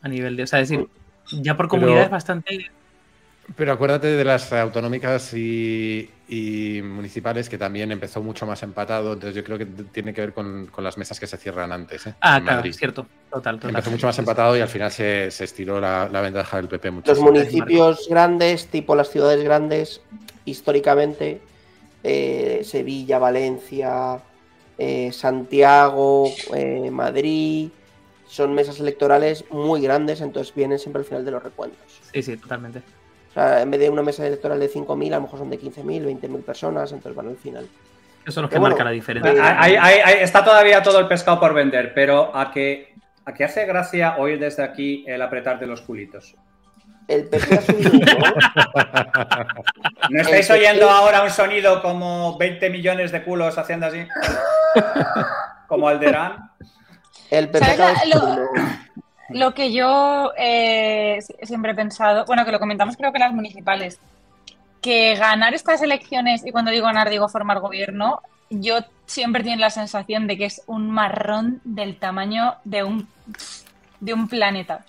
A nivel de. O sea, es decir, ya por Pero- comunidad es bastante. Pero acuérdate de las autonómicas y, y municipales que también empezó mucho más empatado. Entonces yo creo que tiene que ver con, con las mesas que se cierran antes. ¿eh? Ah, En claro, Madrid. cierto. Total, total. Empezó mucho más empatado y al final se, se estiró la, la ventaja del PP mucho. Los municipios grandes, tipo las ciudades grandes, históricamente, eh, Sevilla, Valencia, eh, Santiago, eh, Madrid, son mesas electorales muy grandes, entonces vienen siempre al final de los recuentos. Sí, sí, totalmente. O sea, en vez de una mesa electoral de 5.000, a lo mejor son de 15.000, 20.000 personas, entonces van al final. Eso es lo que bueno, marca la diferencia. eh, Ahí- ahí- ahí está todavía todo el pescado por vender, pero a que, a que hace gracia oír desde aquí el apretar de los culitos. El PP ha subido un poco. [laughs] ¿No estáis El PP oyendo ahora un sonido como 20 millones de culos haciendo así? [laughs] Como Alderán. El PP ¿Sabes acaba de lo- subir un- Lo que yo eh, si- siempre he pensado, bueno, que lo comentamos creo que las municipales, que ganar estas elecciones, y cuando digo ganar digo formar gobierno, yo siempre tengo la sensación de que es un marrón del tamaño de un, de un planeta.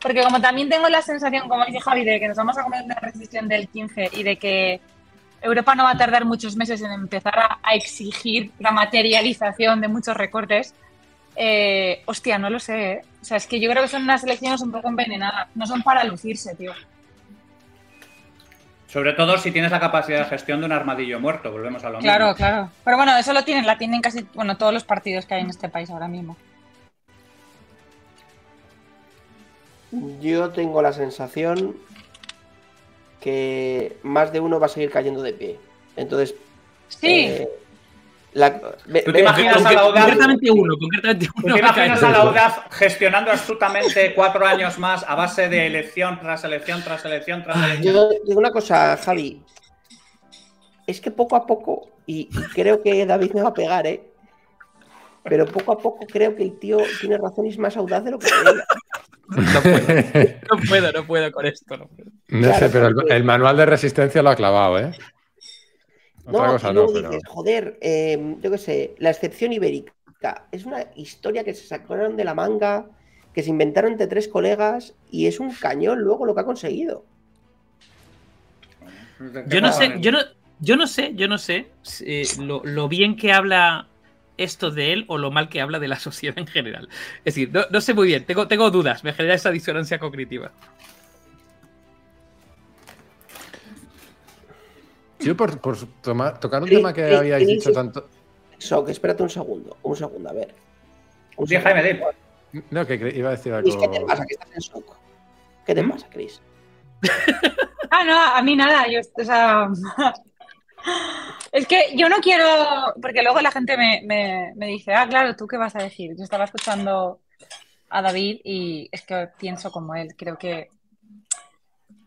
Porque como también tengo la sensación, como dice Javi, de que nos vamos a comer una recesión del 15 y de que Europa no va a tardar muchos meses en empezar a exigir la materialización de muchos recortes, eh, hostia, no lo sé. ¿eh? O sea, es que yo creo que son unas elecciones un poco envenenadas. No son para lucirse, tío. Sobre todo si tienes la capacidad de gestión de un armadillo muerto, volvemos a lo Claro, mismo. claro. Pero bueno, eso lo tienen, la tienen casi, bueno, todos los partidos que hay en este país ahora mismo. Yo tengo la sensación que más de uno va a seguir cayendo de pie. Entonces, Sí, eh, la- ve- ¿Tú te imaginas a la audaz? Concretamente uno, concretamente ¿Tú te imaginas [laughs] a la audaz gestionando astutamente cuatro años más a base de elección tras elección tras elección tras elección? Yo digo una cosa, Javi. Es que poco a poco, y, y creo que David me va a pegar, ¿eh? Pero poco a poco creo que el tío tiene razón y es más audaz de lo que creía. No puedo, [laughs] no puedo, no puedo con esto. No puedo. No sé, pero el manual de resistencia lo ha clavado, ¿eh? Otra No, cosa y no, luego pero. dices, joder, eh, yo qué sé, la excepción ibérica. Es una historia que se sacaron de la manga, que se inventaron entre tres colegas y es un cañón luego lo que ha conseguido. Yo no sé, yo no, yo no sé, yo no sé eh, lo, lo bien que habla esto de él o lo mal que habla de la [laughs] sociedad en general. Es decir, no, no sé muy bien, tengo, tengo dudas, me genera esa disonancia cognitiva. Yo por, por tomar- tocar un tema que habíais dicho tanto. Que espérate un segundo, un segundo, a ver. Un segundo. Jaime, di. No, que iba a decir Cris, algo. ¿qué te pasa? Que estás en shock. ¿Qué te pasa, Chris? [laughs] Ah, no, a mí nada, yo, o sea, [laughs] es que yo no quiero, porque luego la gente me, me- me dice, ah, claro, ¿tú qué vas a decir? Yo estaba escuchando a David y es que pienso como él, creo que,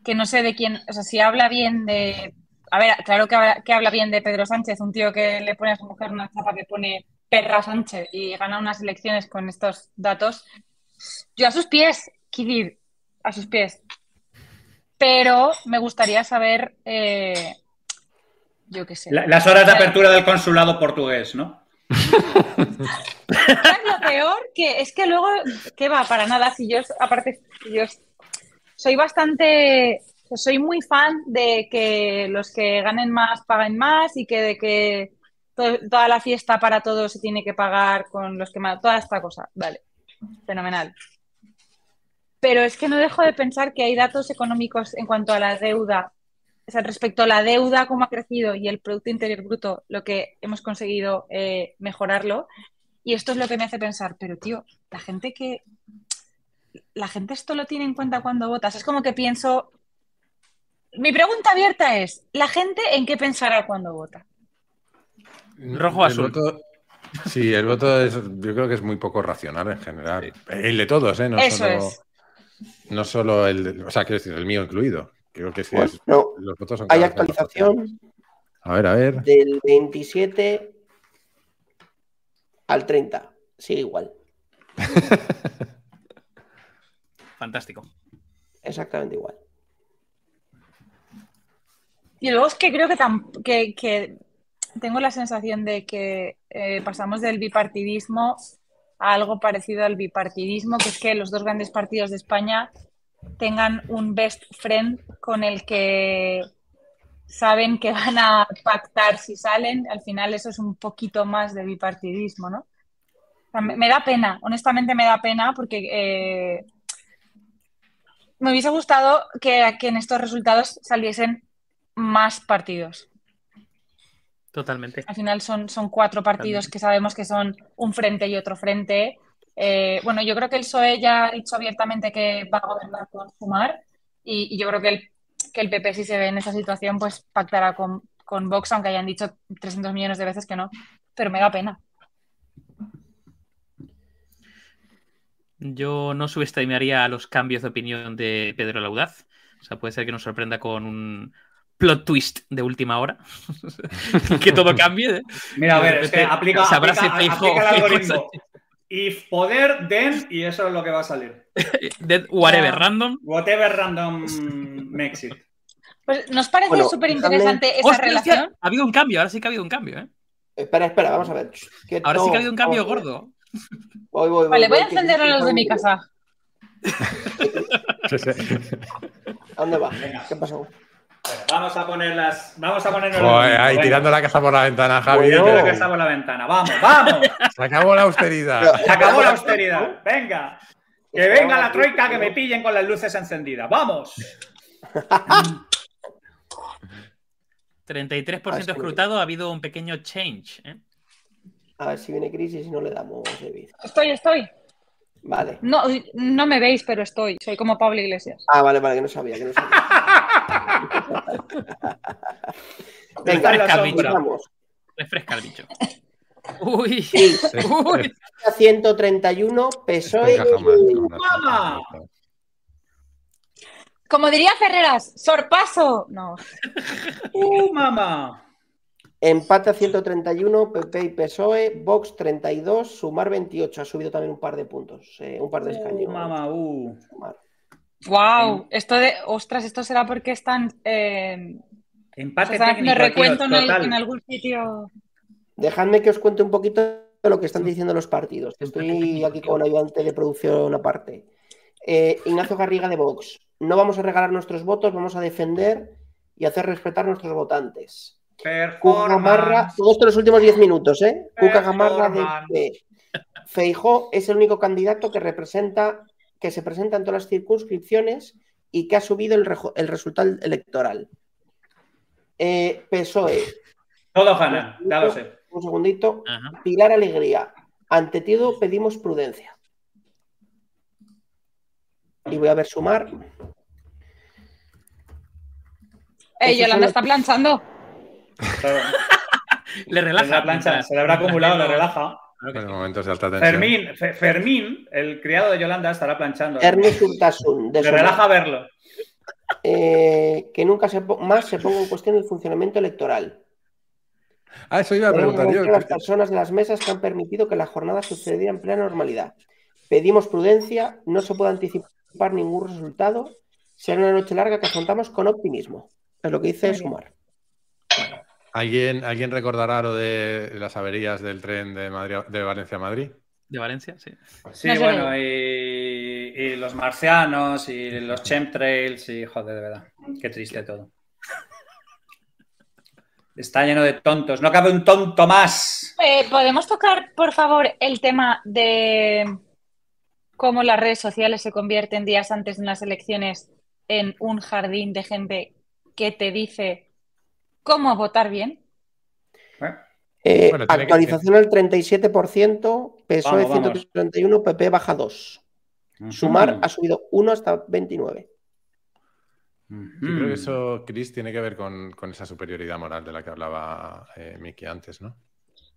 que no sé de quién, o sea, si habla bien de, a ver, claro que habla, que habla bien de Pedro Sánchez, un tío que le pone a su mujer una chapa que pone perra Sánchez y gana unas elecciones con estos datos, yo a sus pies, decir, a sus pies pero me gustaría saber, eh, yo qué sé. La- las horas de apertura del consulado portugués, ¿no? [laughs] ¿Sabes lo peor? Que es que luego, ¿qué va? Para nada, si yo, aparte, yo soy bastante, soy muy fan de que los que ganen más paguen más y que de que to- toda la fiesta para todos se tiene que pagar con los que más, toda esta cosa, vale, fenomenal. Pero es que no dejo de pensar que hay datos económicos en cuanto a la deuda, o sea, respecto a la deuda, cómo ha crecido y el Producto Interior Bruto, lo que hemos conseguido eh, mejorarlo. Y esto es lo que me hace pensar, pero tío, la gente que. La gente esto lo tiene en cuenta cuando votas. Es como que pienso. Mi pregunta abierta es: ¿la gente en qué pensará cuando vota? Rojo o El azul. voto- sí, el voto es, yo creo que es muy poco racional en general. El de todos, ¿eh? No Eso solo, es. No solo el, de- o sea, quiero decir, el mío incluido. Creo que sí es- no, los votos son hay actualización A ver, a ver. del 27 al 30. Sigue igual. [laughs] Fantástico. Exactamente igual. Y luego es que creo que, que, tengo la sensación de que eh, pasamos del bipartidismo a algo parecido al bipartidismo, que es que los dos grandes partidos de España tengan un best friend con el que saben que van a pactar si salen. Al final eso es un poquito más de bipartidismo, ¿no? Me da pena, honestamente me da pena porque eh, me hubiese gustado que, que en estos resultados saliesen más partidos. Totalmente. Al final son, son cuatro partidos que sabemos que son un frente y otro frente. Eh, bueno, yo creo que el PSOE ya ha dicho abiertamente que va a gobernar con Sumar y, y yo creo que el, que el PP si se ve en esa situación pues pactará con, con Vox, aunque hayan dicho 300 millones de veces que no. Pero me da pena. Yo no subestimaría los cambios de opinión de Pedro Laudaz. O sea, puede ser que nos sorprenda con un plot twist de última hora. [laughs] que todo cambie. ¿eh? Mira, a ver, es que repente aplica, aplica, aplica el [laughs] algoritmo. If poder, then, y eso es lo que va a salir. [laughs] Dead whatever, random. Whatever random makes it. Pues, ¿Nos parece Bueno, súper interesante esa relación? ha habido un cambio, ahora sí que ha habido un cambio, ¿eh? Espera, espera, vamos a ver. Ahora sí que ha habido un cambio ver. gordo. Voy, voy, voy, Vale, voy a encender a los de mi casa. ¿A dónde va? ¿Qué pasó? Bueno, vamos a poner las. Vamos a ponernos. Joder, ahí Venga, tirando la casa por la ventana, Javi. Bueno. tira la casa por la ventana. Vamos, vamos. Se acabó la austeridad. [laughs] Se acabó la austeridad. Venga. Que venga la troika, que me pillen con las luces encendidas. ¡Vamos! 33% Ah, sí. escrutado, ha habido un pequeño change. ¿eh? A ver si viene crisis y no le damos David. Estoy, estoy. Vale. No, no me veis, pero estoy. Soy como Pablo Iglesias. Ah, vale, vale, que no sabía, que no sabía. [laughs] [laughs] Venga, sombra. vamos. Refresca el bicho. [laughs] Uy, Sí, uy. 131, PSOE. ¡Mamá! jamás. Como diría Ferreras, sorpaso. No. [laughs] ¡Uh, mamá! Empate a 131, PP y PSOE, Vox 32, Sumar 28. Ha subido también un par de puntos, eh, un par de ¡Uh, escaños. mamá! ¡Uh! Sumar. Wow. Esto de. Ostras, esto será porque están. Eh, Empate están haciendo técnico, tío, recuento en, el- total. en algún sitio. Dejadme que os cuente un poquito de lo que están diciendo los partidos. Estoy aquí con un ayudante de producción aparte. Eh, Ignacio Garriga de Vox. No vamos a regalar nuestros votos, vamos a defender y hacer respetar a nuestros votantes. Cuca Gamarra, todo esto en los últimos 10 minutos, ¿eh? Cuca Gamarra de Feijó es el único candidato que representa, que se presenta en todas las circunscripciones y que ha subido el, el resultado electoral. Eh, PSOE. Todos ganan, Un segundito. Pilar Alegría. Ante todo pedimos prudencia. Y voy a ver sumar. Eh, Yolanda está planchando. [laughs] le relaja. plancha, se le habrá acumulado, le relaja. En momentos de alta tensión. Fermín, Fermín, el criado de Yolanda, estará planchando. Ernest Urtasun. Le relaja verlo. Eh, que nunca más se ponga en cuestión el funcionamiento electoral. Ah, eso iba a preguntar yo. las personas de las mesas que han permitido que la jornada sucediera en plena normalidad. Pedimos prudencia, no se puede anticipar ningún resultado. Será una noche larga que afrontamos con optimismo. Es lo que dice Sumar. ¿Alguien, ¿Alguien recordará lo de las averías del tren de, Madrid, de Valencia a Madrid? De Valencia, sí. Sí, bueno, y, los marcianos y los chemtrails y joder, de verdad. Qué triste todo. Está lleno de tontos. No cabe un tonto más. Eh, ¿Podemos tocar, por favor, el tema de cómo las redes sociales se convierten días antes de las elecciones en un jardín de gente que te dice cómo votar bien? Eh, actualización al 37%, PSOE 131, PP baja 2. Sumar ha subido 1 hasta 29. Yo creo que eso, Chris, tiene que ver con, esa superioridad moral de la que hablaba eh, Miki antes, ¿no?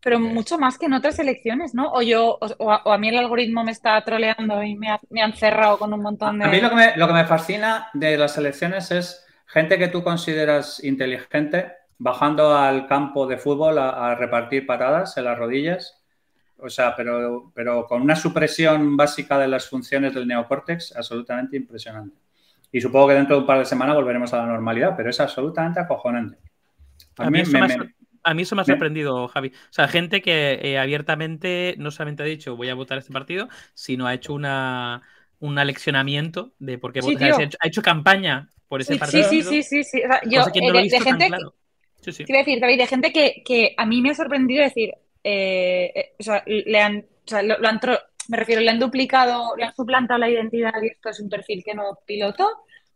Pero mucho más que en otras elecciones, ¿no? O yo, o, a, mí el algoritmo me está troleando y me, han cerrado con un montón de. A mí lo que, me, lo que me fascina de las elecciones es gente que tú consideras inteligente bajando al campo de fútbol a, repartir patadas en las rodillas. O sea, pero, pero con una supresión básica de las funciones del neocórtex absolutamente impresionante. Y supongo que dentro de un par de semanas volveremos a la normalidad, pero es absolutamente acojonante. A, mí, eso me, ha sorprendido, Javi. O sea, gente que eh, abiertamente no solamente ha dicho voy a votar este partido, sino ha hecho una, un aleccionamiento de por qué ha, hecho, campaña por ese partido. Sí, sí, sí, sí. yo, de, gente, Sí, decir, David, de gente que, a mí me ha sorprendido decir, eh, eh, o sea, le han, o sea, lo, han me refiero, le han duplicado, le han suplantado la identidad y esto es un perfil que no piloto,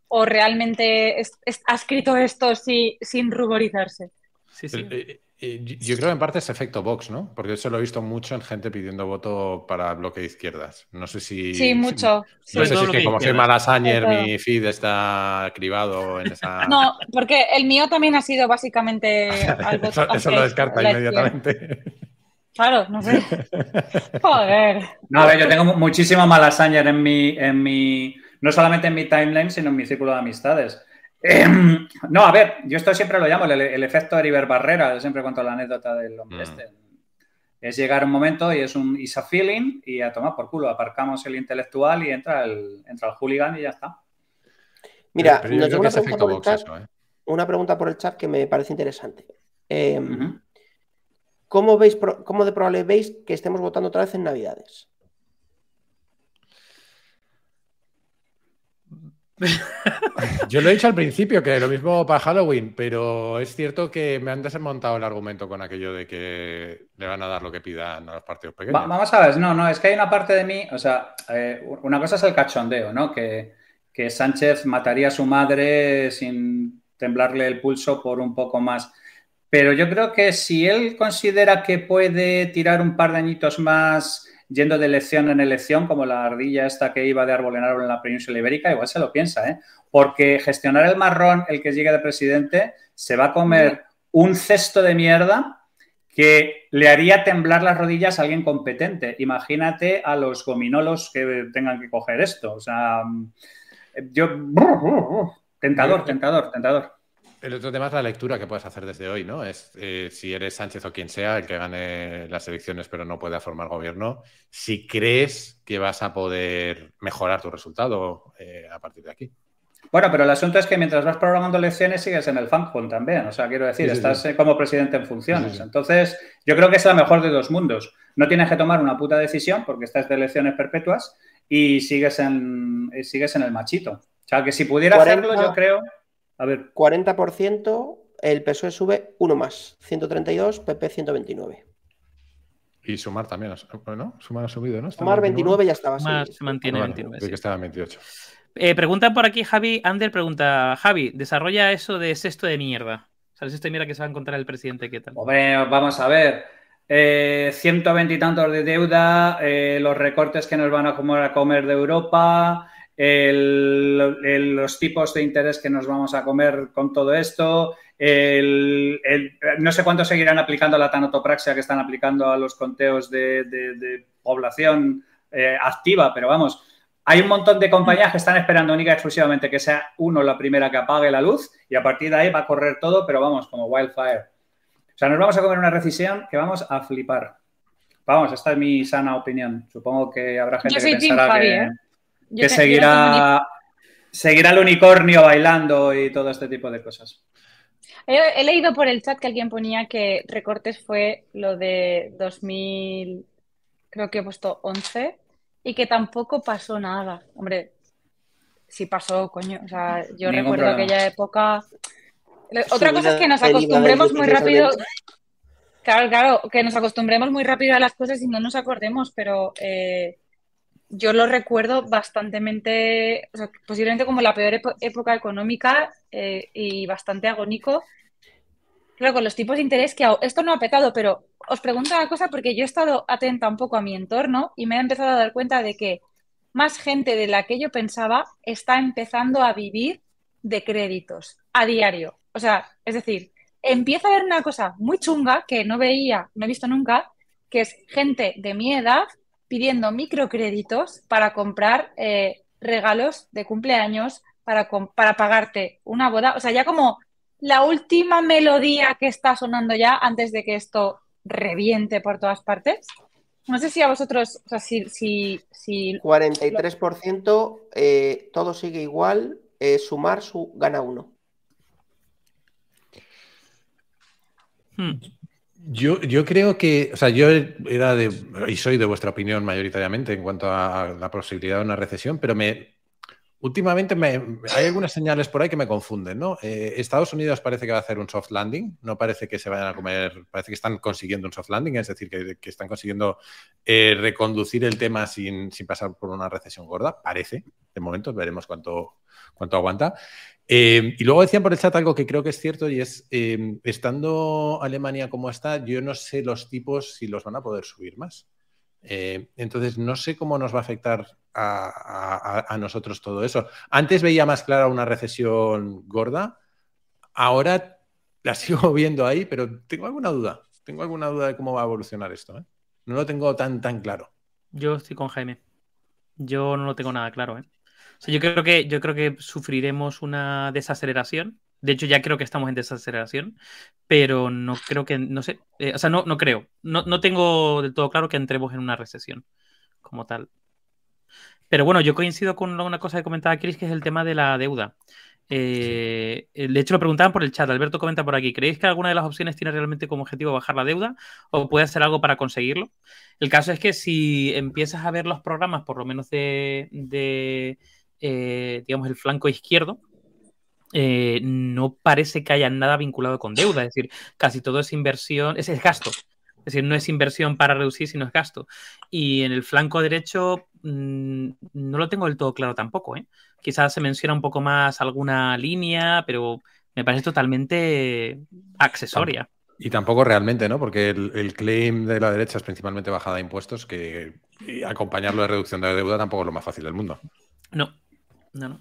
o realmente ha escrito esto sin ruborizarse. Sí, sí. Eh, yo creo que en parte es efecto Vox, ¿no? Porque eso lo he visto mucho en gente pidiendo voto para bloque de izquierdas. No sé si. Sí, mucho. no sé si es que como soy Malasañer, mi feed está cribado en esa. [laughs] No, porque el mío también ha sido básicamente [laughs] algo. eso, lo descarta inmediatamente. Claro, no sé. [laughs] Joder. No, a ver, yo tengo muchísimo Malasañer en mi, en mi. No solamente en mi timeline, sino en mi círculo de amistades. Em, no, a ver, yo esto siempre lo llamo el, efecto Heriberto Barrera, yo siempre cuento la anécdota del hombre mm. este. Es llegar un momento y es un is a feeling y a tomar por culo, aparcamos el intelectual y entra el, entra el hooligan y ya está. Mira, nos una, pregunta por el chat, ¿eh? una pregunta por el chat que me parece interesante. Em, ¿cómo, veis, ¿Cómo de probable veis que estemos votando otra vez en Navidades? [laughs] Yo lo he dicho al principio, que lo mismo para Halloween, pero es cierto que me han desmontado el argumento con aquello de que le van a dar lo que pidan a los partidos pequeños. vamos a ver, no, no, es que hay una parte de mí, o sea, eh, una cosa es el cachondeo, ¿no? Que, que Sánchez mataría a su madre sin temblarle el pulso por un poco más. Pero yo creo que si él considera que puede tirar un par de añitos más yendo de elección en elección, como la ardilla esta que iba de árbol en árbol en la península ibérica, igual se lo piensa, ¿eh? Porque gestionar el marrón, el que llegue de presidente, se va a comer un cesto de mierda que le haría temblar las rodillas a alguien competente. Imagínate a los gominolos que tengan que coger esto. O sea, yo... Tentador, tentador, tentador. El otro tema es la lectura que puedes hacer desde hoy, ¿no? Es eh, si eres Sánchez o quien sea el que gane las elecciones pero no pueda formar gobierno, si crees que vas a poder mejorar tu resultado eh, a partir de aquí. Bueno, pero el asunto es que mientras vas programando elecciones sigues en el fanhole también. O sea, quiero decir, estás eh, como presidente en funciones. Entonces, yo creo que es la mejor de dos mundos. No tienes que tomar una puta decisión porque estás de elecciones perpetuas y sigues en, sigues en el machito. O sea, que si pudiera hacerlo, yo creo A ver. 40%, el PSOE sube uno más, 132, PP 129. Y Sumar también, ¿no? Sumar ha subido, ¿no? Sumar 29 ya estaba. Se mantiene Ah, vale, 29. de sí. que estaba en 28. Eh, pregunta por aquí Javi, Ander pregunta, Javi, desarrolla eso de sexto de mierda. O sea, el sexto de mierda que se va a encontrar el presidente, ¿qué tal? Hombre, vamos a ver. Eh, 120 y tantos de deuda, eh, los recortes que nos van a comer, a comer de Europa, el- el- los tipos de interés que nos vamos a comer con todo esto, el- no sé cuánto seguirán aplicando la tanotopraxia que están aplicando a los conteos de, de- de población eh, activa, pero vamos, hay un montón de compañías que están esperando única y exclusivamente que sea uno la primera que apague la luz y a partir de ahí va a correr todo, pero vamos, como wildfire. O sea, nos vamos a comer una recesión que vamos a flipar. Vamos, esta es mi sana opinión. Supongo que habrá gente Yo que soy pensará que, ¿eh? Que Yo seguirá, seguirá el unicornio bailando y todo este tipo de cosas. He, he leído por el chat que alguien ponía que recortes fue lo de 2000, creo que he puesto 11, y que tampoco pasó nada. Hombre, sí pasó, coño. O sea, yo Ningún recuerdo problema. aquella época. Otra cosa es que nos acostumbremos muy rápido. 16 Claro, claro, que nos acostumbremos muy rápido a las cosas y no nos acordemos, pero eh, yo lo recuerdo bastantemente, o sea, posiblemente como la peor época económica eh, y bastante agónico. Claro, con los tipos de interés que esto no ha petado, pero os pregunto una cosa porque yo he estado atenta un poco a mi entorno y me he empezado a dar cuenta de que más gente de la que yo pensaba está empezando a vivir de créditos a diario. O sea, es decir, empieza a haber una cosa muy chunga que no veía, no he visto nunca, que es gente de mi edad pidiendo microcréditos para comprar eh, regalos de cumpleaños, para, para pagarte una boda. O sea, ya como la última melodía que está sonando ya antes de que esto reviente por todas partes. No sé si a vosotros, o sea, si, si, si 43%, eh, todo sigue igual. eh, sumar su gana uno. Hmm. Yo, yo creo que, o sea, yo era de, y soy de vuestra opinión mayoritariamente en cuanto a la posibilidad de una recesión, pero me, últimamente me, hay algunas señales por ahí que me confunden, ¿no? Eh, Estados Unidos parece que va a hacer un soft landing, no parece que se vayan a comer, parece que están consiguiendo un soft landing, es decir, que, están consiguiendo eh, reconducir el tema sin, pasar por una recesión gorda, parece, de momento, veremos cuánto, aguanta. Eh, y luego decían por el chat algo que creo que es cierto y es, estando Alemania como está, yo no sé los tipos si los van a poder subir más. Eh, entonces, no sé cómo nos va a afectar a, nosotros todo eso. Antes veía más clara una recesión gorda, ahora la [laughs] sigo viendo ahí, pero tengo alguna duda. Tengo alguna duda de cómo va a evolucionar esto. ¿eh? No lo tengo tan, tan claro. Yo estoy con Jaime. Yo no lo tengo nada claro, ¿eh? Yo creo que, yo creo que sufriremos una desaceleración. De hecho, ya creo que estamos en desaceleración, pero no creo que, no sé, eh, o sea, no, no creo. No, no tengo del todo claro que entremos en una recesión como tal. Pero bueno, yo coincido con una cosa que comentaba Chris, que es el tema de la deuda. Eh, de hecho, lo preguntaban por el chat. Alberto comenta por aquí: ¿creéis que alguna de las opciones tiene realmente como objetivo bajar la deuda o puede hacer algo para conseguirlo? El caso es que si empiezas a ver los programas, por lo menos de, de, eh, digamos, el flanco izquierdo, eh, no parece que haya nada vinculado con deuda. Es decir, casi todo es inversión, es, es gasto. Es decir, no es inversión para reducir, sino es gasto. Y en el flanco derecho mmm, no lo tengo del todo claro tampoco. ¿eh? Quizás se menciona un poco más alguna línea, pero me parece totalmente accesoria. Y tampoco realmente, ¿no? Porque el, el, claim de la derecha es principalmente bajada de impuestos, que acompañarlo de reducción de deuda tampoco es lo más fácil del mundo. No, no, no.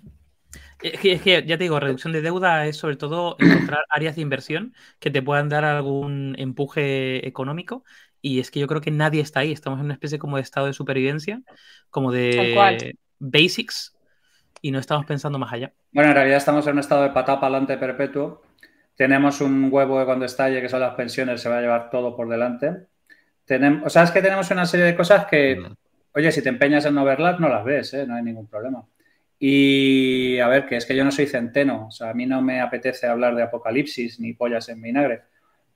Es que, es que, ya te digo, reducción de deuda es sobre todo [clears throat] encontrar áreas de inversión que te puedan dar algún empuje económico. Y es que yo creo que nadie está ahí. Estamos en una especie como de estado de supervivencia, como de basics, y no estamos pensando más allá. Bueno, en realidad estamos en un estado de patá para adelante perpetuo. Tenemos un huevo que cuando estalle, que son las pensiones, se va a llevar todo por delante. Tenemos, o sea, es que tenemos una serie de cosas que, mm. oye, si te empeñas en no verlas, no las ves, ¿eh? no hay ningún problema. Y a ver, que es que yo no soy centeno, o sea, a mí no me apetece hablar de apocalipsis ni pollas en vinagre,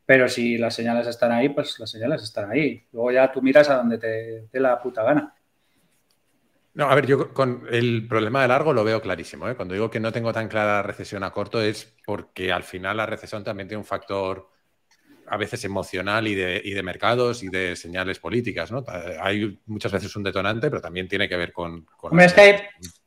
pero si las señales están ahí, pues las señales están ahí. Luego ya tú miras a donde te dé la puta gana. No, a ver, yo con el problema de largo lo veo clarísimo. ¿eh? Cuando digo que no tengo tan clara la recesión a corto es porque al final la recesión también tiene un factor a veces emocional y de, y de mercados y de señales políticas. ¿no? Hay muchas veces un detonante, pero también tiene que ver con... con Hombre, es que hay,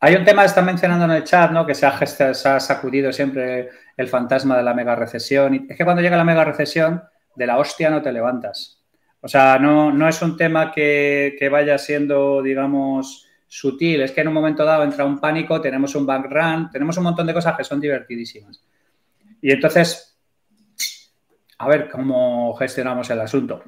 hay, un tema, está mencionando en el chat, ¿no? que se ha, se ha, sacudido siempre el fantasma de la mega recesión. Es que cuando llega la mega recesión, de la hostia no te levantas. O sea, no, no es un tema que, que vaya siendo, digamos, sutil. Es que en un momento dado entra un pánico, tenemos un bank run, tenemos un montón de cosas que son divertidísimas. Y entonces a ver cómo gestionamos el asunto.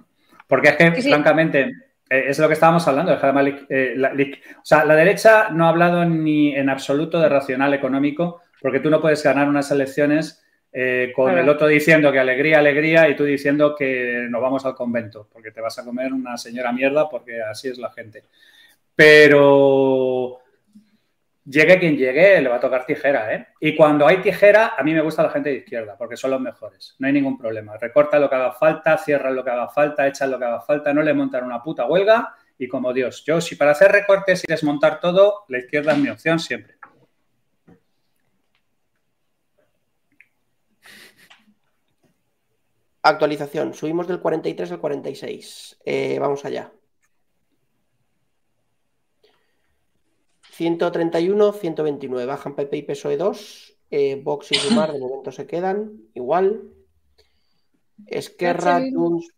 Porque es que, sí. francamente, eh, es lo que estábamos hablando de eh, la, o sea, la derecha no ha hablado ni en absoluto de racional económico, porque tú no puedes ganar unas elecciones eh, con claro. el otro diciendo que alegría, alegría, y tú diciendo que nos vamos al convento, porque te vas a comer una señora mierda, porque así es la gente. Pero llegue quien llegue, le va a tocar tijera, ¿eh? Y cuando hay tijera, a mí me gusta la gente de izquierda, porque son los mejores. No hay ningún problema. Recorta lo que haga falta, cierra lo que haga falta, echa lo que haga falta, no le montan una puta huelga y como Dios. Yo, si para hacer recortes y desmontar todo, la izquierda es mi opción siempre. Actualización. Subimos del 43 al 46. Eh, vamos allá. 131, 129. Bajan PP y PSOE 2. Eh, Vox y [clears throat] Sumar de momento se quedan igual. Esquerra, Junts,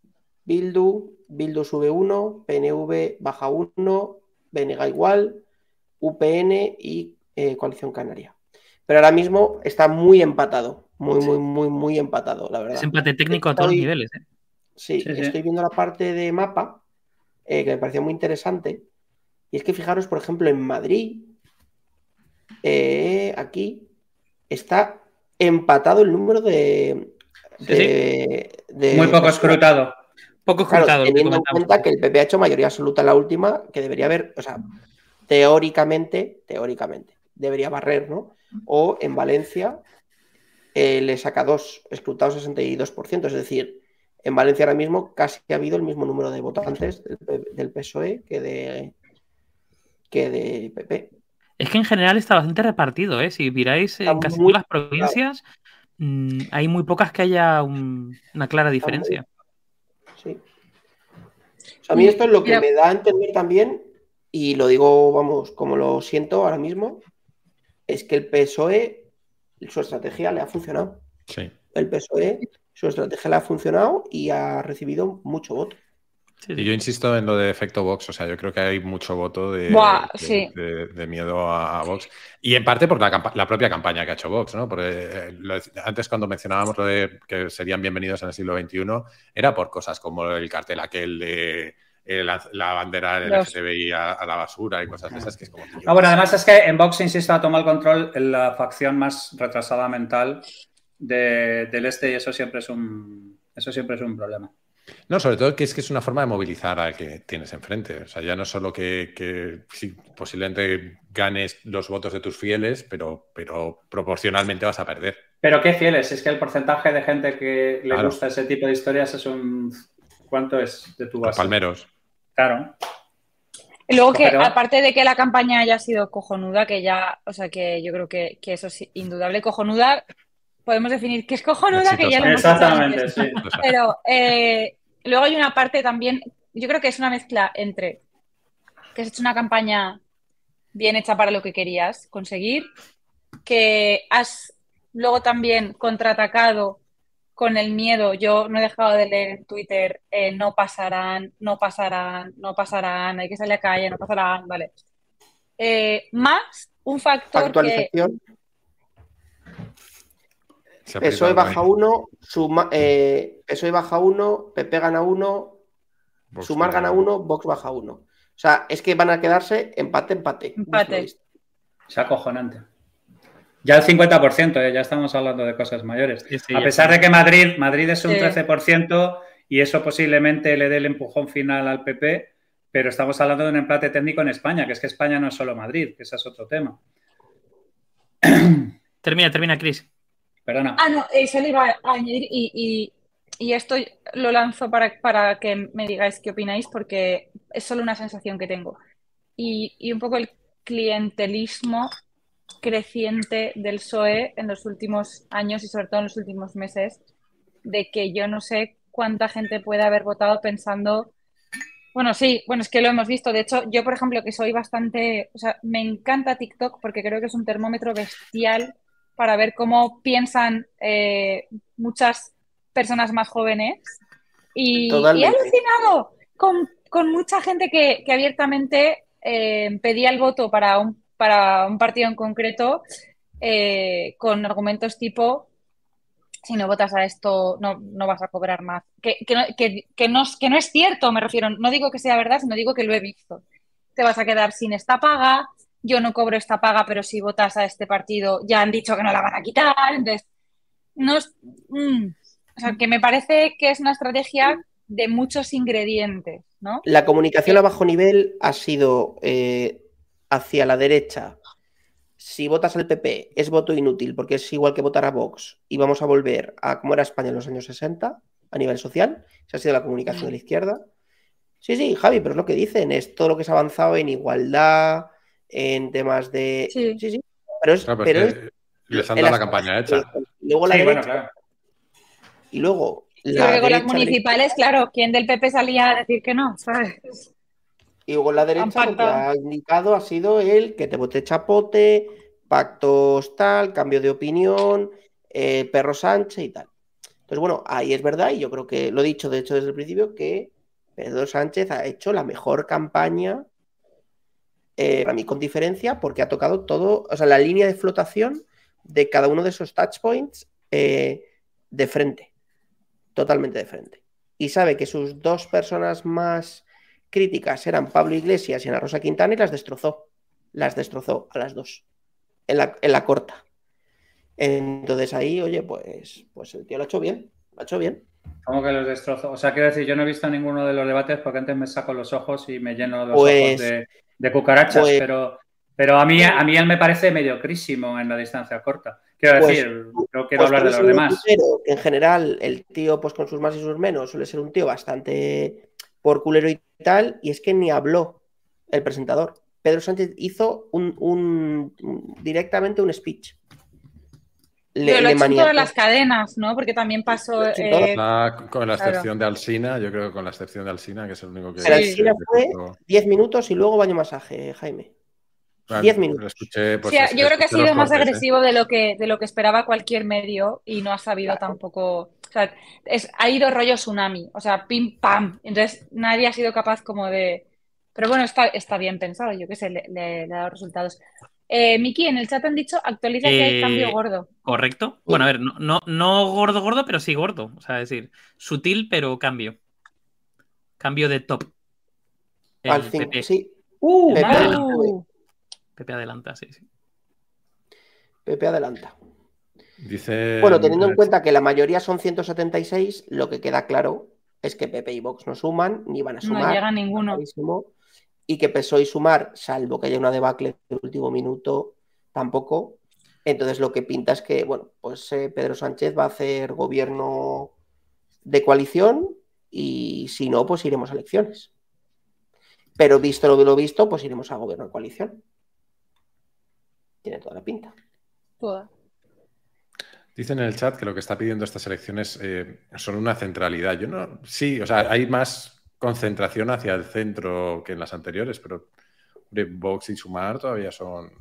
Bildu. Bildu sube 1. PNV baja 1. Venega igual. UPN y eh, Coalición Canaria. Pero ahora mismo está muy empatado. Muy, muy, muy, muy empatado, la verdad. Es empate técnico estoy, a todos los niveles. ¿eh? Sí, sí, estoy viendo la parte de mapa eh, que me pareció muy interesante. Y es que fijaros, por ejemplo, en Madrid, eh, aquí está empatado el número de. de, de Muy poco escrutado. Poco escrutado. Claro, teniendo en cuenta que el PP ha hecho mayoría absoluta en la última, que debería haber, o sea, teóricamente, teóricamente, debería barrer, ¿no? O en Valencia eh, le saca dos, escrutado 62%, es decir, en Valencia ahora mismo casi ha habido el mismo número de votantes del, del PSOE que de, que de PP. Es que en general está bastante repartido, ¿eh? Si miráis en casi todas las provincias, mmm, hay muy pocas que haya un, una clara diferencia. Sí. O sea, a mí esto es lo que me da a entender también, y lo digo, vamos, como lo siento ahora mismo, es que el PSOE, su estrategia le ha funcionado. Sí. El PSOE, su estrategia le ha funcionado y ha recibido mucho voto. Sí, y yo insisto en lo de efecto Vox, o sea, yo creo que hay mucho voto de, Buah, de, sí. de, de miedo a, a, Vox. Y en parte por la, la, propia campaña que ha hecho Vox, ¿no? Porque eh, lo, antes cuando mencionábamos lo de que serían bienvenidos en el siglo XXI, era por cosas como el cartel aquel de eh, la, la, bandera del Los... LGTBI a, a, la basura y cosas de esas que es como... Tío, ah, bueno, además es que en Vox, insisto, ha tomado el control en la facción más retrasada mental de, del este y eso siempre es un, eso siempre es un problema. No, sobre todo que es que es una forma de movilizar al que tienes enfrente. O sea, ya no solo que, que sí, posiblemente ganes los votos de tus fieles, pero, pero proporcionalmente vas a perder. Pero qué fieles, es que el porcentaje de gente que le claro. gusta ese tipo de historias es un... ¿Cuánto es de tu base? Los palmeros. Claro. Y luego que, pero... aparte de que la campaña haya sido cojonuda, que ya, o sea, que yo creo que, que eso es indudable, cojonuda, podemos definir que es cojonuda, que ya lo hemos Exactamente, sí. Pero eh, luego hay una parte también, yo creo que es una mezcla entre que has hecho una campaña bien hecha para lo que querías conseguir, que has luego también contraatacado con el miedo. Yo no he dejado de leer en Twitter, eh, no pasarán, no pasarán, no pasarán, hay que salir a calle, no pasarán, vale. Eh, más un factor que PSOE baja 1, eh, PSOE baja 1, PP gana 1, Sumar gana 1, Vox baja 1. O sea, es que van a quedarse empate, empate. Empate. Es acojonante. Ya el 50%, eh, ya estamos hablando de cosas mayores. Sí, sí, a pesar de que Madrid, Madrid es un sí. 13% y eso posiblemente le dé el empujón final al PP, pero estamos hablando de un empate técnico en España, que es que España no es solo Madrid, que ese es otro tema. Termina, termina, Cris. Perdona. Ah, no, eso le iba a añadir y, y, y esto lo lanzo para, para, que me digáis qué opináis porque es solo una sensación que tengo. Y, y un poco el, clientelismo creciente del PSOE en los últimos años y sobre todo en los últimos meses, de que yo no sé cuánta gente puede haber votado pensando, bueno, sí, bueno, es que lo hemos visto. De hecho, yo, por ejemplo, que soy bastante, o sea, me encanta TikTok porque creo que es un termómetro bestial para ver cómo piensan eh, muchas personas más jóvenes. Y, y he alucinado con, con mucha gente que, que abiertamente eh, pedía el voto para un, para un partido en concreto eh, con argumentos tipo si no votas a esto no, no vas a cobrar más. Que, que, no, que, que no, que no es cierto, me refiero. No digo que sea verdad, sino digo que lo he visto. Te vas a quedar sin esta paga, yo no cobro esta paga, pero si votas a este partido ya han dicho que no la van a quitar. Entonces, no es, mm, o sea, que me parece que es una estrategia de muchos ingredientes, ¿no? La comunicación a bajo nivel ha sido eh, hacia la derecha. Si votas al PP es voto inútil porque es igual que votar a Vox y vamos a volver a como era España en los años 60 a nivel social. Esa ha sido la comunicación de la izquierda. Sí, sí, Javi, pero es lo que dicen, es todo lo que se ha avanzado en igualdad, en temas de... Sí. sí. Pero es... Claro, pero pero es es que les han dado la campaña hecha. Y luego la Sí, bueno, derecha, claro. y luego Sí, la con las municipales, claro, ¿quién del PP salía a decir que no? ¿sabes? Y luego la derecha lo que ha indicado ha sido el que te vote chapote, pactos tal, cambio de opinión, eh, perro Sánchez y tal. Entonces, bueno, ahí es verdad, y yo creo que lo he dicho de hecho desde el principio, que Pedro Sánchez ha hecho la mejor campaña, eh, para mí con diferencia, porque ha tocado todo, o sea, la línea de flotación de cada uno de esos touch points eh, de frente, totalmente de frente. Y sabe que sus dos personas más críticas eran Pablo Iglesias y Ana Rosa Quintana y las destrozó. Las destrozó a las dos. En la, en la corta. Entonces ahí, oye, pues, pues el tío lo ha hecho bien. Lo ha hecho bien. ¿Cómo que los destrozo? O sea, quiero decir, yo no he visto ninguno de los debates porque antes me saco los ojos y me lleno los Pues- ojos de, de cucarachas, pues- pero, pero a, mí, a mí él me parece mediocrísimo en la distancia corta. Quiero Pues- decir, no quiero Pues hablar de los demás. que en general, el tío, pues con sus más y sus menos, suele ser un tío bastante por culero y tal, y es que ni habló el presentador. Pedro Sánchez hizo un- un- directamente un speech. Le, Pero lo le hecho en todas las cadenas, ¿no? Porque también pasó. Eh. La- con la Claro. excepción de Alsina, yo creo que con la excepción de Alsina, que es el único que. Pero. Alsina fue justo- 10 minutos y luego baño masaje, Jaime. Bueno, 10 lo minutos. escuché, pues, sí, es- yo creo que ha sido más cortes, ¿eh? agresivo de lo que de lo que esperaba cualquier medio y no ha sabido Claro. tampoco. O sea, es, ha ido rollo tsunami, o sea, pim pam. Entonces nadie ha sido capaz como de. Pero bueno, está, está bien pensado, yo qué sé, le, le- le ha dado resultados. Eh, Miki, en el chat han dicho actualiza que hay Eh, cambio gordo. ¿Correcto? Bueno, a ver, no, no, no gordo, gordo, pero sí gordo. O sea, es decir, sutil, pero cambio. Cambio de top. El Al fin, PP. sí. ¡Uh! Pepe, adelanta, sí, sí. Pepe adelanta. Dice. Bueno, teniendo en cuenta que la mayoría son 176, lo que queda claro es que Pepe y Vox no suman, ni van a no sumar. llega ninguno. clarísimo, y que PSOE y sumar, salvo que haya una debacle de último minuto, tampoco. Entonces lo que pinta es que, bueno, pues eh, Pedro Sánchez va a hacer gobierno de coalición y si no, pues iremos a elecciones. Pero visto lo, lo visto, pues iremos a gobierno de coalición. Tiene toda la pinta. Toda. Dicen en el chat que lo que está pidiendo estas elecciones eh, son una centralidad. Yo no. Sí, o sea, hay más concentración hacia el centro que en las anteriores, pero hombre, Vox y Sumar todavía son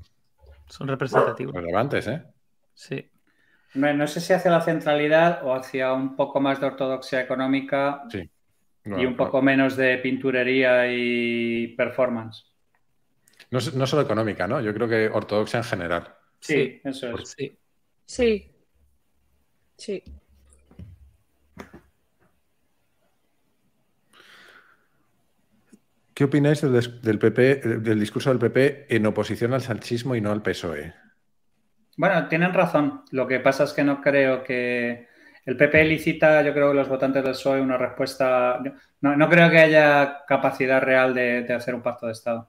Son representativos. relevantes, ¿eh? Sí. No, no sé si hacia la centralidad o hacia un poco más de ortodoxia económica Sí. No, y un no- poco menos de pinturería y performance. No, solo económica, ¿no? Yo creo que ortodoxia en general. Sí, eso es. Sí. Sí. Sí. ¿Qué opináis del, des- del PP, del discurso del PP en oposición al sanchismo y no al PSOE? Bueno, tienen razón. Lo que pasa es que no creo que el PP licita, yo creo que los votantes del PSOE una respuesta. No, no creo que haya capacidad real de, de hacer un pacto de Estado.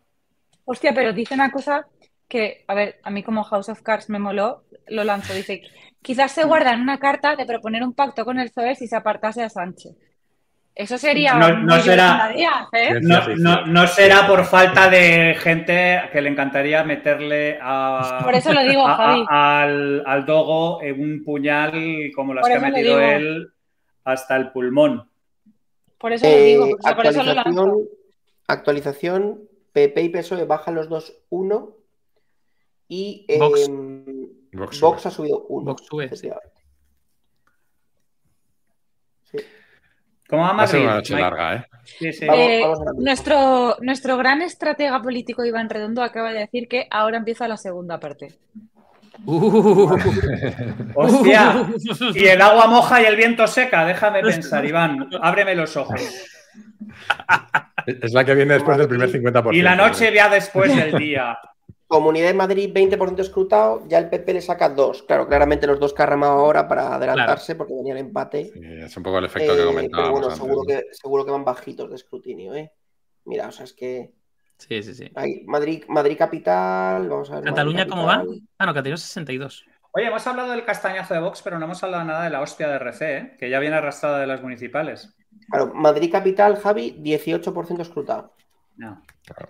Hostia, pero dice una cosa que, a ver, a mí como House of Cards me moló, lo lanzo. Dice, quizás se guardan una carta de proponer un pacto con el PSOE si se apartase a Sánchez. Eso sería No- no será- ¿eh? No, no- no será por falta de gente que le encantaría meterle a, Por eso lo digo, a- a- Javi. al, al dogo en un puñal como Por que ha metido él hasta el pulmón. Por eso lo Eh, digo, por eso- por eso lo lanzo. actualización, actualización, PP y PSOE bajan los dos 1 y eh, Vox. Vox Vox, sube. ha subido 1. Vox sube, sí. ¿Cómo va Va a ser Madrid? una noche Mike? larga, ¿eh? Sí, sí. Vamos- Eh, vamos mismo. nuestro, nuestro gran estratega político Iván Redondo acaba de decir que ahora empieza la segunda parte. Uh, [laughs] ¡Hostia! Y el agua moja y el viento seca. Déjame pensar, Iván. Ábreme los ojos. Es la que viene después del primer 50%. Y la noche ya después del día. Comunidad de Madrid, 20% escrutado, ya el PP le saca 2. Claro, claramente los dos que ha remado ahora para adelantarse porque venía el empate. Sí, es un poco el efecto que Eh, comentábamos pero bueno, antes, seguro, ¿no? que, seguro que van bajitos de escrutinio, ¿eh? Mira, o sea, es que sí, sí, sí. Madrid, Madrid capital, vamos a ver. ¿Cataluña Madrid cómo va? Ah, no, Cataluña 62. Oye, hemos hablado del castañazo de Vox, pero no hemos hablado nada de la hostia de RC, ¿eh? que ya viene arrastrada de las municipales. Claro, Madrid capital, Javi, 18% escrutado. No. Claro.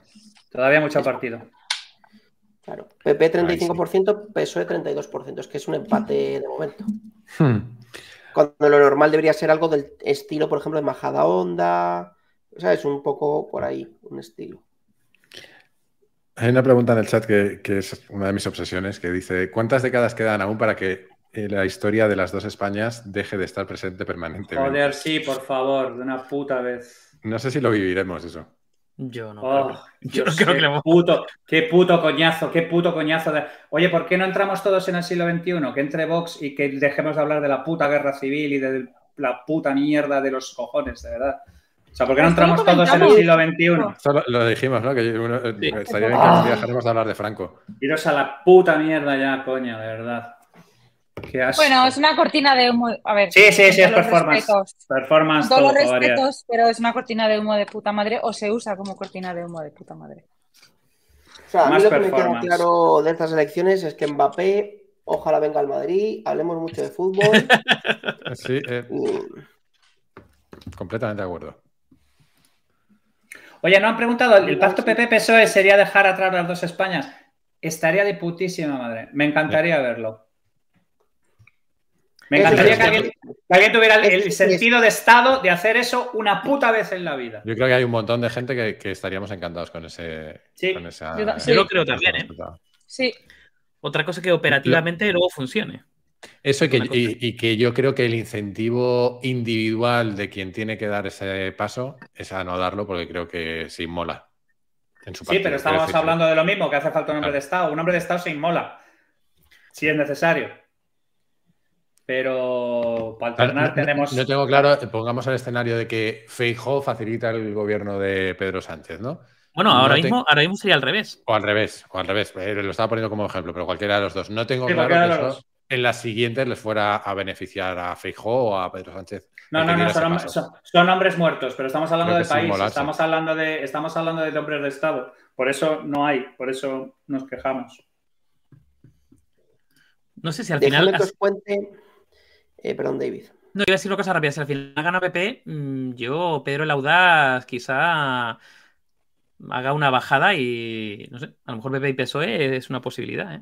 Todavía mucho partido. Claro, PP 35%, PSOE 32%. Es que es un empate de momento. Hmm. Cuando lo normal debería ser algo del estilo, por ejemplo, de Majada Onda. ¿Sabes? Un poco por ahí, un estilo. Hay una pregunta en el chat que, que es una de mis obsesiones, que dice, ¿cuántas décadas quedan aún para que eh, la historia de las dos Españas deje de estar presente permanentemente? Joder, sí, por favor, de una puta vez. No sé si lo viviremos eso. Yo no. Oh, creo que- yo no creo qué que lo- puto, qué puto coñazo, qué puto coñazo. De... Oye, ¿por qué no entramos todos en el siglo XXI? Que entre Vox y que dejemos de hablar de la puta guerra civil y de la puta mierda de los cojones, de verdad. O sea, ¿por qué no entramos todos en el siglo XXI? Esto lo, lo dijimos, ¿no? Que uno- eh, Sí. estaría bien que un día dejáramos de hablar de Franco. Iros a la puta mierda ya, coña, de verdad. Bueno, es una cortina de humo. A ver, Sí, sí, sí, es performance. respetos. Performance todo, todos los respetos, pero es una cortina de humo de puta madre o se usa como cortina de humo de puta madre. O sea, a mí Más lo que me queda claro de estas elecciones es que Mbappé, ojalá venga al Madrid, hablemos mucho de fútbol. [laughs] Sí, eh, y- completamente de acuerdo. Oye, no han preguntado, ¿el pacto PP-PSOE sería dejar atrás las dos Españas? Estaría de putísima madre. Me encantaría verlo. Me encantaría que alguien, que alguien tuviera el, sentido de Estado de hacer eso una puta vez en la vida. Yo creo que hay un montón de gente que, que estaríamos encantados con ese. Sí. con esa- Yo ta- Yo lo Sí. creo también, ¿eh? Sí, Otra cosa que operativamente luego funcione. Eso y que, Una cosa. y- y que yo creo que el incentivo individual de quien tiene que dar ese paso es a no darlo porque creo que se inmola. En su Sí, partido. pero estamos hablando de lo mismo, que hace falta un hombre Claro. de Estado. Un hombre de Estado se inmola, si es necesario. Pero para Claro, alternar no- tenemos... No tengo claro, eh, pongamos el escenario de que Feijóo facilita el gobierno de Pedro Sánchez, ¿no? Bueno, No ahora, te- mismo, ahora mismo sería al revés. O al revés, o al revés. eh, lo estaba poniendo como ejemplo, pero cualquiera de los dos. No tengo Sí, claro que eso en las siguientes les fuera a beneficiar a Feijóo o a Pedro Sánchez. No, no, no, son, son- son hombres muertos, pero estamos hablando Creo de país, estamos hablando de, estamos hablando de hombres de Estado. Por eso no hay, por eso nos quejamos. No sé si al final. Que os cuente. Eh, perdón, David. No, iba a decir una cosa rápida. Si al final gana PP, mm, yo, Pedro el Audaz, quizá haga una bajada y. No sé, a lo mejor PP y PSOE es una posibilidad, ¿eh?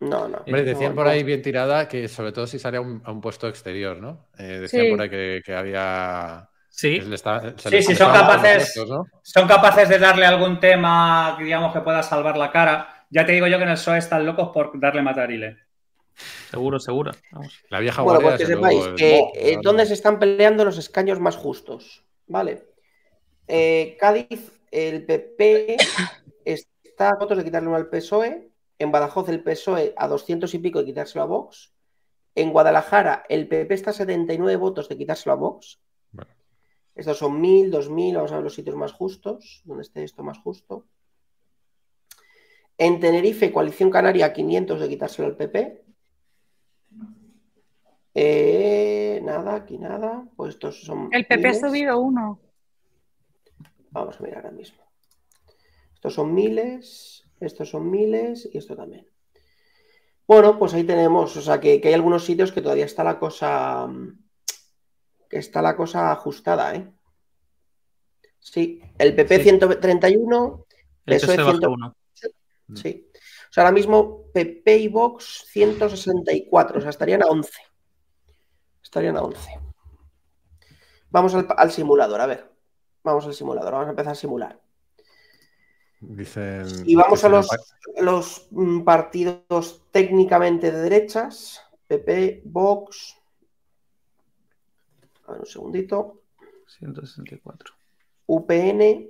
No, no. Hombre, decían No, por ahí bien tirada que sobre todo si sale a un, a un puesto exterior, ¿no? Eh, decían Sí. por ahí que, que había... Sí. que está- Sí, sí, son capaces- puestos, ¿no? Son capaces de darle algún tema, digamos, que pueda salvar la cara. Ya te digo yo que en el PSOE están locos por darle matarile. Seguro, seguro. Vamos. La vieja Bueno, guardia, pues que sepáis que eh, dónde se están peleando los escaños más justos. ¿Vale? Eh, Cádiz, el PP [coughs] está a votos de quitarle uno al PSOE. En Badajoz, el PSOE a 200 y pico de quitárselo a Vox. En Guadalajara, el PP está a 79 votos de quitárselo a Vox. Bueno. Estos son 1000, 2000. Vamos a ver los sitios más justos. ¿Dónde esté esto más justo? En Tenerife, Coalición Canaria, 500 de quitárselo al PP. Eh, nada, aquí nada. Pues estos son. el PP ha subido uno. Vamos a mirar ahora mismo. Estos son miles, estos son miles y esto también. Bueno, pues ahí tenemos, o sea que, que hay algunos sitios que todavía está la cosa. que está la cosa ajustada, ¿eh? Sí, el PP Sí. 131, El PSOE PSOE baja 100. uno. Sí. O sea, ahora mismo PP y Vox 164, o sea, estarían a 11. Estarían a 11. Vamos al, al simulador, a ver. Vamos al simulador, vamos a empezar a simular. Dicen. Y vamos a los, los mm, partidos técnicamente de derechas. PP, Vox. A ver, un segundito. 164. UPN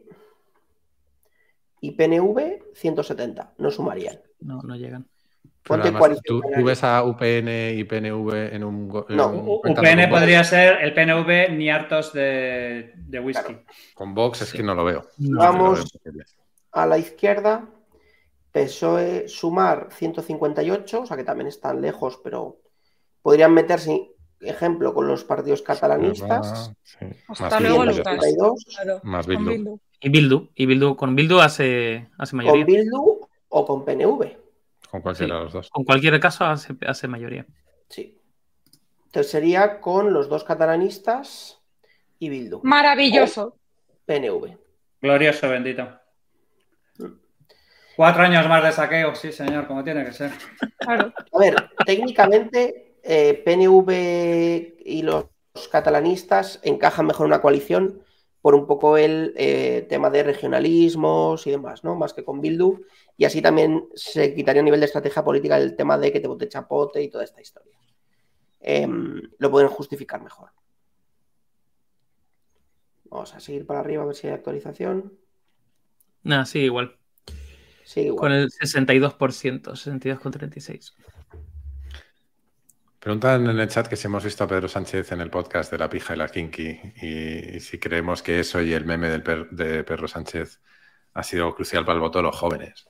y PNV 170. No sumarían. No, no llegan. Pero además, ¿tú, ves a UPN y PNV en un. en No. un- UPN podría ser el PNV ni hartos de, de whisky. Con Vox es que no lo veo. No. Vamos. No lo veo posible. A la izquierda, PSOE sumar 158, o sea que también están lejos, pero podrían meterse, ejemplo, con los partidos catalanistas. Sí. Hasta Más luego, Bildu, Lucas. 132, Claro, Más. Bildu. Y Bildu. Y Bildu. Con Bildu hace, hace mayoría. con Bildu o con PNV. Con cualquiera Sí. de los dos. Con cualquier caso hace, hace mayoría. Sí. Entonces sería con los dos catalanistas y Bildu. Maravilloso. PNV. Glorioso, bendito. Cuatro años más de saqueo, sí, señor, como tiene que ser. Claro. A ver, técnicamente eh, PNV y los catalanistas encajan mejor en una coalición por un poco el eh, tema de regionalismos y demás, ¿no? Más que con Bildu. Y así también se quitaría a nivel de estrategia política el tema de que te vote chapote y toda esta historia. Em, lo pueden justificar mejor. Vamos a seguir para arriba a ver si hay actualización. Nada, sí, igual. Sí, igual. Con el 62%, 62,36. Preguntan en el chat que si hemos visto a Pedro Sánchez en el podcast de La Pija y la Kinky y, y si creemos que eso y el meme del per- de Pedro Sánchez ha sido crucial para el voto de los jóvenes.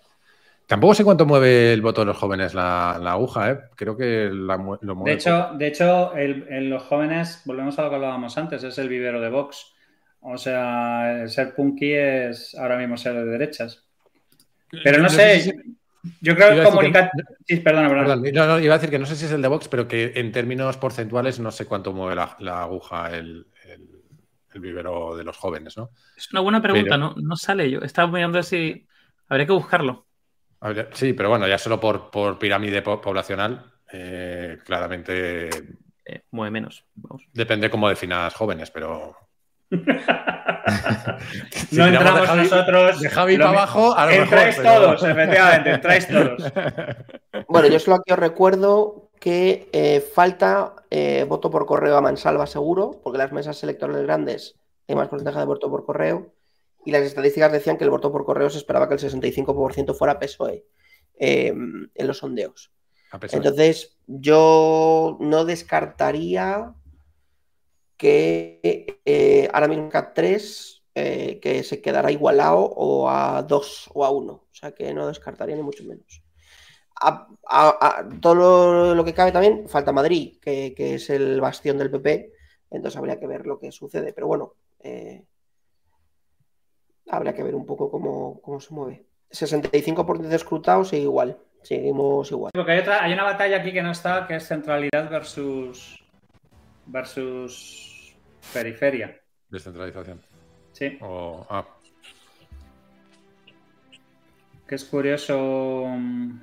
Tampoco sé cuánto mueve el voto de los jóvenes la, la aguja, ¿eh? Creo que la lo mueve. De hecho, de hecho el- en los jóvenes, volvemos a lo que hablábamos antes, es el vivero de Vox. O sea, el ser punky es ahora mismo ser de derechas. Pero no, sé, si- yo creo que comunicar... Sí, perdona, perdona. Perdón, no, no, iba a decir que no sé si es el de Vox, pero que en términos porcentuales no sé cuánto mueve la, la aguja el, el- el vivero de los jóvenes, ¿no? Es una buena pregunta, Pero- ¿no? No sale yo. Estaba mirando si. Habría que buscarlo. Sí, pero bueno, ya solo por, por pirámide po- poblacional, eh, claramente Eh, mueve menos. Vamos. depende cómo definas jóvenes, pero. [laughs] Si no de entramos Javi- nosotros. De Javi para mi- abajo, a lo mejor. Entráis pero- todos, efectivamente, entráis todos. [laughs] Bueno, yo solo aquí os recuerdo que eh, falta eh, voto por correo a mansalva seguro, porque las mesas electorales grandes hay más porcentaje de voto por correo, y las estadísticas decían que el voto por correo se esperaba que el 65% fuera PSOE eh, en los sondeos. Pesar- Entonces, yo no descartaría que eh, ahora mismo CAT 3 eh, que se quedará igualado o a 2 o a 1. O sea que no descartaría ni mucho menos. A, a- a- todo lo, lo que cabe también, falta Madrid, que, que es el bastión del PP. Entonces habría que ver lo que sucede. Pero bueno, eh, habría que ver un poco cómo, cómo se mueve. 65% de escrutados sigue igual. Seguimos igual. Porque hay, otra, hay una batalla aquí que no está, que es centralidad versus versus periferia. Descentralización. Sí, O- ah, que es curioso mm,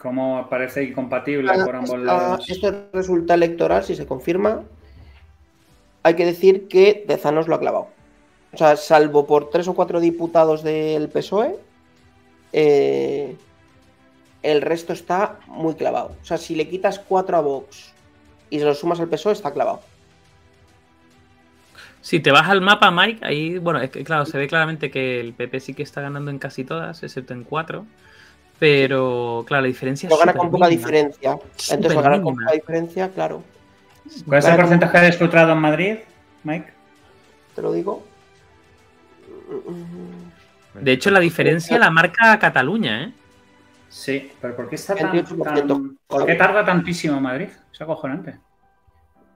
cómo parece incompatible por ambos Esta- lados. Este resultado electoral, si se confirma, hay que decir que Tezanos lo ha clavado. O sea, salvo por tres o cuatro diputados del PSOE, eh, el resto está muy clavado. O sea, si le quitas cuatro a Vox y se los sumas al PSOE, está clavado. Si te vas al mapa, Mike, ahí, bueno, es que claro, se ve claramente que el PP sí que está ganando en casi todas, excepto en cuatro. Pero, claro, la diferencia Lo es. gana con poca mínima. diferencia. Entonces, Súper ganar con poca diferencia, claro, ¿Cuál es el porcentaje de escrutado en Madrid, Mike? te lo digo. De hecho, la diferencia la marca Cataluña, ¿eh? Sí, pero ¿por qué está tan, 28%. tan- ¿Por qué tarda tantísimo Madrid? Es acojonante.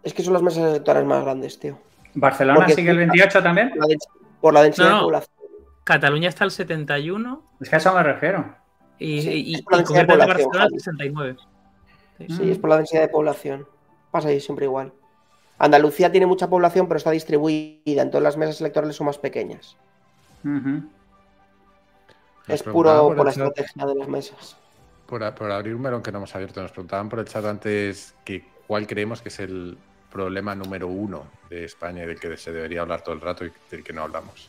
Es que son las mesas electorales más grandes, tío. ¿Barcelona Porque- sigue el 28 también? Por la, dens- por la densidad No, no. de población. Cataluña está al 71 Es que a eso me refiero. y, Sí, y, y densidad de Barcelona al Javi. 69. Sí, es por la densidad de población. Pasa ahí siempre igual. Andalucía tiene mucha población, pero está distribuida, entonces las mesas electorales son más pequeñas. Es puro por por la chat. estrategia de las mesas. Por, abrir un melón que no hemos abierto, nos preguntaban por el chat antes que cuál creemos que es el problema número uno de España y del que se debería hablar todo el rato y del que no hablamos.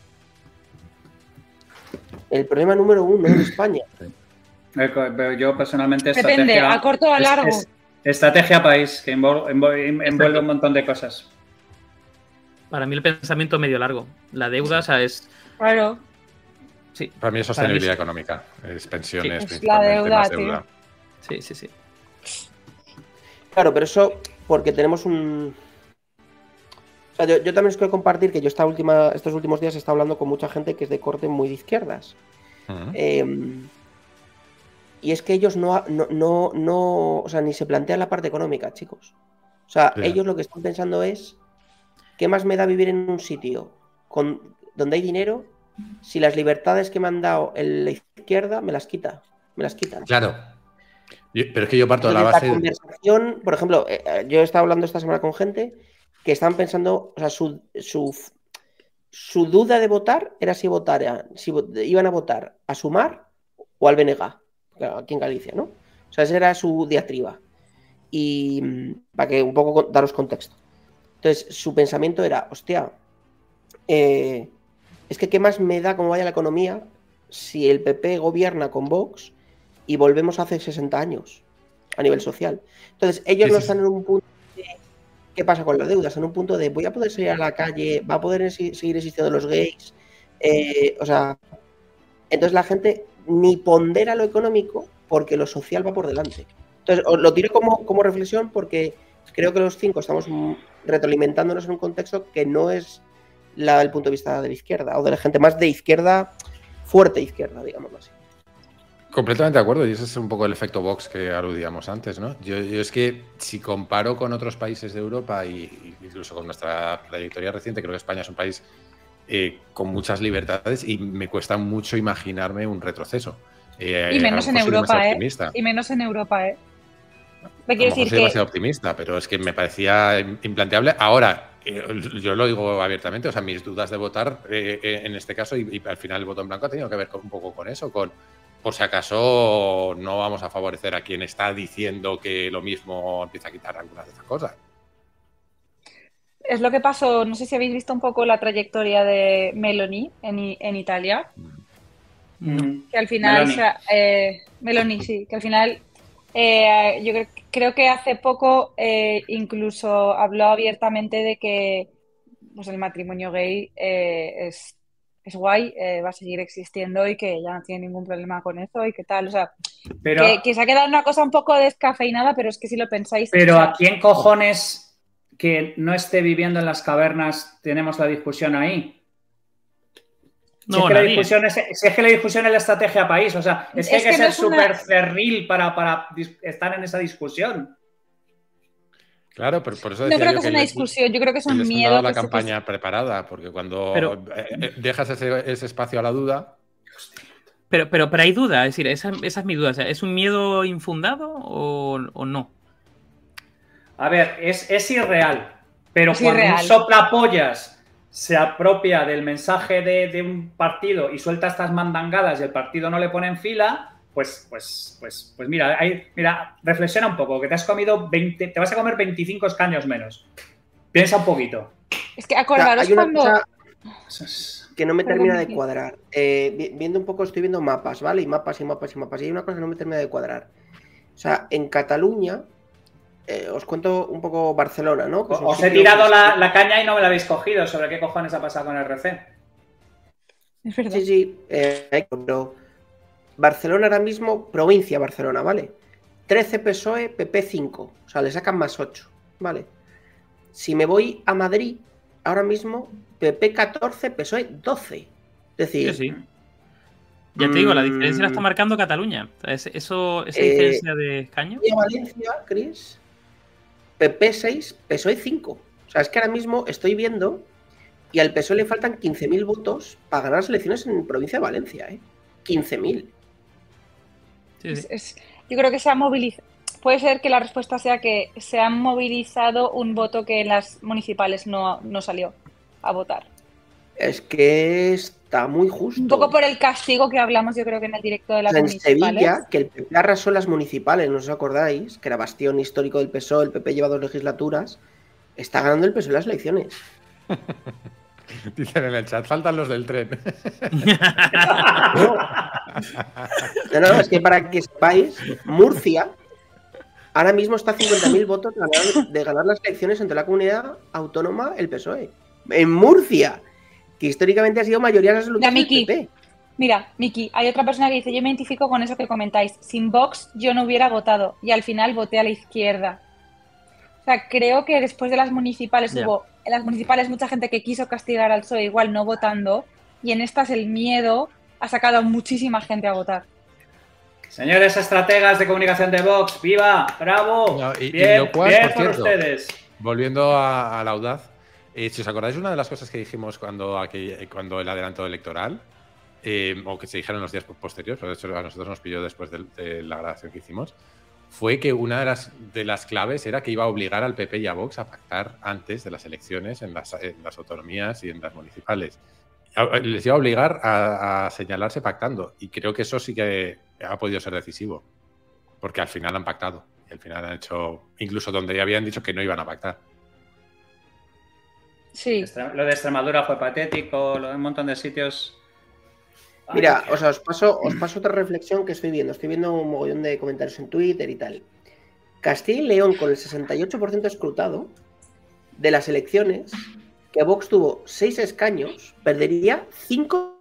El problema número uno en España. Eh, Yo personalmente Depende, a corto o a largo. es- estrategia país, que envol- envuelve un montón de cosas. Para mí el pensamiento medio largo. La deuda, o sea, es... Claro. Sí, Para mí es Para mí sostenibilidad sí. económica, es pensiones, Sí, es la deuda, más tío. deuda. sí, sí, sí. Claro, pero eso porque tenemos un. O sea, yo, yo también os quiero compartir que yo esta última, estos últimos días he estado hablando con mucha gente que es de corte muy de izquierdas. Eh, y es que ellos no, no, no, no, o sea, ni se plantean la parte económica, chicos. O sea, ellos lo que están pensando es, ¿qué más me da vivir en un sitio con, donde hay dinero si las libertades que me han dado en la izquierda me las quita? Me las quitan. Claro. Yo- pero es que yo parto de la base. conversación, por ejemplo, eh, eh, yo he estado hablando esta semana con gente que estaban pensando, o sea, su, su, su duda de votar era si votaran, si iban a votar a Sumar o al BNG, aquí en Galicia, ¿no? O sea, esa era su diatriba. Y mm, para que un poco daros contexto. Entonces, su pensamiento era, hostia, eh, es que qué más me da cómo vaya la economía si el PP gobierna con Vox y volvemos hace 60 años a nivel social. Entonces, ellos no están en un punto de qué pasa con la deuda, están en un punto de voy a poder salir a la calle, va a poder seguir existiendo los gays. Eh, o sea, entonces la gente ni pondera lo económico porque lo social va por delante. Entonces, os lo tiro como, como reflexión porque creo que los cinco estamos retroalimentándonos en un contexto que no es la del punto de vista de la izquierda o de la gente más de izquierda, fuerte izquierda, digámoslo así. Completamente de acuerdo, y ese es un poco el efecto Vox que aludíamos antes, ¿no? Yo, yo es que si comparo con otros países de Europa y incluso con nuestra trayectoria reciente, creo que España es un país eh, con muchas libertades y me cuesta mucho imaginarme un retroceso. Eh, Y menos en Europa, ¿eh? optimista. Y menos en Europa, ¿eh? Me quiero decir soy que demasiado optimista, pero es que me parecía implanteable. Ahora, yo lo digo abiertamente, o sea, mis dudas de votar eh, eh, en este caso, y, y al final el voto en blanco ha tenido que ver con- un poco con eso, con por si acaso no vamos a favorecer a quien está diciendo que lo mismo empieza a quitar algunas de esas cosas. es lo que pasó, no sé si habéis visto un poco la trayectoria de Meloni en, Italia, Ujú. que al final, Meloni. o sea, eh, Meloni, sí, que al final, eh, yo cre- creo que hace poco eh, incluso habló abiertamente de que pues, el matrimonio gay eh, es, es guay, eh, va a seguir existiendo y que ya no tiene ningún problema con eso y que tal, o sea, Pero, que, que se ha quedado una cosa un poco descafeinada, pero es que si lo pensáis, pero ¿a quién cojones que no esté viviendo en las cavernas tenemos la discusión ahí? Si, No, es que la discusión es, si es que la discusión es la estrategia país, o sea, es que Es hay que, que no ser es una- súper cerril para, para estar en esa discusión. Claro, pero por eso no decía creo yo que sea una discusión, yo creo que es un miedo dado la que se- campaña preparada, porque cuando Pero- eh, eh, dejas ese, ese espacio a la duda, Pero, pero, pero hay duda, es decir, esa, esa es mi duda. o sea, ¿Es un miedo infundado o, o no? A ver, es, es irreal, pero Es cuando irreal. un soplapollas se apropia del mensaje de, de un partido y suelta estas mandangadas y el partido no le pone en fila, pues, pues, pues, pues mira, mira, reflexiona un poco, que te has comido 20, te vas a comer 25 escaños menos. Piensa un poquito. Es que O sea, acordaros una cuando... que no me termina de cuadrar. Eh, vi- viendo un poco, estoy viendo mapas, ¿vale? Y mapas y mapas y mapas. Y hay una cosa que no me termina de cuadrar. O sea, en Cataluña, eh, os cuento un poco Barcelona, ¿no? Os he tirado la, la caña y no me la habéis cogido. ¿Sobre qué cojones ha pasado con el RC? Es verdad. Sí, sí, eh, pero Barcelona ahora mismo, provincia Barcelona, ¿vale? 13 PSOE, PP 5. O sea, le sacan más 8, ¿vale? Si me voy a Madrid, ahora mismo, PP 14, PSOE 12. Es decir, Sí, sí. Ya te digo, la diferencia la está Mm. marcando Cataluña. Eso, esa Eh, diferencia de escaño. Valencia, Chris, PP 6, PSOE 5. O sea, es que ahora mismo estoy viendo y al PSOE le faltan 15.000 votos para ganar las elecciones en provincia de Valencia, ¿eh? 15.000. Sí, Es- sí. es- yo creo que se ha movilizado. puede ser que la respuesta sea que se han movilizado un voto que en las municipales no, no salió a votar. Es que está muy justo. Un poco por el castigo que hablamos, yo creo que en el directo de las en municipales. Sevilla, que el PP arrasó las municipales, ¿no os acordáis? Que era bastión histórico del PSOE, el PP lleva dos legislaturas. Está ganando el PSOE las elecciones. [laughs] Dicen en el chat, faltan los del tren. [laughs] No, no, es que para que sepáis, Murcia ahora mismo está a 50.000 votos de ganar, de ganar las elecciones entre la comunidad autónoma, el PSOE. En Murcia, que históricamente ha sido mayoría absoluta del. PP. Mira, Miki, hay otra persona que dice, yo me identifico con eso que comentáis. Sin Vox yo no hubiera votado y al final voté a la izquierda. O sea, creo que después de las municipales hubo en las municipales mucha gente que quiso castigar al PSOE igual no votando y en estas el miedo ha sacado a muchísima gente a votar. Señores estrategas de comunicación de Vox, ¡viva! ¡Bravo! No, y- y bien, lo cual, bien por por, cierto, ustedes. Volviendo a, a la audaz, eh, si os acordáis, una de las cosas que dijimos cuando, aquel- eh, cuando el adelanto electoral, eh, o que se dijeron los días posteriores, pero de hecho a nosotros nos pilló después del- de, la grabación que hicimos, fue que una de las, de las claves era que iba a obligar al PP y a Vox a pactar antes de las elecciones en las, en las autonomías y en las municipales. Les iba a obligar a, a señalarse pactando, y creo que eso sí que ha podido ser decisivo, porque al final han pactado. Y al final han hecho, incluso donde ya habían dicho que no iban a pactar. Sí. Lo de Extremadura fue patético, lo de un montón de sitios. Ay, Mira, o sea, os paso, os paso otra reflexión que estoy viendo. Estoy viendo un mogollón de comentarios en Twitter y tal. Castilla y León, con el 68% escrutado de las elecciones, que Vox tuvo 6 escaños, perdería 5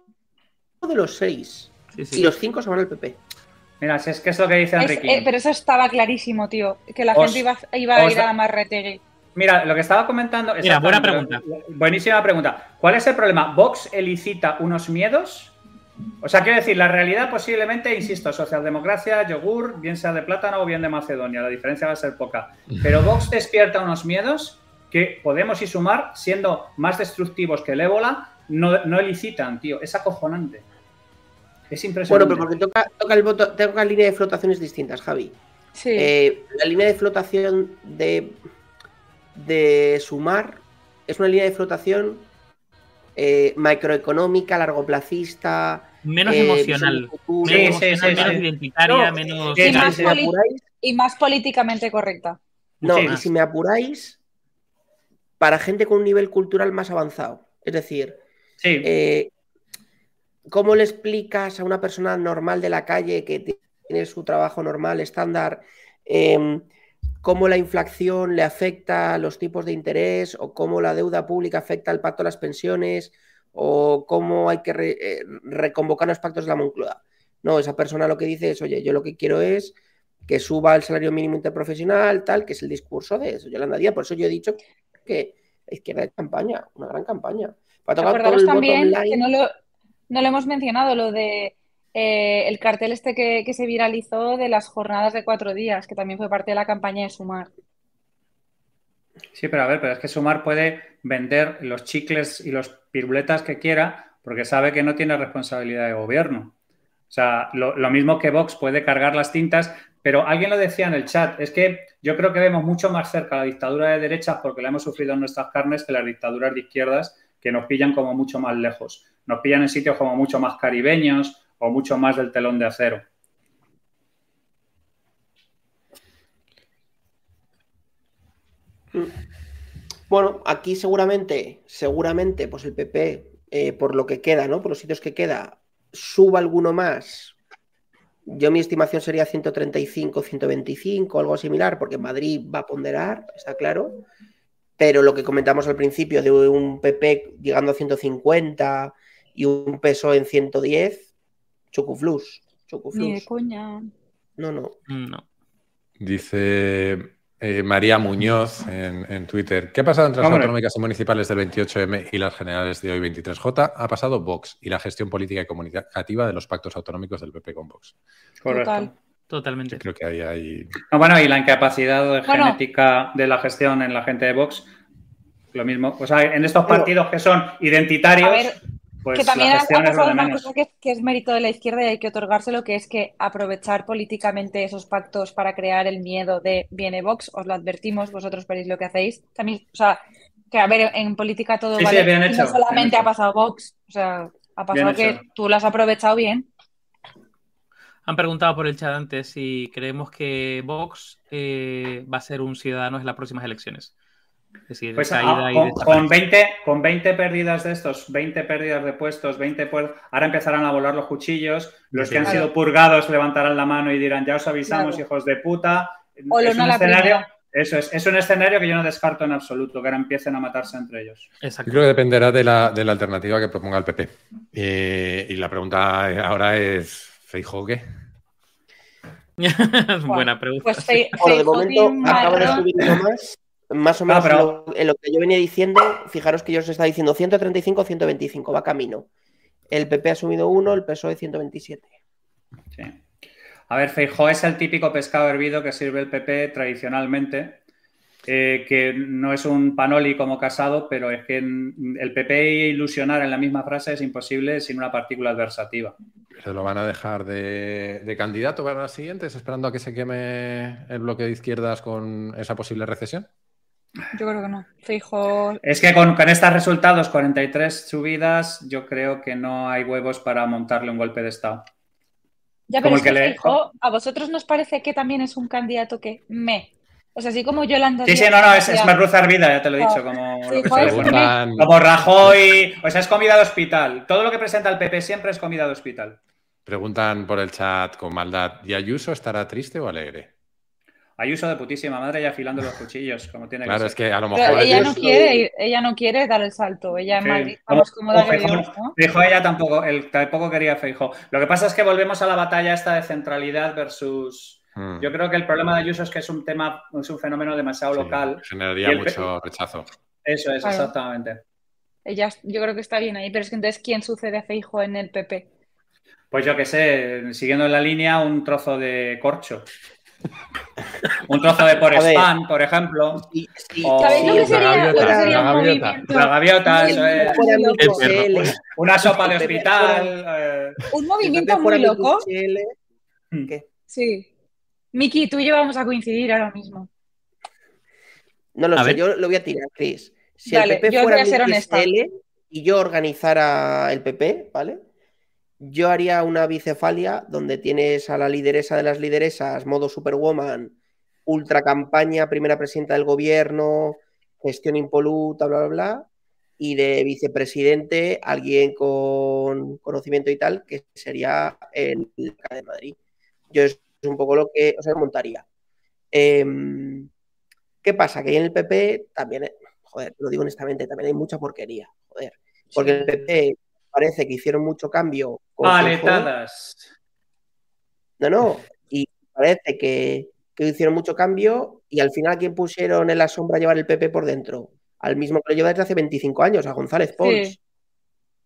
de los 6. Sí, Y los 5 se van al PP. Mira, si es que es lo que dice Es- Enrique. eh, pero eso estaba clarísimo, tío, que la Os- gente iba, iba a ir da- a Marretegui. Mira, lo que estaba comentando. Mira, buena exactamente, Buenísima pregunta. ¿Cuál es el problema? ¿Vox elicita unos miedos? O sea, quiero decir, la realidad posiblemente, insisto, socialdemocracia, yogur, bien sea de plátano o bien de Macedonia, la diferencia va a ser poca. Pero Vox despierta unos miedos que Podemos y Sumar, siendo más destructivos que el ébola, no, no elicitan, tío. Es acojonante. Es Bueno, impresionante. pero porque toca, toca el voto, toca línea de flotaciones distintas, Javi. Sí. Eh, la línea de flotación de, de sumar es una línea de flotación eh, macroeconómica, largoplacista. Menos eh, emocional. futuro. Menos sí, emocional, sí, menos sí. identitaria, No, menos. sí, y, más si me poli- apuráis, y más políticamente correcta. no, Sí. y si me apuráis, para gente con un nivel cultural más avanzado. Es decir, Sí, eh, ¿cómo le explicas a una persona normal de la calle que tiene su trabajo normal, estándar, em, cómo la inflación le afecta a los tipos de interés o cómo la deuda pública afecta al pacto de las pensiones o cómo hay que re- eh, reconvocar los pactos de la Moncloa? No, esa persona lo que dice es, oye, yo lo que quiero es que suba el salario mínimo interprofesional, tal, que es el discurso de eso, Yolanda Díaz. Por eso yo he dicho que la izquierda de campaña, una gran campaña. Para tocar todo Acordaros el voto también que no lo, no lo hemos mencionado, lo de eh, el cartel este que, que se viralizó de las jornadas de cuatro días, que también fue parte de la campaña de Sumar. Sí, pero a ver, pero es que Sumar puede vender los chicles y los piruletas que quiera porque sabe que no tiene responsabilidad de gobierno. O sea, lo, lo mismo que Vox puede cargar las tintas, pero alguien lo decía en el chat, es que yo creo que vemos mucho más cerca la dictadura de derechas porque la hemos sufrido en nuestras carnes que las dictaduras de izquierdas que nos pillan como mucho más lejos. Nos pillan en sitios como mucho más caribeños o mucho más del telón de acero. Bueno, aquí seguramente, seguramente, pues el PP, eh, por lo que queda, ¿no? Por los sitios que queda, suba alguno más. Yo mi estimación sería 135, 125, algo similar, porque Madrid va a ponderar, está claro. Pero lo que comentamos al principio de un PP llegando a 150 y un peso en 110, chucuflus, Ni de chucuflus. coña. No, no. No. Dice eh, María Muñoz en, en Twitter. ¿Qué ha pasado entre las Hombre. autonómicas y municipales del 28M y las generales de hoy 23J? Ha pasado Vox y la gestión política y comunicativa de los pactos autonómicos del PP con Vox. Correcto. Total. Totalmente. Yo creo que ahí hay... Ah, bueno, y la incapacidad Bueno. genética de la gestión en la gente de Vox, lo mismo. O sea, en estos Pero- partidos que son identitarios, A ver, pues que también la ha, gestión ha es lo pasado de una menos. cosa que, que es mérito de la izquierda y hay que otorgárselo, que es que aprovechar políticamente esos pactos para crear el miedo de viene Vox, os lo advertimos, vosotros veréis lo que hacéis. También, o sea, que a ver, en política todo Sí, sí, vale. bien y hecho, no solamente bien ha pasado Vox, o sea, ha pasado Bien que hecho. tú lo has aprovechado bien. Han preguntado por el chat antes si creemos que Vox eh, va a ser un ciudadano en las próximas elecciones. Es decir, Pues caída ah, con, con 20, con 20 pérdidas de estos, 20 pérdidas de puestos, 20 puer- ahora empezarán a volar los cuchillos, los que han sido purgados levantarán la mano y dirán, ya os avisamos, Claro. hijos de puta. O es no un escenario, primera. eso es, es un escenario que yo no descarto en absoluto, que ahora empiecen a matarse entre ellos. Yo Exacto. creo que dependerá de la, de la alternativa que proponga el PP. Eh, y la pregunta ahora es, ¿Feijóo qué? [laughs] Buena pregunta. Pues Fe- Bueno, de momento acabo de subir más. Más o Ah, menos pero- lo, en lo que yo venía diciendo, fijaros que yo os estaba diciendo 135, 125, va camino. El PP ha subido uno, el PSOE 127. Sí. A ver, Feijó es el típico pescado hervido que sirve el PP tradicionalmente, eh, que no es un panoli como casado, pero es que en- el PP ilusionar en la misma frase es imposible sin una partícula adversativa. ¿Se lo van a dejar de, de candidato para las siguientes, esperando a que se queme el bloque de izquierdas con esa posible recesión? Yo creo que no. Feijóo Es que con, con estos resultados, 43 subidas, yo creo que no hay huevos para montarle un golpe de Estado. Ya, Como pero el es que que le- Feijóo, ¿a vosotros nos parece que también es un candidato que me? O sea, así como Yolanda Sí, sí, no, no, es, es merluza hervida, ya te lo he Ah, dicho, como, sí, bueno. como Rajoy, o sea, es comida de hospital. Todo lo que presenta el PP siempre es comida de hospital. preguntan por el chat con maldad, ¿y Ayuso estará triste o alegre? Ayuso de putísima madre y afilando los cuchillos, como tiene Claro, que es ser. que a lo Pero mejor... ella no quiere, ir- ella no quiere dar el salto. Ella en Sí. Madrid, vamos cómoda que Dios, ¿no? Feijóo ella tampoco, él tampoco quería Feijóo. Lo que pasa es que volvemos a la batalla esta de centralidad versus... Mm, Yo creo que el problema de Ayuso es que es un tema, es un fenómeno demasiado sí, local. Generaría el- mucho rechazo. Eso es, Claro. exactamente. Ella, yo creo que está bien ahí, pero es que entonces, ¿quién sucede a Feijóo en el PP? Pues yo qué sé, siguiendo en la línea, un trozo de corcho. [laughs] un trozo de por spam, por ejemplo. Y, sí, O- ¿Sabéis lo sí, que la sería, gaviota, la? La eso es. Una sopa de hospital. eh, Un movimiento muy loco. Hmm. ¿qué? Sí. Miki, tú y yo vamos a coincidir ahora mismo. No lo A sé, ver. yo lo voy a tirar, Chris. Si el PP yo fuera voy a ser honesta. Y yo organizara el PP, ¿vale? Yo haría una bicefalia donde tienes a la lideresa de las lideresas, modo Superwoman, ultra campaña, primera presidenta del gobierno, gestión impoluta, bla, bla, bla, y de vicepresidente, alguien con conocimiento y tal, que sería el de Madrid. Yo es un poco lo que, o sea, montaría. Em, ¿Qué pasa? Que en el PP también, joder, lo digo honestamente, también hay mucha porquería, joder. Porque el PP parece que hicieron mucho cambio. con. Paletadas. No, no. Y parece que, que hicieron mucho cambio y al final, ¿a quién pusieron en la sombra a llevar el PP por dentro? Al mismo que lo lleva desde hace 25 años, a González Pons. Sí.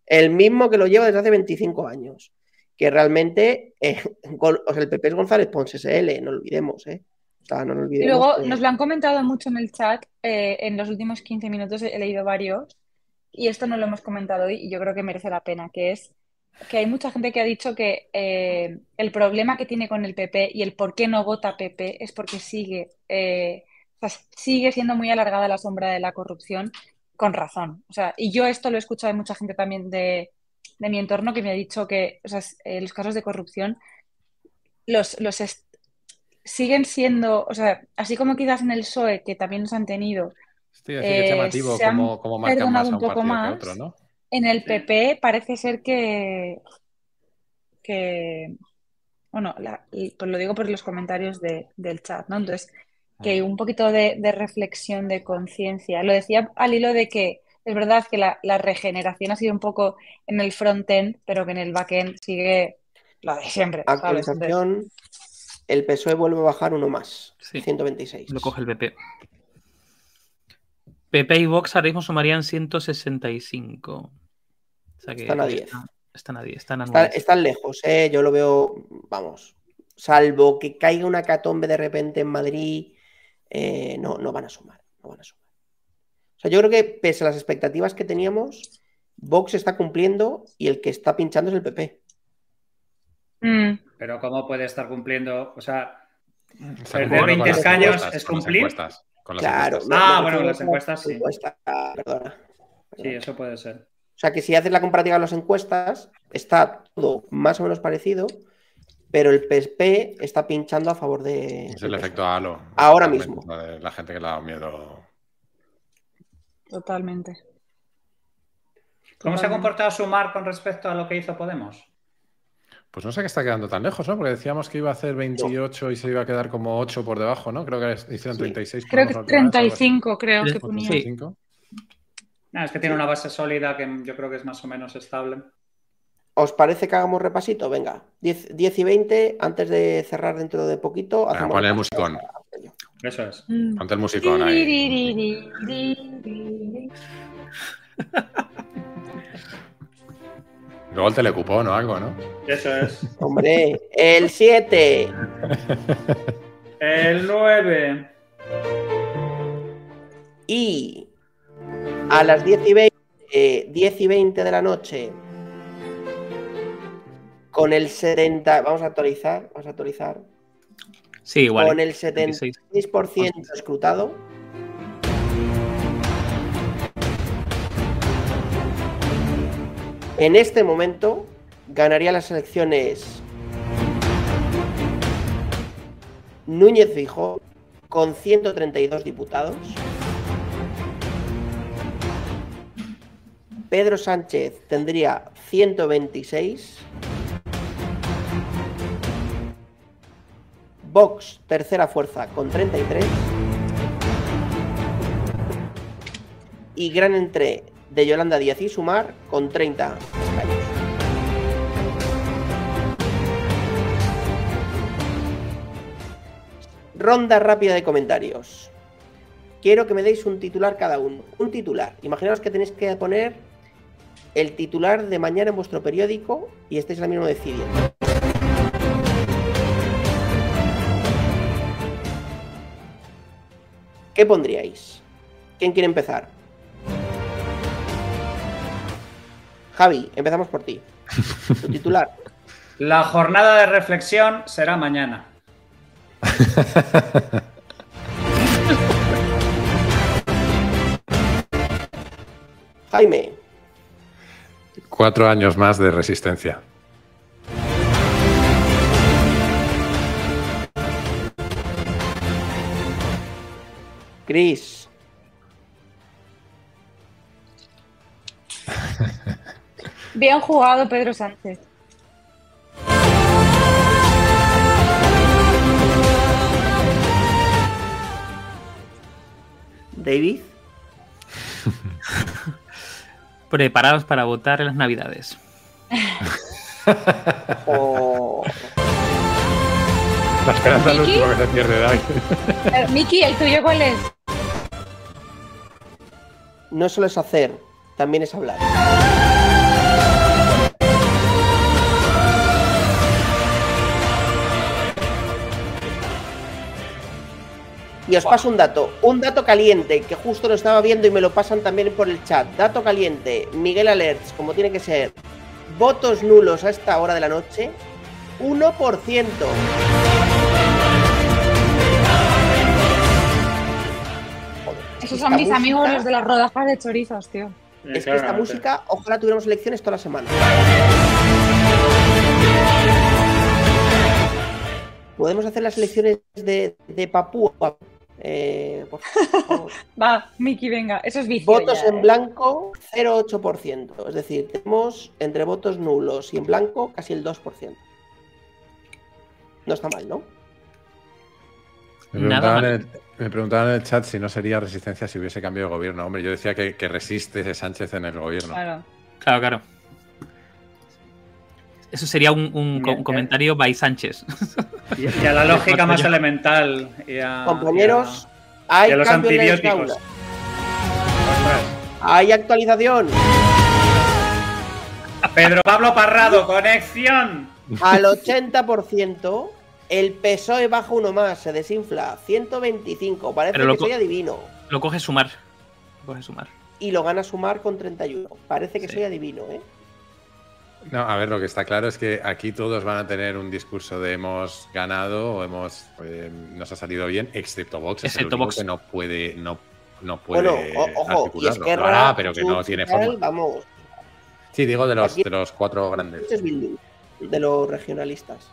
El mismo que lo lleva desde hace 25 años. Que realmente, eh, [laughs] Gol- o sea, el PP es González Pons SL, no lo olvidemos, ¿eh? O sea, no lo Y olvidemos. luego que- nos lo han comentado mucho en el chat. eh, en los últimos 15 minutos he leído varios. Y esto no lo hemos comentado hoy y yo creo que merece la pena, que es que hay mucha gente que ha dicho que eh, el problema que tiene con el PP y el por qué no vota PP es porque sigue, eh, sigue siendo muy alargada la sombra de la corrupción, con razón. O sea, y yo esto lo he escuchado de mucha gente también de, de mi entorno que me ha dicho que eh, los casos de corrupción los, los siguen siendo, o sea, así como quizás en el PSOE, que también nos han tenido, Estoy es eh, llamativo se marcan perdonado más a un un poco que más. otro, ¿no? En el PP parece ser que, que bueno, la- y pues lo digo por los comentarios de- del chat, ¿no? Entonces, que un poquito de, de reflexión, de conciencia. Lo decía al hilo de que es verdad que la, la regeneración ha sido un poco en el front-end, pero que en el back-end sigue lo de siempre, ¿sabes? Entonces, Actualización, el PSOE vuelve a bajar uno más, Sí. 126. Lo coge el PP. PP y Vox ahora mismo sumarían 165. O sea que Están a 10. Están, están a 10, están a Está- 9. están lejos, ¿eh? Yo lo veo, vamos, salvo que caiga una catombe de repente en Madrid, eh, no, no van a sumar, no van a sumar. O sea, yo creo que pese a las expectativas que teníamos, Vox está cumpliendo y el que está pinchando es el PP. Mm, Pero ¿cómo puede estar cumpliendo? O sea, Perder cumpliendo 20 con las escaños es cumplir. encuestas, con las Claro. encuestas. me- Ah, bueno, las encuestas sí. Perdona. sí, eso puede ser. O sea que si haces la comparativa de las encuestas, está todo más o menos parecido, pero el PP está pinchando a favor de. Es el efecto halo. Ahora mismo. de La gente que le ha dado miedo. totalmente. ¿Cómo se ha comportado Sumar con respecto a lo que hizo Podemos? Pues no sé que está quedando tan lejos, ¿no? Porque decíamos que iba a hacer 28 y se iba a quedar como 8 por debajo, ¿no? Creo que hicieron Sí. 36. Creo que ponemos la última vez, algo así. 35, creo que Sí. ponía. 35. No, es que tiene una base sólida que yo creo que es más o menos estable. ¿Os parece que hagamos repasito? Venga, 10, 10 y 20, antes de cerrar dentro de poquito. Venga, pon el musicón. Eso es. Mm. Ponte el musicón ahí. [laughs] Luego el telecupón o algo, ¿no? Eso es. Hombre, el 7. El 9. Y a las 10 y 20, eh, 10 y 20 de la noche, con el 70, vamos a actualizar, vamos a actualizar, Sí, igual. con el 76. 76% escrutado. En este momento ganaría las elecciones Núñez Fijo con 132 diputados. Pedro Sánchez tendría 126. Vox, tercera fuerza, con 33. Y gran entre de Yolanda Díaz y Sumar con 30 escaños. Ronda rápida de comentarios. Quiero que me deis un titular cada uno. Un titular. Imaginaos que tenéis que poner el titular de mañana en vuestro periódico y estáis ahora mismo decidiendo. ¿Qué pondríais? ¿Quién quiere empezar? Javi, empezamos por ti. Tu titular. [laughs] La jornada de reflexión será mañana. [laughs] Jaime, Cuatro años más de resistencia. Chris, [laughs] Bien jugado, Pedro Sánchez. David, [laughs] Preparados para votar en las Navidades. [laughs] o La esperanza es último que se pierde. Eh, Miki, ¿el tuyo cuál es? no solo es hacer, también es hablar. Y os paso un dato, un dato caliente, que justo lo estaba viendo y me lo pasan también por el chat. Dato caliente, Miguel Alerts, como tiene que ser. Votos nulos a esta hora de la noche, 1%. Joder, es que Esos son mis amigos los de las rodajas de chorizos, tío. es que esta música, ojalá tuviéramos elecciones toda la semana. Podemos hacer las elecciones de, de Papúa. Eh, por [laughs] favor. Va, Miki, venga, eso es vicio. votos ya, en ¿eh? blanco, 0,8%. Es decir, tenemos entre votos nulos y en blanco casi el 2%. No está mal, ¿no? Me Nada preguntaban, en el, me preguntaban en el chat si no sería resistencia si hubiese cambio de gobierno. Hombre, yo decía que, que resiste ese Sánchez en el gobierno. Claro. Claro, claro. Eso sería un, un co- Bien, comentario by Sánchez. [laughs] Y, y a la lógica más elemental. y a- Compañeros, y hay a los antibióticos. Hay actualización. Pedro Pablo Parrado, conexión. Al 80%, el PSOE baja uno más, se desinfla. 125, parece Pero que soy adivino. Lo coge sumar. Lo coge sumar. y lo gana Sumar con 31. Parece que Sí. soy adivino, ¿eh? No, a ver, lo que está claro es que aquí todos van a tener un discurso de hemos ganado o hemos eh, nos ha salido bien, excepto Vox, es el Excepto único Vox. que no puede, no, no puede Bueno, o- ojo, y. Esquerra, Lo hará, pero que no tiene forma. Vamos, Sí, digo de los, de los cuatro grandes. es de los regionalistas.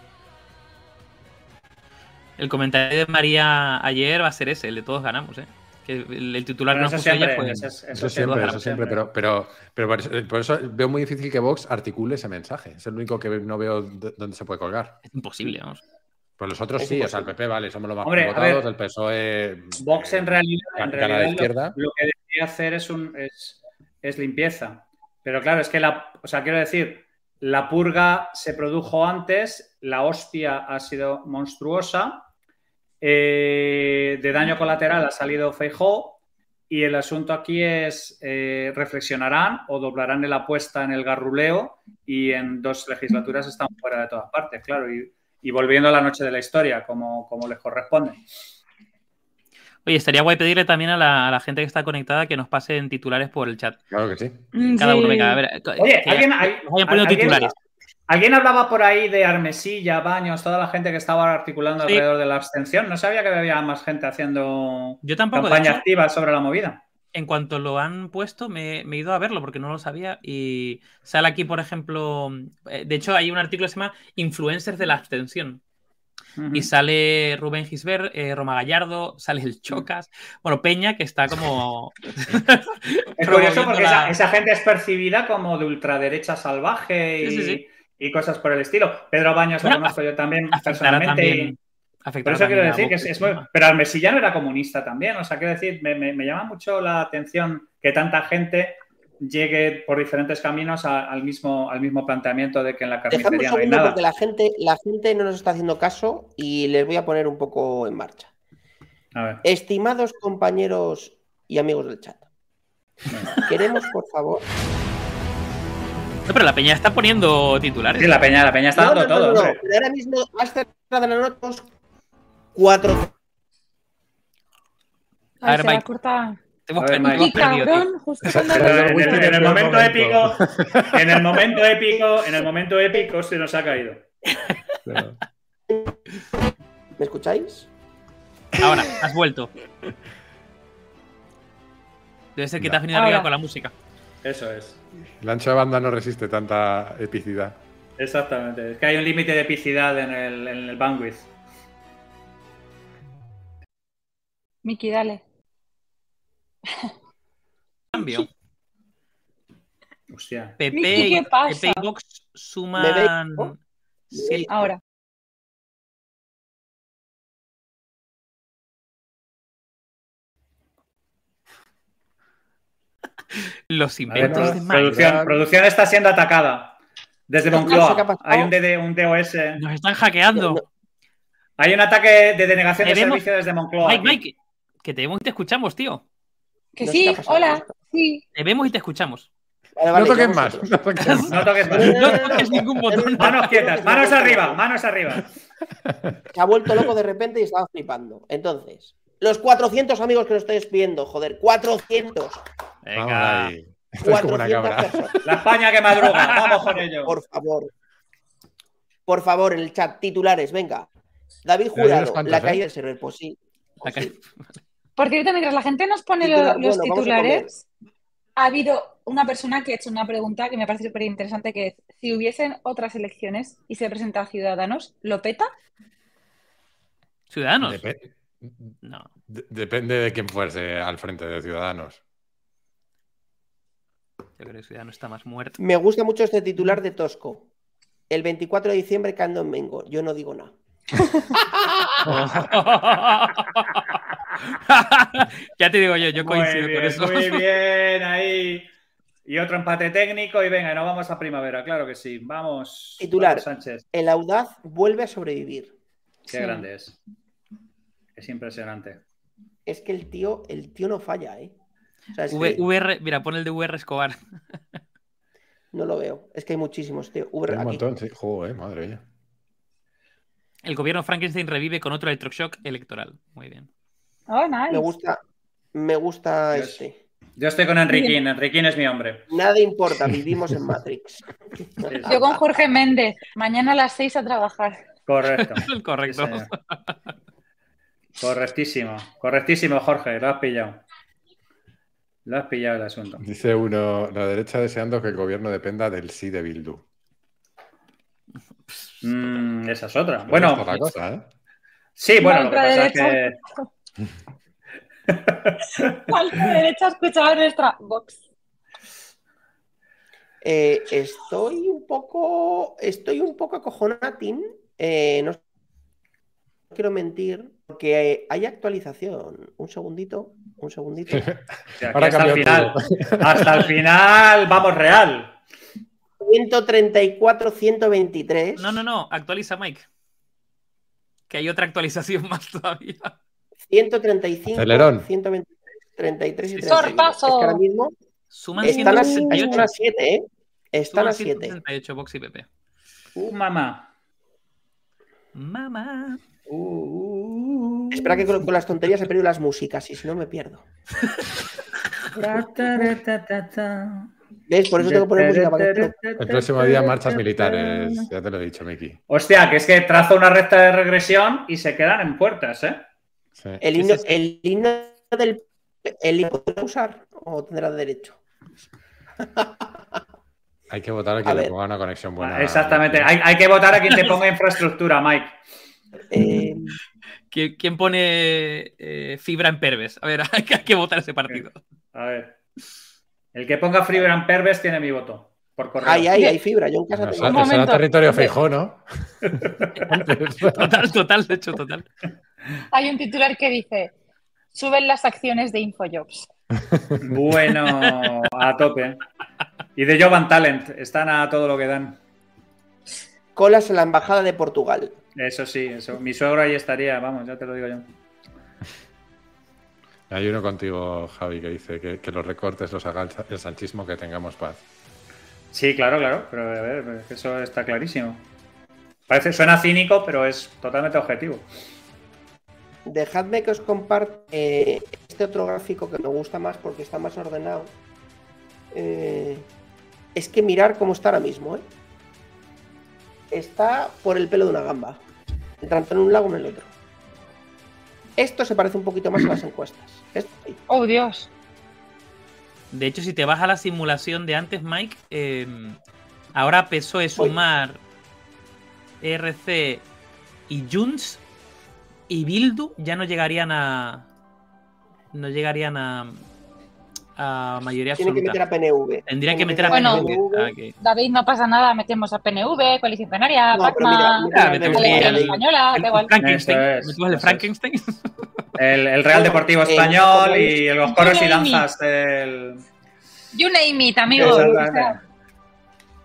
El comentario de María ayer va a ser ese, el de todos ganamos, ¿eh? El, el titular Bueno, nos eso siempre, fue. eso es- Eso, eso siempre, eso siempre, pero, pero, pero por, eso, por eso veo muy difícil que Vox articule ese mensaje. Es el único que no veo dónde se puede colgar. Es imposible, vamos. Pues los otros Es sí, o sea, el. PP, vale, somos los más Hombre, votados, ver, el PSOE. Vox en eh, realidad, en realidad lo- izquierda. Lo, que debería hacer es, un, es, es limpieza. Pero claro, es que la, o sea, quiero decir, la purga se produjo antes, la hostia ha sido monstruosa, eh, de daño colateral ha salido Feijó y el asunto aquí es eh, reflexionarán o doblarán la apuesta en el garruleo y en dos legislaturas están fuera de todas partes, claro, y, y volviendo a la noche de la historia como, como les corresponde. Oye, estaría guay pedirle también a la, a la gente que está conectada que nos pasen titulares por el chat. Claro que sí. Cada uno, venga, a ver. Oye, que alguien, hay- alguien- titulares. Alguien hablaba por ahí de Armesilla, Baños, toda la gente que estaba articulando Sí. alrededor de la abstención. No sabía que había más gente haciendo Yo tampoco, campaña hecho, activa sobre la movida. en cuanto lo han puesto, me, me he ido a verlo porque no lo sabía. Y sale aquí, por ejemplo, eh, de hecho, hay un artículo que se llama Influencers de la abstención. Y sale Rubén Gisbert, eh, Roma Gallardo, sale el Chocas, bueno, Peña, que está como. [laughs] Es curioso porque la- esa, esa gente es percibida como de ultraderecha salvaje y, Sí, sí, sí. Y cosas por el estilo. Pedro Baños lo conozco yo también personalmente. también. y- por eso quiero decir que es, es muy- Pero Armesilla no era comunista también. O sea, quiero decir, me, me- me llama mucho la atención que tanta gente llegue por diferentes caminos a- al, mismo, al mismo planteamiento de que en la carnicería no hay segundo nada. porque la gente, la gente no nos está haciendo caso y les voy a poner un poco en marcha. A ver. Estimados compañeros y amigos del chat, queremos, por favor. No, pero la Peña está poniendo titulares. Sí, la peña, la peña está No, dando no, no, todo. no, pero ahora mismo has cerrado la nota cuatro. A ver, Mike. Justo cuando... En, el, en en momento épico, en el momento épico, en el momento épico se nos ha caído. ¿Me escucháis? Ahora, has vuelto. Debe ser que te has venido Ahora. arriba con la música. Eso es. Ancho de banda no resiste tanta epicidad. Exactamente. Es que hay un límite de epicidad en el, en el bandwidth. Miki, dale. Cambio. Hostia. PP, Miki, y- ¿qué pasa? PP y Vox ¿Me suman. Ahora. Los ver, inventos de Mike. producción, producción está siendo atacada. Desde Moncloa. Hay un, DD, un DOS. Nos están hackeando. Hay un ataque de denegación de servicio desde Moncloa. Mike. Mike, que te vemos y te escuchamos, tío. Que sí, hola. Sí. Te vemos y te escuchamos. Vale, vale, no toques ya más. vosotros. No toques más. No toques más. No toques ningún botón. [laughs] Manos quietas, manos arriba, manos arriba. Se ha vuelto loco de repente y estaba flipando. Entonces, los 400 amigos que nos estáis viendo, joder, 400. Vamos Venga. Esto es como una 400 cabra. personas. La España que madruga, vamos con ello. Por favor. Por favor, en el chat, titulares, venga. David Jurado, cuantos, la ¿eh? caída del server, pues sí. Pues sí. Por cierto, mientras la gente nos pone Titular, los bueno, a titulares, ha habido una persona que ha hecho una pregunta que me parece súper interesante, que es, si hubiesen otras elecciones y se presenta Ciudadanos, ¿lo peta? Ciudadanos. Depe- No. de- depende de quién fuese al frente de Ciudadanos. Yo creo que Ciudadanos está más muerto. Me gusta mucho este titular de Tosco. El 24 de diciembre cando en Mengo. Yo no digo nada. [laughs] ya te digo yo, yo coincido con bien, eso. muy bien, ahí. Y otro empate técnico y venga, nos vamos a primavera, claro que sí. Vamos. Titular. vamos, Sánchez, El audaz vuelve a sobrevivir. qué Sí. grande es. Es impresionante. Es que el tío, el tío no falla, ¿eh? O sea, es V- que VR, mira, pon el de VR Escobar. no lo veo. Es que hay muchísimos, tío. VR Hay un aquí. montón, sí. Joder, madre mía. El gobierno Frankenstein revive con otro electroshock electoral. Muy bien. Oh, nice. Me gusta, me gusta Dios. este. Yo estoy con Enriquín. Enriquín es mi hombre. Nada importa, vivimos en Matrix. [laughs] Yo con Jorge Méndez, mañana a las 6 a trabajar. Correcto. [laughs] Correcto. Sí. Correctísimo. Correctísimo, Jorge. Lo has pillado. Lo has pillado el asunto. Dice uno, la derecha deseando que el gobierno dependa del sí de Bildu. Mm, esa es otra. Pero Bueno, la cosa, ¿eh? sí, bueno, lo que pasa es que. [laughs] La derecha escuchaba nuestra Vox. Eh, estoy un poco. Estoy un poco acojonatin. Eh, no quiero mentir, porque hay actualización. Un segundito, un segundito. Ahora hasta el final. Hasta el final, vamos real. 134, 123. No, no, no, actualiza Mike. Que hay otra actualización [laughs] más todavía. 135, Acelerón. 123, 33 y Sí, 31. Sorpaso. Es que ahora mismo Suman están a, 168. están a 7, ¿eh? Están a Suman 7. 168 Vox y PP. Uh, mamá. Mamá. Uh, Espera que con, con las tonterías he perdido las músicas y si no me pierdo. ¿Ves? Por eso tengo que poner música para que esto- El próximo día marchas militares, ya te lo he dicho, Miki. Hostia, que es que trazo una recta de regresión y se quedan en puertas, ¿eh? Sí. El himno, el himno del. ¿El himno podrá usar o tendrá derecho? Hay que votar a A quien le ponga una conexión buena. Exactamente. Hay, hay que votar a quien te ponga infraestructura, Mike. Eh, ¿Quién, quién pone eh, fibra en Perves? A ver, hay [laughs] que, hay que votar ese partido. A ver. El que ponga Freeber and Perves tiene mi voto. Por correo. ay, ay, hay fibra. Yo en casa No, tengo. Un momento. territorio Feijó, ¿no? [laughs] [laughs] Total, total, de hecho, total. Hay un titular que dice: Suben las acciones de Infojobs. Bueno, a tope. Y de Jovan Talent. Están a todo lo que dan. Colas en la embajada de Portugal. Eso sí, eso. Mi suegro ahí estaría, vamos, ya te lo digo yo. Hay uno contigo, Javi, que dice que, que los recortes los haga el sa- el sanchismo, que tengamos paz. Sí, claro, claro. Pero a ver, eso está clarísimo. Parece, suena cínico, pero es totalmente objetivo. Dejadme que os comparta eh, este otro gráfico que me gusta más porque está más ordenado. Eh, es que mirar cómo está ahora mismo, ¿eh? Está por el pelo de una gamba. Tanto en un lado como en el otro. Esto se parece un poquito más a las encuestas. [clears throat] Esto. Oh, Dios. De hecho, si te vas a la simulación de antes, Mike, eh, ahora PSOE, Sumar, RC y Junts y Bildu ya no llegarían a. No llegarían a. a mayoría Tiene que absoluta. meter a PNV. Tendría que meter a Bueno. PNV. Ah, que- David, no pasa nada, metemos a PNV, Coalición Canaria, No, Pacma, mira, Ah, mira, metemos mira, Coalición el- mira, Española, el da igual. Frankenstein. Eso es, ¿Metemos el eso es. Frankenstein? [laughs] El, el Real Deportivo Eh, Español y los coros y danzas del. You name it, amigo.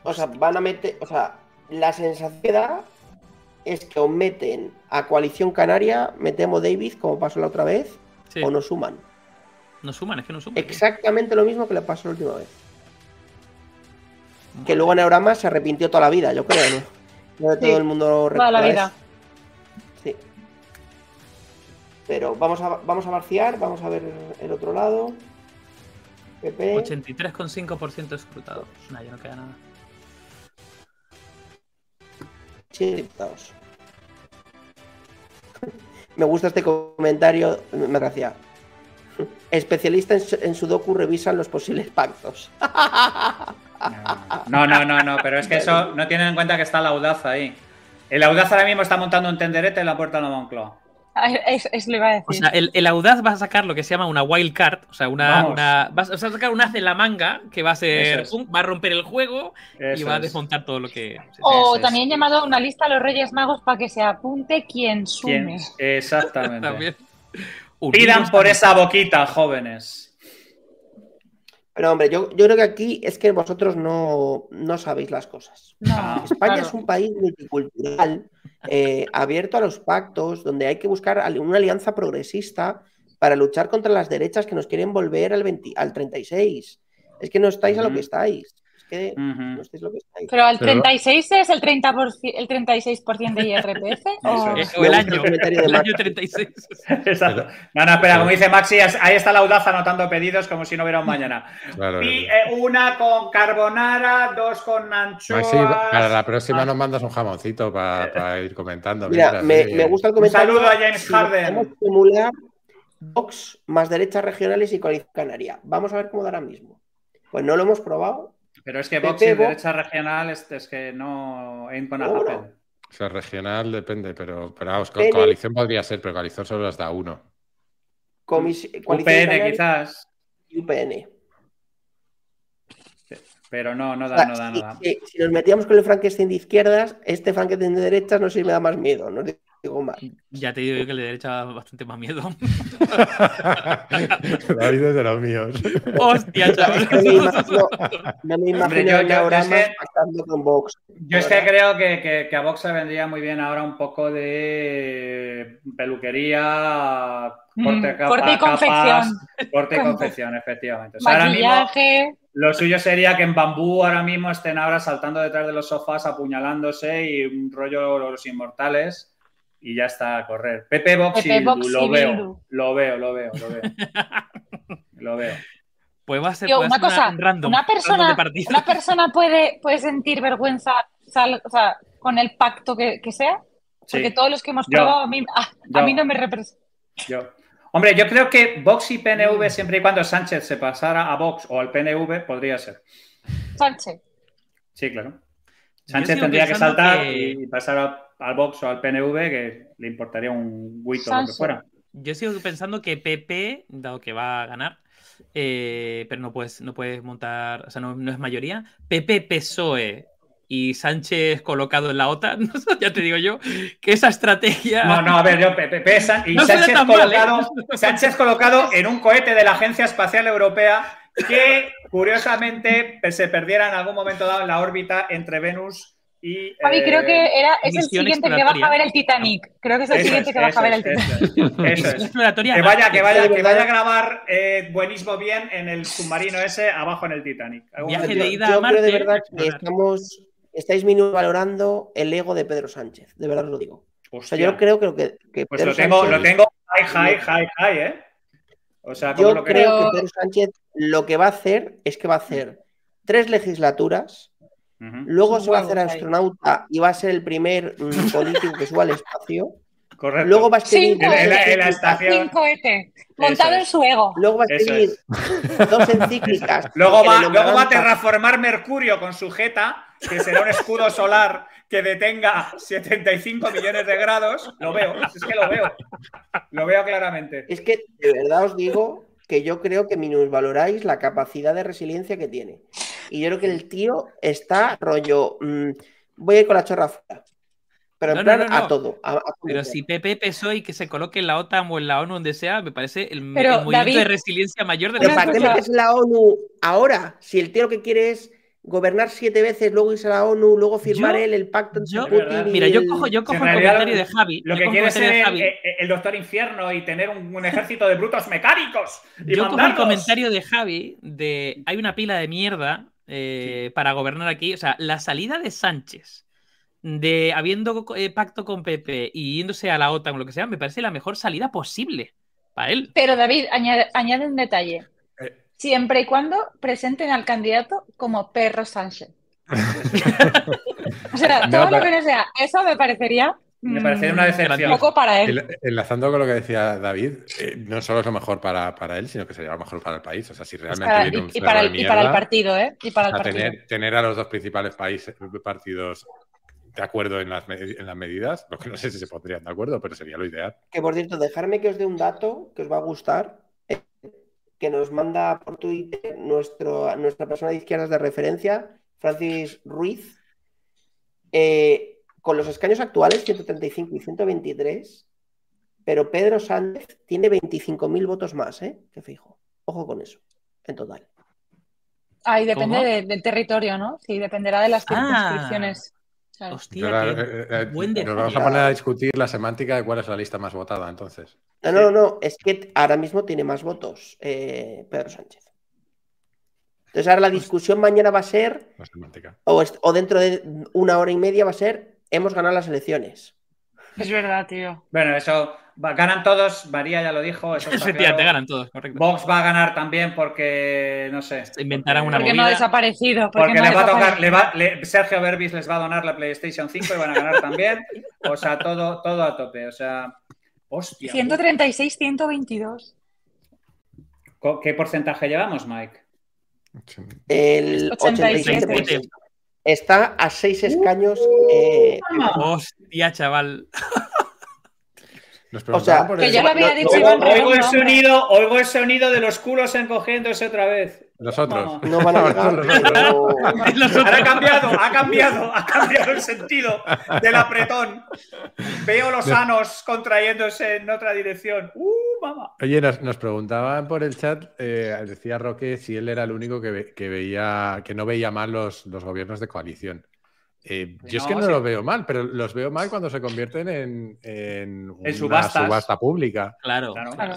O sea, van a meter. O sea, la sensación que da es que o meten a Coalición Canaria, metemos David, como pasó la otra vez, Sí. o nos suman. No suman, es que no suman. Exactamente lo mismo que le pasó la última vez. Que luego en Eurama se arrepintió toda la vida, yo creo, ¿no? No de todo Sí, el mundo toda la vida. eso. Sí. Pero vamos a, vamos a vaciar, vamos a ver el otro lado. PP. 83,5% escrutado. Nah, ya no queda nada. Sí, diputados. [laughs] Me gusta este comentario, me gracia. Especialista en, su- en Sudoku revisan los posibles pactos. No, no, no, no, pero es que eso no tienen en cuenta que está el audaz ahí. El audaz ahora mismo está montando un tenderete en la puerta de la Moncloa. Es, es lo iba a decir. O sea, el, el Audaz va a sacar lo que se llama una wild card, o sea, una, una- va a sacar un as de la manga que va a ser, es. va a romper el juego y va a es. desmontar todo lo que. o es, también es. llamado una lista a los Reyes Magos para que se apunte quien ¿Quién? sume. Exactamente. [laughs] Pidan por esa boquita, jóvenes. Pero hombre, yo, yo creo que aquí es que vosotros no, no sabéis las cosas. Ah, No, España claro. es un país multicultural, eh, abierto a los pactos, donde hay que buscar una alianza progresista para luchar contra las derechas que nos quieren volver al, 20 al 36. Es que no estáis a lo que estáis. Que Ujú. no estáis lo que estáis. Pero el Pero- 36 es el 30%, el 36% de IRPF. [laughs] o... Eso el año, el año Max. [laughs] 36. Exacto. No, no, espera, como dice Maxi, ahí está la audaz anotando pedidos como si no hubiera un mañana. Claro, Y eh, una con carbonara, dos con anchoas. Maxi, para la próxima nos mandas un jamoncito para ir comentando. Mira, mientras, me, gusta el Un comentario. saludo a James si Harden. Vox más derechas regionales y coalición canaria. Vamos a ver cómo dará mismo. Pues no lo hemos probado. Pero es que y Vox. derecha regional es, es que no ain't gonna ¿Cómo no? happen. O sea, regional depende, pero, pero vamos, Pene. coalición podría ser, pero coalición solo las da uno. Comis- UPN quizás, y UPN. pero no, no O da, sea, no da, si, no da. si- si nos metíamos con el Frankenstein de izquierdas, este Frankenstein de derechas no sé si me da más miedo. No Ya te digo yo que el de derecha da bastante más miedo. David es de los míos. Hostia, chaval. No imagino, no me imagino yo- con Vox. Yo es que creo que, que- que a Vox le vendría muy bien ahora un poco de peluquería, corte, Mm, capa- corte y capas, confección. corte y Con- confección, efectivamente. O sea, ahora mismo Maquillaje. lo suyo sería que en bambú ahora mismo estén ahora saltando detrás de los sofás, apuñalándose y un rollo los inmortales y ya está a correr. Pepe Vox Pepe Bildu, lo veo, Bildu. lo veo, lo veo, lo veo. [laughs] Lo veo. Pues va a ser, Tío, puede una cosa, un random, una random persona, de partido. una persona [laughs] puede, puede sentir vergüenza sal- o sea, con el pacto que, que sea, porque Sí, todos los que hemos Yo. probado a mí, a, mí no me representa. yo. Hombre, yo creo que Vox y PNV, siempre y cuando Sánchez se pasara a Vox o al PNV, podría ser. Sánchez. Sí, claro. Sánchez tendría que saltar que- y pasar a- al Vox o al PNV, que le importaría un guito lo que fuera. Yo sigo pensando que PP, dado que va a ganar, eh, pero no puedes, no puedes montar, o sea, no, no es mayoría. PP, PSOE y Sánchez colocado en la OTAN, [laughs] ya te digo yo, que esa estrategia. No, no, a ver, yo, San- y No Sánchez mal, colocado, ¿eh? Sánchez colocado en un cohete de la Agencia Espacial Europea que, curiosamente, se perdiera en algún momento dado en la órbita entre Venus y. Javi, eh, creo que era, es el siguiente que baja a ver el Titanic. Creo que es el eso siguiente es, que baja a ver el Titanic. es, eso es, eso es. Que vaya, que vaya, que vaya a grabar eh, buenismo bien en el submarino ese abajo en el Titanic. Viaje de ida Yo a creo de Marte, verdad que estamos, estáis valorando el ego de Pedro Sánchez. De verdad os lo digo. O sea, yo creo que, lo que, que Pues Pedro lo tengo, Sánchez- lo tengo high, high, high, high, ¿eh? O sea, como Yo lo que creo que Pedro Sánchez lo que va a hacer es que va a hacer tres legislaturas, luego se va a hacer ahí. astronauta y va a ser el primer mm, político que suba al espacio. Correcto. Luego va a escribir Cinco En la- en la encíclicas- estación. Sin cohete, montado en su ego. luego va a escribir dos encíclicas. [laughs] Luego va, le luego va a terraformar Mercurio con su jeta, que será un escudo solar que detenga 75 millones de grados. Lo veo, es que lo veo. Lo veo claramente. Es que de verdad os digo que yo creo que minusvaloráis la capacidad de resiliencia que tiene. Y yo creo que el tío está rollo. mm, voy a ir con la chorra fuera. Pero en No, no, plan no, no. a todo. a- a Pero si PP, PSOE y que se coloque en la OTAN o en la ONU donde sea, me parece el, el Pero, movimiento David, de resiliencia mayor de Pero la ¿para qué cosa- metes en la ONU ahora? Si el tío lo que quiere es gobernar siete veces, luego irse a la ONU, luego firmar Yo- él el pacto entre yo- Putin y Mira, yo cojo, yo cojo el realidad comentario de Javi. Lo yo que cojo quiere de el, Javi. el- el Doctor Infierno y tener un, un ejército de brutos mecánicos. Y Yo cojo el comentario de Javi de hay una pila de mierda eh, para gobernar aquí. O sea, la salida de Sánchez, de habiendo eh, pacto con PP y yéndose a la OTAN o lo que sea, me parece la mejor salida posible para él. Pero David, añade, añade un detalle. Eh. Siempre y cuando presenten al candidato como perro Sánchez. [laughs] O sea, No, todo lo que no sea, eso me parecería. Me parecería una mm, decepción. Poco para él. Enlazando con lo que decía David, eh, no solo es lo mejor para, para él, sino que sería lo mejor para el país. O sea, si realmente Para- viene y, un y para el, de y para el mierda, partido, ¿eh? Y para el partido. tener, tener a los dos principales países, partidos de acuerdo en las, en las medidas, [laughs] lo que no sé si se pondrían de acuerdo, pero sería lo ideal. Que por cierto, dejarme que os dé un dato que os va a gustar, eh, que nos manda por Twitter nuestro, nuestra persona de izquierdas de referencia, Francis Ruiz. Eh, con los escaños actuales, 135 y 123, pero Pedro Sánchez tiene 25.000 votos más, ¿eh? Que fijo. Ojo con eso, en total. Ahí depende del territorio, ¿no? Sí, dependerá de las Ah. circunscripciones. Claro. Hostia, qué eh, eh, buen nos detalle. vamos a poner a discutir la semántica de cuál es la lista más votada, entonces. No, no, no, es que ahora mismo tiene más votos eh, Pedro Sánchez. Entonces ahora la discusión mañana va a ser, La semántica. o, dentro de una hora y media va a ser, hemos ganado las elecciones. Es verdad, tío. Bueno, eso ganan todos, María ya lo dijo. Eso está Efectivamente, claro. ganan todos, correcto. Vox va a ganar también porque, no sé. Se inventarán una Porque no ha movida. desaparecido. Porque, Porque no les va a tocar, desaparecido. le va- le- Sergio Berbis les va a donar la PlayStation 5 y van a ganar también. O sea, todo, todo a tope. O sea, hostia. 136, 122. ¿Co- ¿Qué porcentaje llevamos, Mike? El 87. 87%. Está a seis escaños. eh, Hostia, chaval. Nos O sea, por que yo lo había dicho no- Iván no- Oigo el sonido, oigo el sonido de los culos encogiéndose otra vez. Nosotros. No van a llegar, Los otros. pero- Ahora ha cambiado, ha cambiado, ha cambiado el sentido del apretón. Veo los sanos contrayéndose en otra dirección. ¡Uh, mamá! Oye, nos, nos preguntaban por el chat, eh, decía Roque si él era el único que, ve- que veía, que no veía mal los, los gobiernos de coalición. Eh, yo es que No, sí. lo veo mal, pero los veo mal cuando se convierten en, en una subastas. subasta pública. Claro, Claro.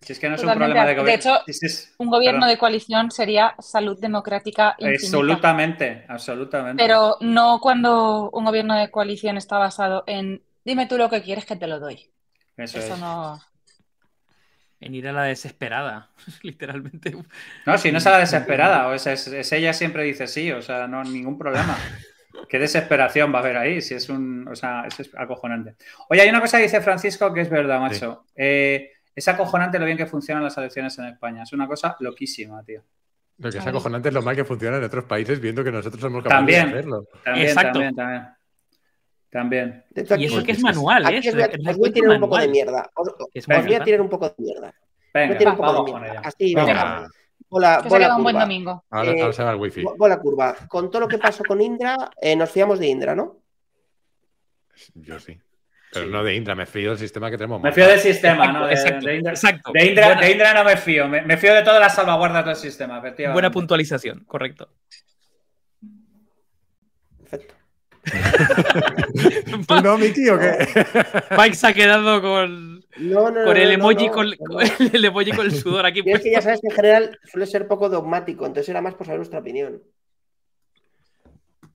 Si es que no es un problema de De gobierno. hecho, Si es- es- Un gobierno perdón. de coalición sería salud democrática infinita. Absolutamente, absolutamente. Pero no cuando un gobierno de coalición está basado en dime tú lo que quieres que te lo doy. Eso, Eso es. no. En ir a la desesperada, [laughs] literalmente. No, si no es a la desesperada, [laughs] o es, es- es ella siempre dice sí, o sea, no ningún problema. Qué desesperación va a haber ahí, si es un, o sea, es acojonante. Oye, hay una cosa que dice Francisco que es verdad, macho. Eh, es acojonante lo bien que funcionan las elecciones en España. Es una cosa loquísima, tío. Lo que es acojonante es lo mal que funciona en otros países, viendo que nosotros somos capaces También. de hacerlo. También, Exacto. también, también. También. Hecho, Y eso que es manual, ¿eh? Aquí os voy a, Es os voy a tirar un poco de manual. mierda. Os, voy a manual. tirar un poco de mierda. Voy a Venga, tirar un poco de mierda. Así, Venga. venga. Bola, Que se bola queda un buen curva. domingo. ahora, Eh, ahora se va el wifi. Bo- Bola curva. Con todo lo que pasó con Indra, eh, nos fiamos de Indra, ¿no? Yo sí. Pero no de Indra, me fío del sistema que tenemos. Me fío del sistema, ¿no? De, Exacto, de Indra, exacto. de Indra- Buena- de Indra no me fío. Me, me fío de todas las salvaguardas del sistema, efectivamente. Buena puntualización, correcto. Perfecto. [laughs] ¿Tú no, Miki, o qué? [laughs] Mike se ha quedado con, No, no, con no, el emoji no, con, no, con no. el emoji con el sudor aquí. [laughs] Es que ya sabes que en general suele ser poco dogmático, entonces era más por saber nuestra opinión.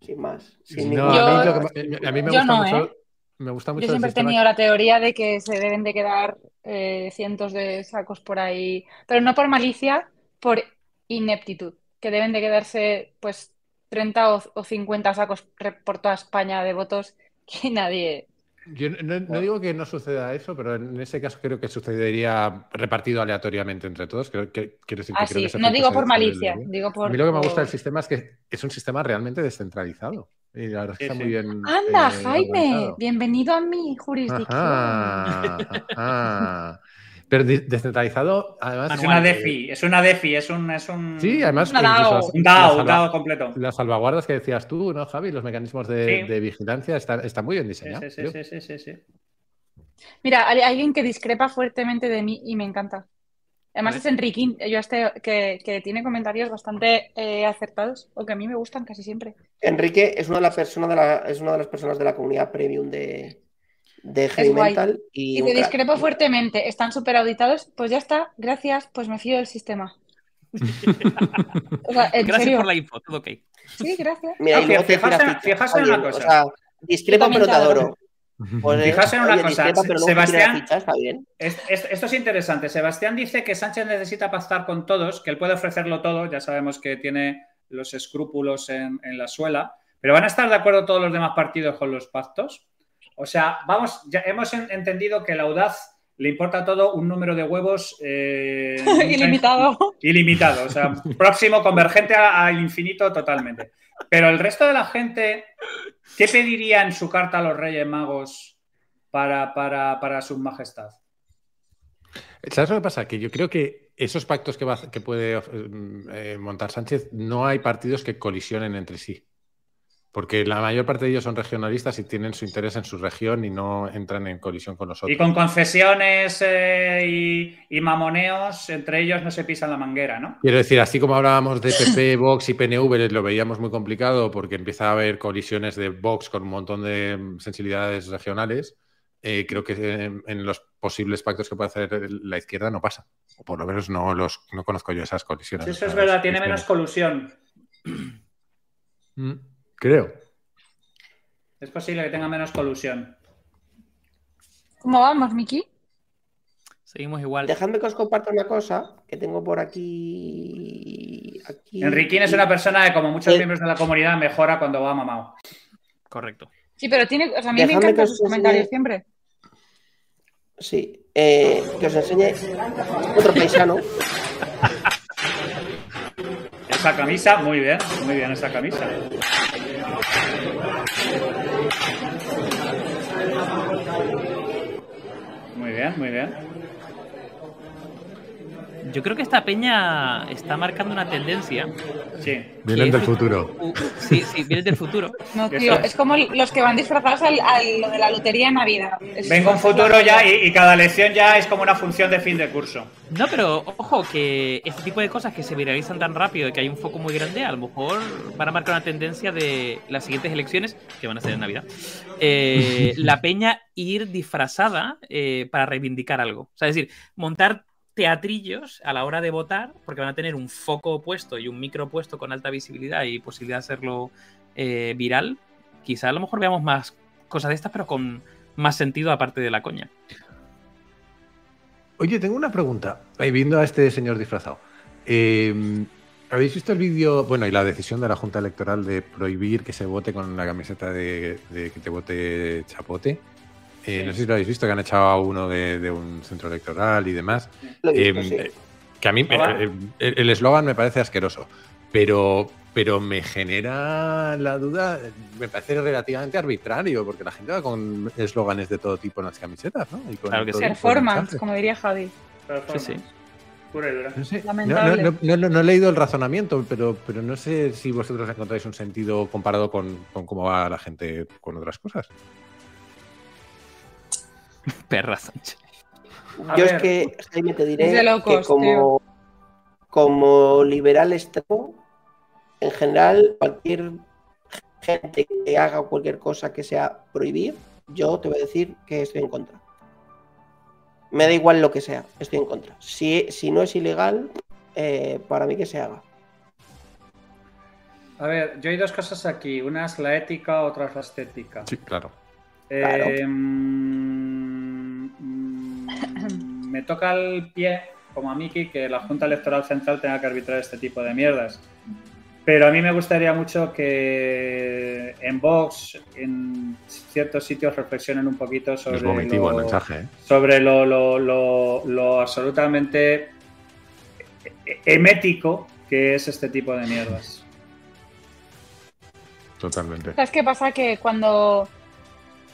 Sin más. Sin No, ningún- a, mí Yo- lo que- a mí me gusta no, mucho. ¿eh? Me gusta mucho Yo siempre he tenido la teoría de que se deben de quedar eh, cientos de sacos por ahí, pero no por malicia, por ineptitud, que deben de quedarse pues 30 o, o 50 sacos re- por toda España de votos [laughs] que nadie... Yo no, no digo que no suceda eso, pero en ese caso creo que sucedería repartido aleatoriamente entre todos. Creo que, quiero decir que creo Así, que ese Ah, no digo por malicia, digo por... A mí lo que me gusta del sistema es que es un sistema realmente descentralizado. Y la verdad es que Sí, está sí. muy bien. Anda, eh, Jaime, organizado. bienvenido a mi jurisdicción. Ajá, ajá. [laughs] Pero de- descentralizado, además. Es una DeFi, es una DeFi, es un. Es un Sí, además. Una DAO. las- Un DAO, un salva- DAO completo. Las salvaguardas que decías tú, ¿no, Javi? Los mecanismos de, Sí. de vigilancia están, están muy bien diseñados. sí, sí, sí, sí, sí. Mira, hay alguien que discrepa fuertemente de mí y me encanta. Además es Enriquín, yo este, que, que tiene comentarios bastante eh, acertados o que a mí me gustan casi siempre. Enrique es una de las personas de la, es una de las personas de la comunidad premium de, de Heavy y crack. discrepo fuertemente, están súper auditados, pues ya está, gracias, pues me fío del sistema. O sea, en Gracias serio, por la info, todo ok. sí, gracias. Mira, Ah, y luego te fijaos tira en- fijaos una cosa. O sea, discrepo Yo pero te también te adoro. Pues, Fijaos en una oye, cosa, discrepa, pero te Sebastián- fichas, está bien. Es- es- esto es interesante. Sebastián dice que Sánchez necesita pactar con todos, que él puede ofrecerlo todo. Ya sabemos que tiene los escrúpulos en, en la suela. Pero ¿van a estar de acuerdo todos los demás partidos con los pactos? O sea, vamos, ya hemos en- entendido que la audaz le importa todo un número de huevos eh, [laughs] Ilimitado. Ilimitado, o sea, [laughs] próximo, convergente a- al infinito totalmente. Pero el resto de la gente, ¿qué pediría en su carta a los Reyes Magos para, para, para su majestad? ¿Sabes lo que pasa? Que yo creo que esos pactos que, va que puede eh, montar Sánchez, no hay partidos que colisionen entre sí. Porque la mayor parte de ellos son regionalistas y tienen su interés en su región y no entran en colisión con nosotros. Y con concesiones eh, y, y mamoneos, entre ellos no se pisan la manguera, ¿no? Quiero decir, así como hablábamos de PP, Vox y PNV, lo veíamos muy complicado porque empieza a haber colisiones de Vox con un montón de sensibilidades regionales. eh, creo que en, en los posibles pactos que puede hacer la izquierda no pasa. O por lo menos no los no conozco yo esas colisiones. Sí, eso es verdad, tiene menos colusión. Creo. Es posible que tenga menos colusión. ¿Cómo vamos, Miki? Seguimos igual. Dejadme que os comparta una cosa que tengo por aquí. aquí Enriquín es una persona que, como muchos Eh. miembros de la comunidad, mejora cuando va mamado. Correcto. Sí, pero tiene. O sea, a mí me Dejadme encantan os sus comentarios enseñe- siempre. Sí, eh, que os enseñe otro paisano. Esa camisa, muy bien, muy bien esa camisa. Bien, muy bien. Yo creo que esta peña está marcando una tendencia. Sí. Vienen del futuro. Uh, sí, sí, vienen del futuro. [laughs] No, tío, es. como los que van disfrazados al, a lo de la lotería en Navidad. Es- Vengo un futuro ya y, y cada lección ya es como una función de fin de curso. No, pero ojo, que este tipo de cosas que se viralizan tan rápido y que hay un foco muy grande, a lo mejor van a marcar una tendencia de las siguientes elecciones, que van a ser en Navidad, eh, [laughs] la peña ir disfrazada eh, para reivindicar algo. O sea, es decir, montar teatrillos a la hora de votar, porque van a tener un foco puesto y un micro puesto con alta visibilidad y posibilidad de hacerlo eh, viral. Quizá a lo mejor veamos más cosas de estas, pero con más sentido aparte de la coña. Oye, tengo una pregunta. Ahí viendo a este señor disfrazado. Eh, ¿Habéis visto el vídeo, bueno, y la decisión de la Junta Electoral de prohibir que se vote con la camiseta de que te vote Chapote? Eh, Sí. No sé si lo habéis visto, que han echado a uno de, de un centro electoral y demás. Lo he visto, Eh, sí. eh, que a mí me- eh, el eslogan me parece asqueroso, pero, pero me genera la duda, me parece relativamente arbitrario, porque la gente va con eslóganes de todo tipo en las camisetas, ¿no? Y con Claro que sí. Performance, como diría Javi. Sí, sí. Pura y dura. No, sé, no- Lamentable. no- no- no- no he leído el razonamiento, pero, pero no sé si vosotros encontráis un sentido comparado con, con cómo va la gente con otras cosas. [laughs] Perra Sánchez. A Yo ver. es que, Jaime, te diré locos, que como, como liberal extremo, en general, cualquier gente que haga cualquier cosa que sea prohibir, yo te voy a decir que estoy en contra. Me da igual lo que sea, estoy en contra. Si, si no es ilegal, eh, para mí que se haga. A ver, yo hay dos cosas aquí. Una es la ética, otra es la estética. Sí, claro. Eh, me toca el pie, como a Miki, que la Junta Electoral Central tenga que arbitrar este tipo de mierdas. Pero a mí me gustaría mucho que en Vox, en ciertos sitios, reflexionen un poquito sobre es vomitivo lo, el mensaje. ¿eh? sobre lo, lo- lo- lo absolutamente emético que es este tipo de mierdas. Totalmente. ¿Sabes qué pasa? Que cuando.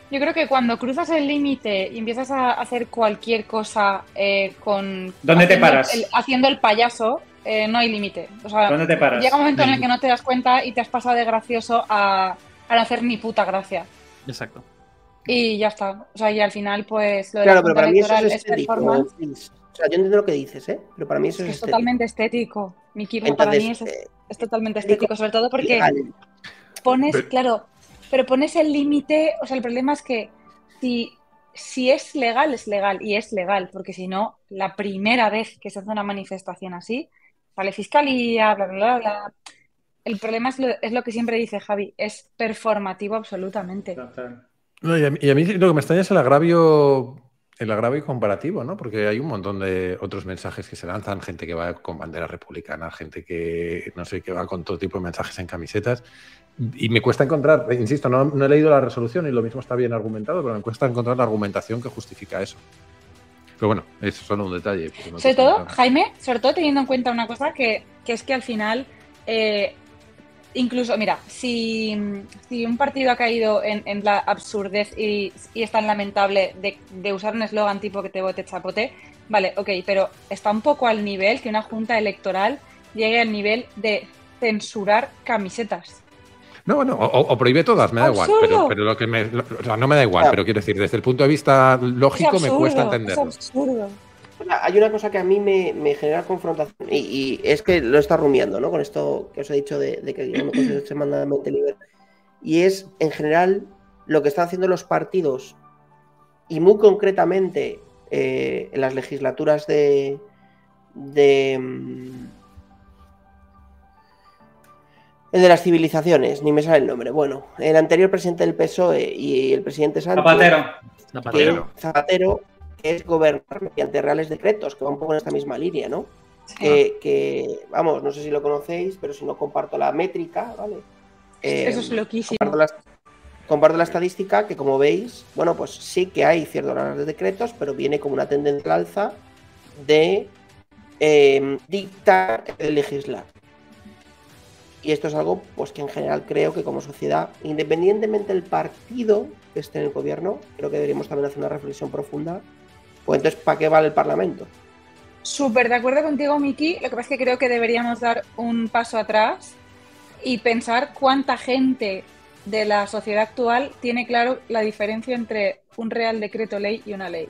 Yo creo que cuando cruzas el límite y empiezas a hacer cualquier cosa eh, con. ¿Dónde te haciendo paras? el- haciendo el payaso, eh, no hay límite. O sea, ¿Dónde te paras? llega un momento en el que no te das cuenta y te has pasado de gracioso a, a no hacer ni puta gracia. Exacto. Y ya está. O sea, y al final, pues lo de Claro, la pero para mí eso es es performance. O sea, yo entiendo lo que dices, ¿eh? Pero para mí eso Es es, es estético. totalmente estético. Miki, para mí es, Entonces, eh, es totalmente estético estético, sobre todo porque pones, Pero- claro, pero pones el límite, o sea, el problema es que si, si es legal, es legal, y es legal, porque si no, la primera vez que se hace una manifestación así, sale fiscalía, bla, bla, bla, bla. El problema es lo, es lo que siempre dice Javi, es performativo absolutamente. No, y, a mí, y a mí lo que me extraña es el agravio, el agravio comparativo, ¿no? Porque hay un montón de otros mensajes que se lanzan, gente que va con bandera republicana, gente que no sé, que va con todo tipo de mensajes en camisetas. Y me cuesta encontrar, insisto, no, no he leído la resolución y lo mismo está bien argumentado, pero me cuesta encontrar la argumentación que justifica eso. Pero bueno, es solo un detalle. Sobre todo. Jaime, sobre todo teniendo en cuenta una cosa que, que es que al final, eh, incluso, mira, si, si un partido ha caído en, en la absurdez y, y es tan lamentable de, de usar un eslogan tipo que te vote chapote, vale, ok, pero está un poco al nivel que una junta electoral llegue al nivel de censurar camisetas. No, bueno, o, o prohíbe todas, me da igual. Pero, lo que me. lo- o sea, no me da igual, Claro. pero quiero decir, desde el punto de vista lógico me cuesta entenderlo. Es absurdo. Hay una cosa que a mí me, me genera confrontación y, y es que lo está rumiando, ¿no? Con esto que os he dicho de, de que yo me considero extremadamente libre. Y es, en general, lo que están haciendo los partidos y muy concretamente eh, en las legislaturas de, de el de las civilizaciones, ni me sale el nombre. Bueno, el anterior presidente del PSOE y el presidente Sánchez. Zapatero. Zapatero. Que, Zapatero, que es gobernar mediante reales decretos, que va un poco en esta misma línea, ¿no? Que, que, vamos, no sé si lo conocéis, pero si no comparto la métrica, ¿vale? Eh, Eso es loquísimo. Comparto la, comparto la estadística que, como veis, bueno, pues sí que hay ciertos reales decretos, pero viene como una tendencia al alza de eh, dictar el legislar. Y esto es algo pues que en general creo que como sociedad, independientemente del partido que esté en el gobierno, creo que deberíamos también hacer una reflexión profunda. Pues entonces, ¿para qué vale el Parlamento? Súper de acuerdo contigo, Miki. Lo que pasa es que creo que deberíamos dar un paso atrás y pensar cuánta gente de la sociedad actual tiene claro la diferencia entre un real decreto ley y una ley.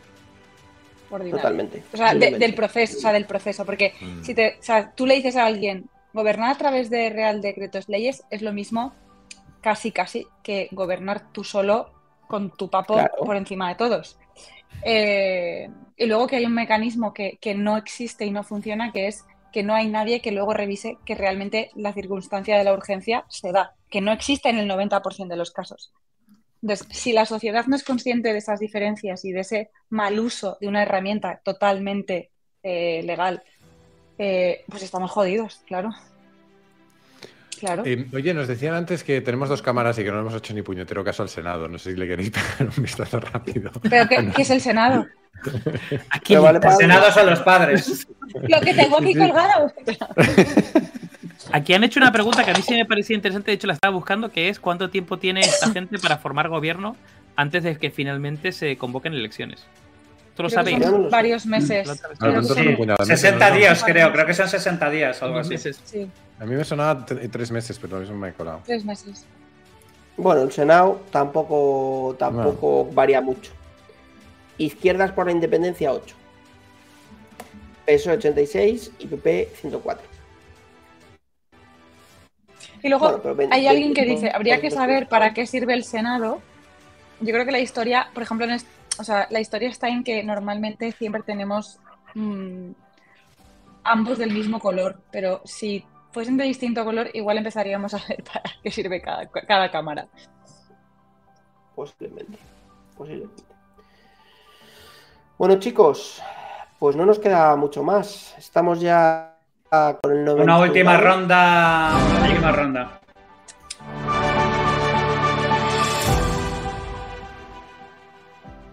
Ordinaria. Totalmente. O sea, de- del proceso, o sea, del proceso. Porque Mm. si te, o sea, tú le dices a alguien, gobernar a través de real decretos leyes es lo mismo, casi, casi, que gobernar tú solo con tu papo Claro. por encima de todos. Eh, y luego que hay un mecanismo que, que no existe y no funciona, que es que no hay nadie que luego revise que realmente la circunstancia de la urgencia se da, que no existe en el 90% de los casos. Entonces, si la sociedad no es consciente de esas diferencias y de ese mal uso de una herramienta totalmente eh, legal, eh, pues estamos jodidos, claro. Claro. Eh, oye, nos decían antes que tenemos dos cámaras y que no hemos hecho ni puñetero caso al Senado. No sé si le queréis pegar un vistazo rápido. ¿Pero qué, qué es el Senado? [laughs] ¿A quién Pero vale El para- Senado son los padres. Lo que tengo aquí Sí. colgado. Aquí han hecho una pregunta que a mí sí me parecía interesante, de hecho la estaba buscando, que es cuánto tiempo tiene esta gente para formar gobierno antes de que finalmente se convoquen elecciones. ¿Esto lo Creo sabéis? son no varios meses. Sí. son un puñado de meses, 60 ¿no? días, creo. Creo que son 60 días o algo así. Sí, A mí me sonaba tre- tres meses, pero eso me he colado. tres meses. Bueno, el Senado tampoco, tampoco varía mucho. Izquierdas por la Independencia 8. PSOE 86 y PP 104. Y luego Bueno, pero ven- hay ven- alguien que dice, habría que saber para qué sirve el Senado. Yo creo que la historia, por ejemplo, en est- o sea, la historia está en que normalmente siempre tenemos mm, ambos del mismo color, pero si fuesen de distinto color, igual empezaríamos a ver [laughs] para qué sirve cada, cada cámara. Posiblemente. Posiblemente. Bueno, chicos, pues no nos queda mucho más. Estamos ya con el 90. Una última ronda. Una última ronda.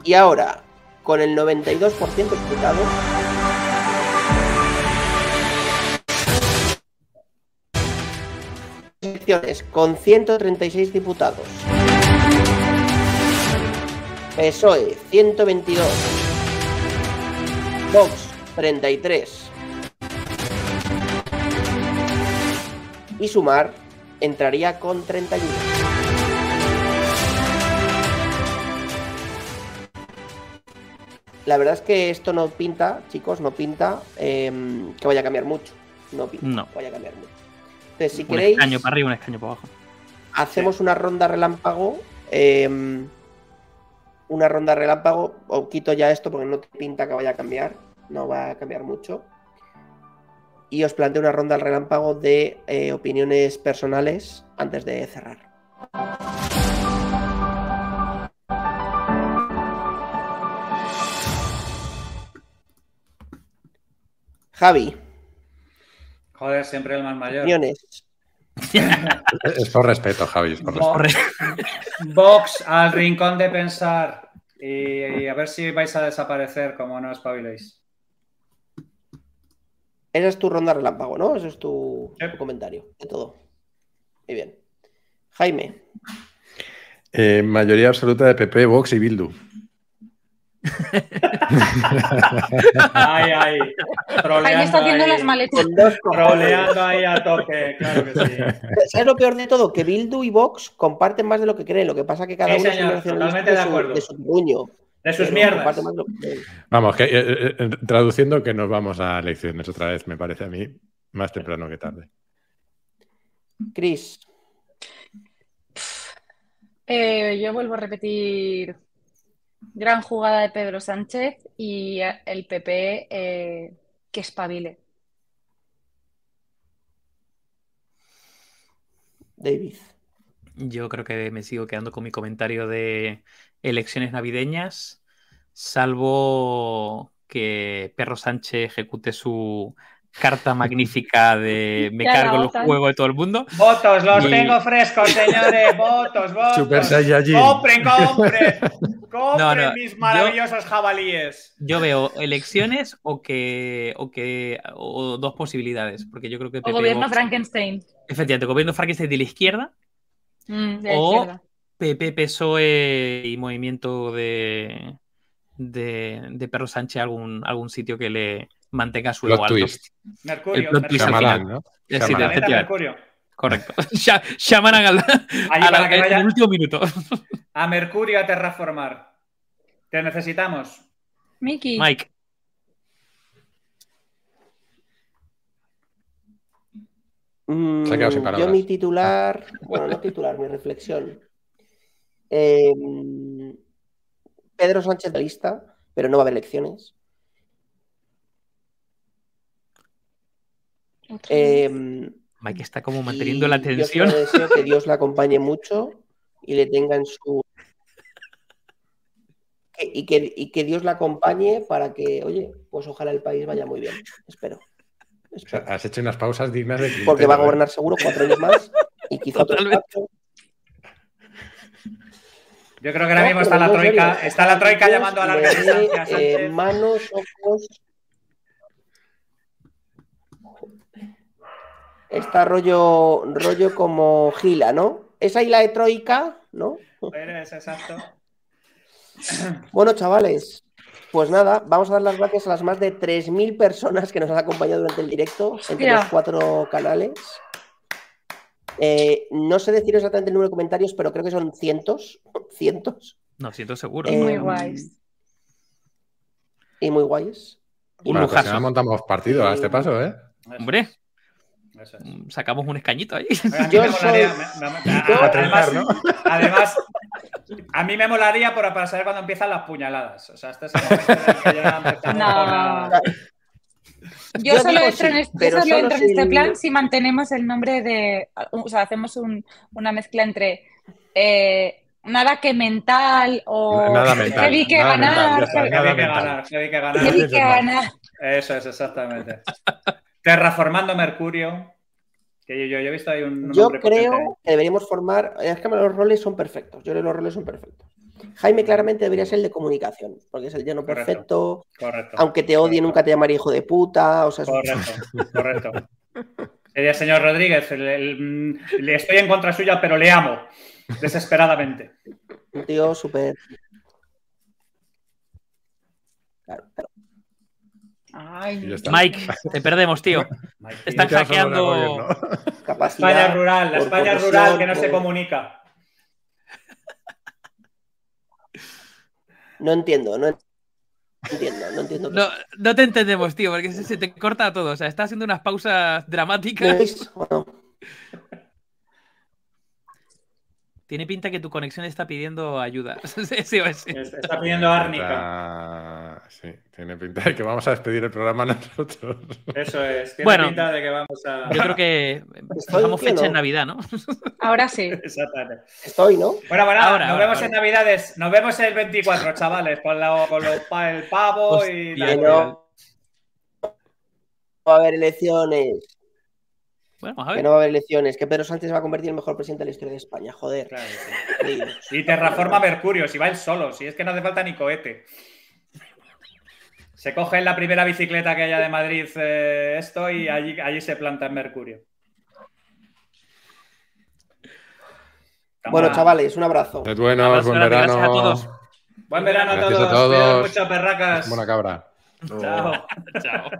Y ahora, con el 92% disputado. Elecciones con 136 diputados. PSOE 122. Vox 33. Y Sumar entraría con 31. La verdad es que esto no pinta, chicos, no pinta em, que vaya a cambiar mucho. No pinta No. que vaya a cambiar mucho. Entonces, si Un queréis, escaño para arriba, un escaño para abajo. hacemos una ronda relámpago. em, una ronda relámpago. Os quito ya esto porque no pinta que vaya a cambiar. No va a cambiar mucho. Y os planteo una ronda relámpago de eh, opiniones personales antes de cerrar. Javi, Joder, siempre el más mayor. opiniones. [laughs] Es por respeto, Javi. Es por respeto. Vox, Vox al rincón de pensar. Y, y a ver si vais a desaparecer como no espabiléis. Esa es tu ronda relámpago, ¿no? Ese es tu, Sí. tu comentario de todo. Muy bien. Jaime, Eh, mayoría absoluta de PP, Vox y Bildu. Ay, ay. Jaime está haciendo ahí. las maletas. Troleando ahí a tope, claro que sí. ¿Sabes lo peor de todo? Que Bildu y Vox comparten más de lo que creen. Lo que pasa que cada Sí, uno es un señor, nacionalista totalmente de su- acuerdo. de su puño. De sus Pero mierdas. que. Vamos, que, eh, eh, traduciendo que nos vamos a elecciones otra vez, me parece a mí, más temprano que tarde. Chris, Eh, yo vuelvo a repetir Gran jugada de Pedro Sánchez y el PP eh, que espabile. David. Yo creo que me sigo quedando con mi comentario de elecciones navideñas, salvo que Perro Sánchez ejecute su carta [laughs] magnífica de [laughs] me cargo los juegos de todo el mundo. Votos, los Y- tengo frescos, señores. [laughs] Votos, votos. Super Saiyajin. Compren, compren. Compren No, no, mis yo- maravillosos jabalíes. Yo veo elecciones o que o que o dos posibilidades, porque yo creo que O gobierno Vox- Frankenstein. efectivamente, gobierno Frankenstein de la izquierda, Mm, de la O- izquierda. PP, PSOE y movimiento de de, de Perro Sánchez algún algún sitio que le mantenga su Plot ego alto. twist. Mercurio. El Mercurio. Shyamalan. ¿no? Sí, Shyamalan. Mercurio. correcto. [laughs] Shyamalan al, Allí a la- para que en vaya el último minuto. a Mercurio a terraformar. Te necesitamos. Miki. Mike, Mm, Se ha quedado sin yo mi titular, bueno, no titular, mi reflexión. [laughs] Eh, Pedro Sánchez de lista, pero no va a haber elecciones. Otra vez. Eh, Mike está como manteniendo la yo tensión. solo deseo que Dios la acompañe [laughs] mucho y le tenga en su. que- Y que, y que Dios la acompañe para que, oye, pues ojalá el país vaya muy bien. Espero. O sea, Espero. has hecho unas pausas dignas de Quintero, Porque va a ¿eh? gobernar seguro cuatro años más y quizá Totalmente. Yo creo que ahora No, mismo está la troika. Está la troika Dios llamando a larga dé, distancia eh, manos, ojos. Está rollo, rollo como Gila, ¿no? ¿Es ahí la de Troika? ¿No? Eres exacto. Bueno, chavales, pues nada, vamos a dar las gracias a las más de 3.000 personas que nos han acompañado durante el directo entre los cuatro canales. Eh, no sé decir exactamente el número de comentarios, pero creo que son cientos, cientos, No, siento seguro. Y muy eh, guays. y muy guays. Un próxima lujazo. montamos partido a este paso, ¿eh? Hombre, Eso es. mm, sacamos un escañito ahí. A mí Yo me molaría. soy- además, a mí me molaría por, para saber cuándo empiezan las puñaladas. O sea, este es el momento en el que ya empezamos [laughs] No. la- Yo Yo solo digo entro, en, sí, este, solo solo entro en este plan si mantenemos el nombre de. O sea, hacemos un- una mezcla entre eh, nada que mental o. Nada mental, Heavy que nada mental, ganar. ya está, heavy- nada Heavy que ganar, heavy que ganar. que es más. ganar. Eso es, exactamente. Terraformando Mercurio. Que yo, yo, yo he visto ahí un Yo potente creo que deberíamos formar. Es que los roles son perfectos. Yo creo que los roles son perfectos. Jaime claramente debería ser el de comunicación, porque es el lleno Correcto. perfecto. Correcto. Aunque te odie, Correcto. nunca te llamaré hijo de puta. O sea, es un- Correcto, [laughs] correcto. Sería el señor Rodríguez. mm, le estoy en contra suya, pero le amo. Desesperadamente. un tío súper. Claro, claro. Ay, está. Mike, te perdemos, tío. [laughs] Mike, Te están hackeando. gobierno. [laughs] Capacidad. España rural, la España rural que no se comunica. No entiendo, no entiendo, no entiendo. No, no te entendemos, tío, porque se, se te corta todo. O sea, estás haciendo unas pausas ¿Me dramáticas. Tiene pinta que tu conexión está pidiendo ayuda. [laughs] Sí, sí, sí. Está pidiendo árnica. Está- Sí, tiene pinta de que vamos a despedir el programa [laughs] nosotros. Eso es. Tiene Bueno. pinta de que vamos a. Yo creo que dejamos no. fecha en Navidad, ¿no? [laughs] ahora sí. Exactamente. Estoy, ¿no? Bueno, bueno, Ahora, nos ahora, vemos ahora. en Navidades. Nos vemos el 24, chavales, con, la- con los el pavo y la- no va a haber elecciones. Bueno, vamos a Que no va a haber elecciones. Que Pedro Sánchez se va a convertir en el mejor presidente de la historia de España. Joder. Claro, sí. [laughs] Increíble. Y terraforma Mercurio, si va él solo, si es que no hace falta ni cohete. Se coge en la primera bicicleta que haya de Madrid eh, esto y allí, allí se planta en Mercurio. Bueno, chavales, un abrazo. Sed buenos, Abrazo buen verano. gracias a todos. Buen verano a todos. a todos. Mucho, perracas. Buena cabra. Chao. [laughs] Chao.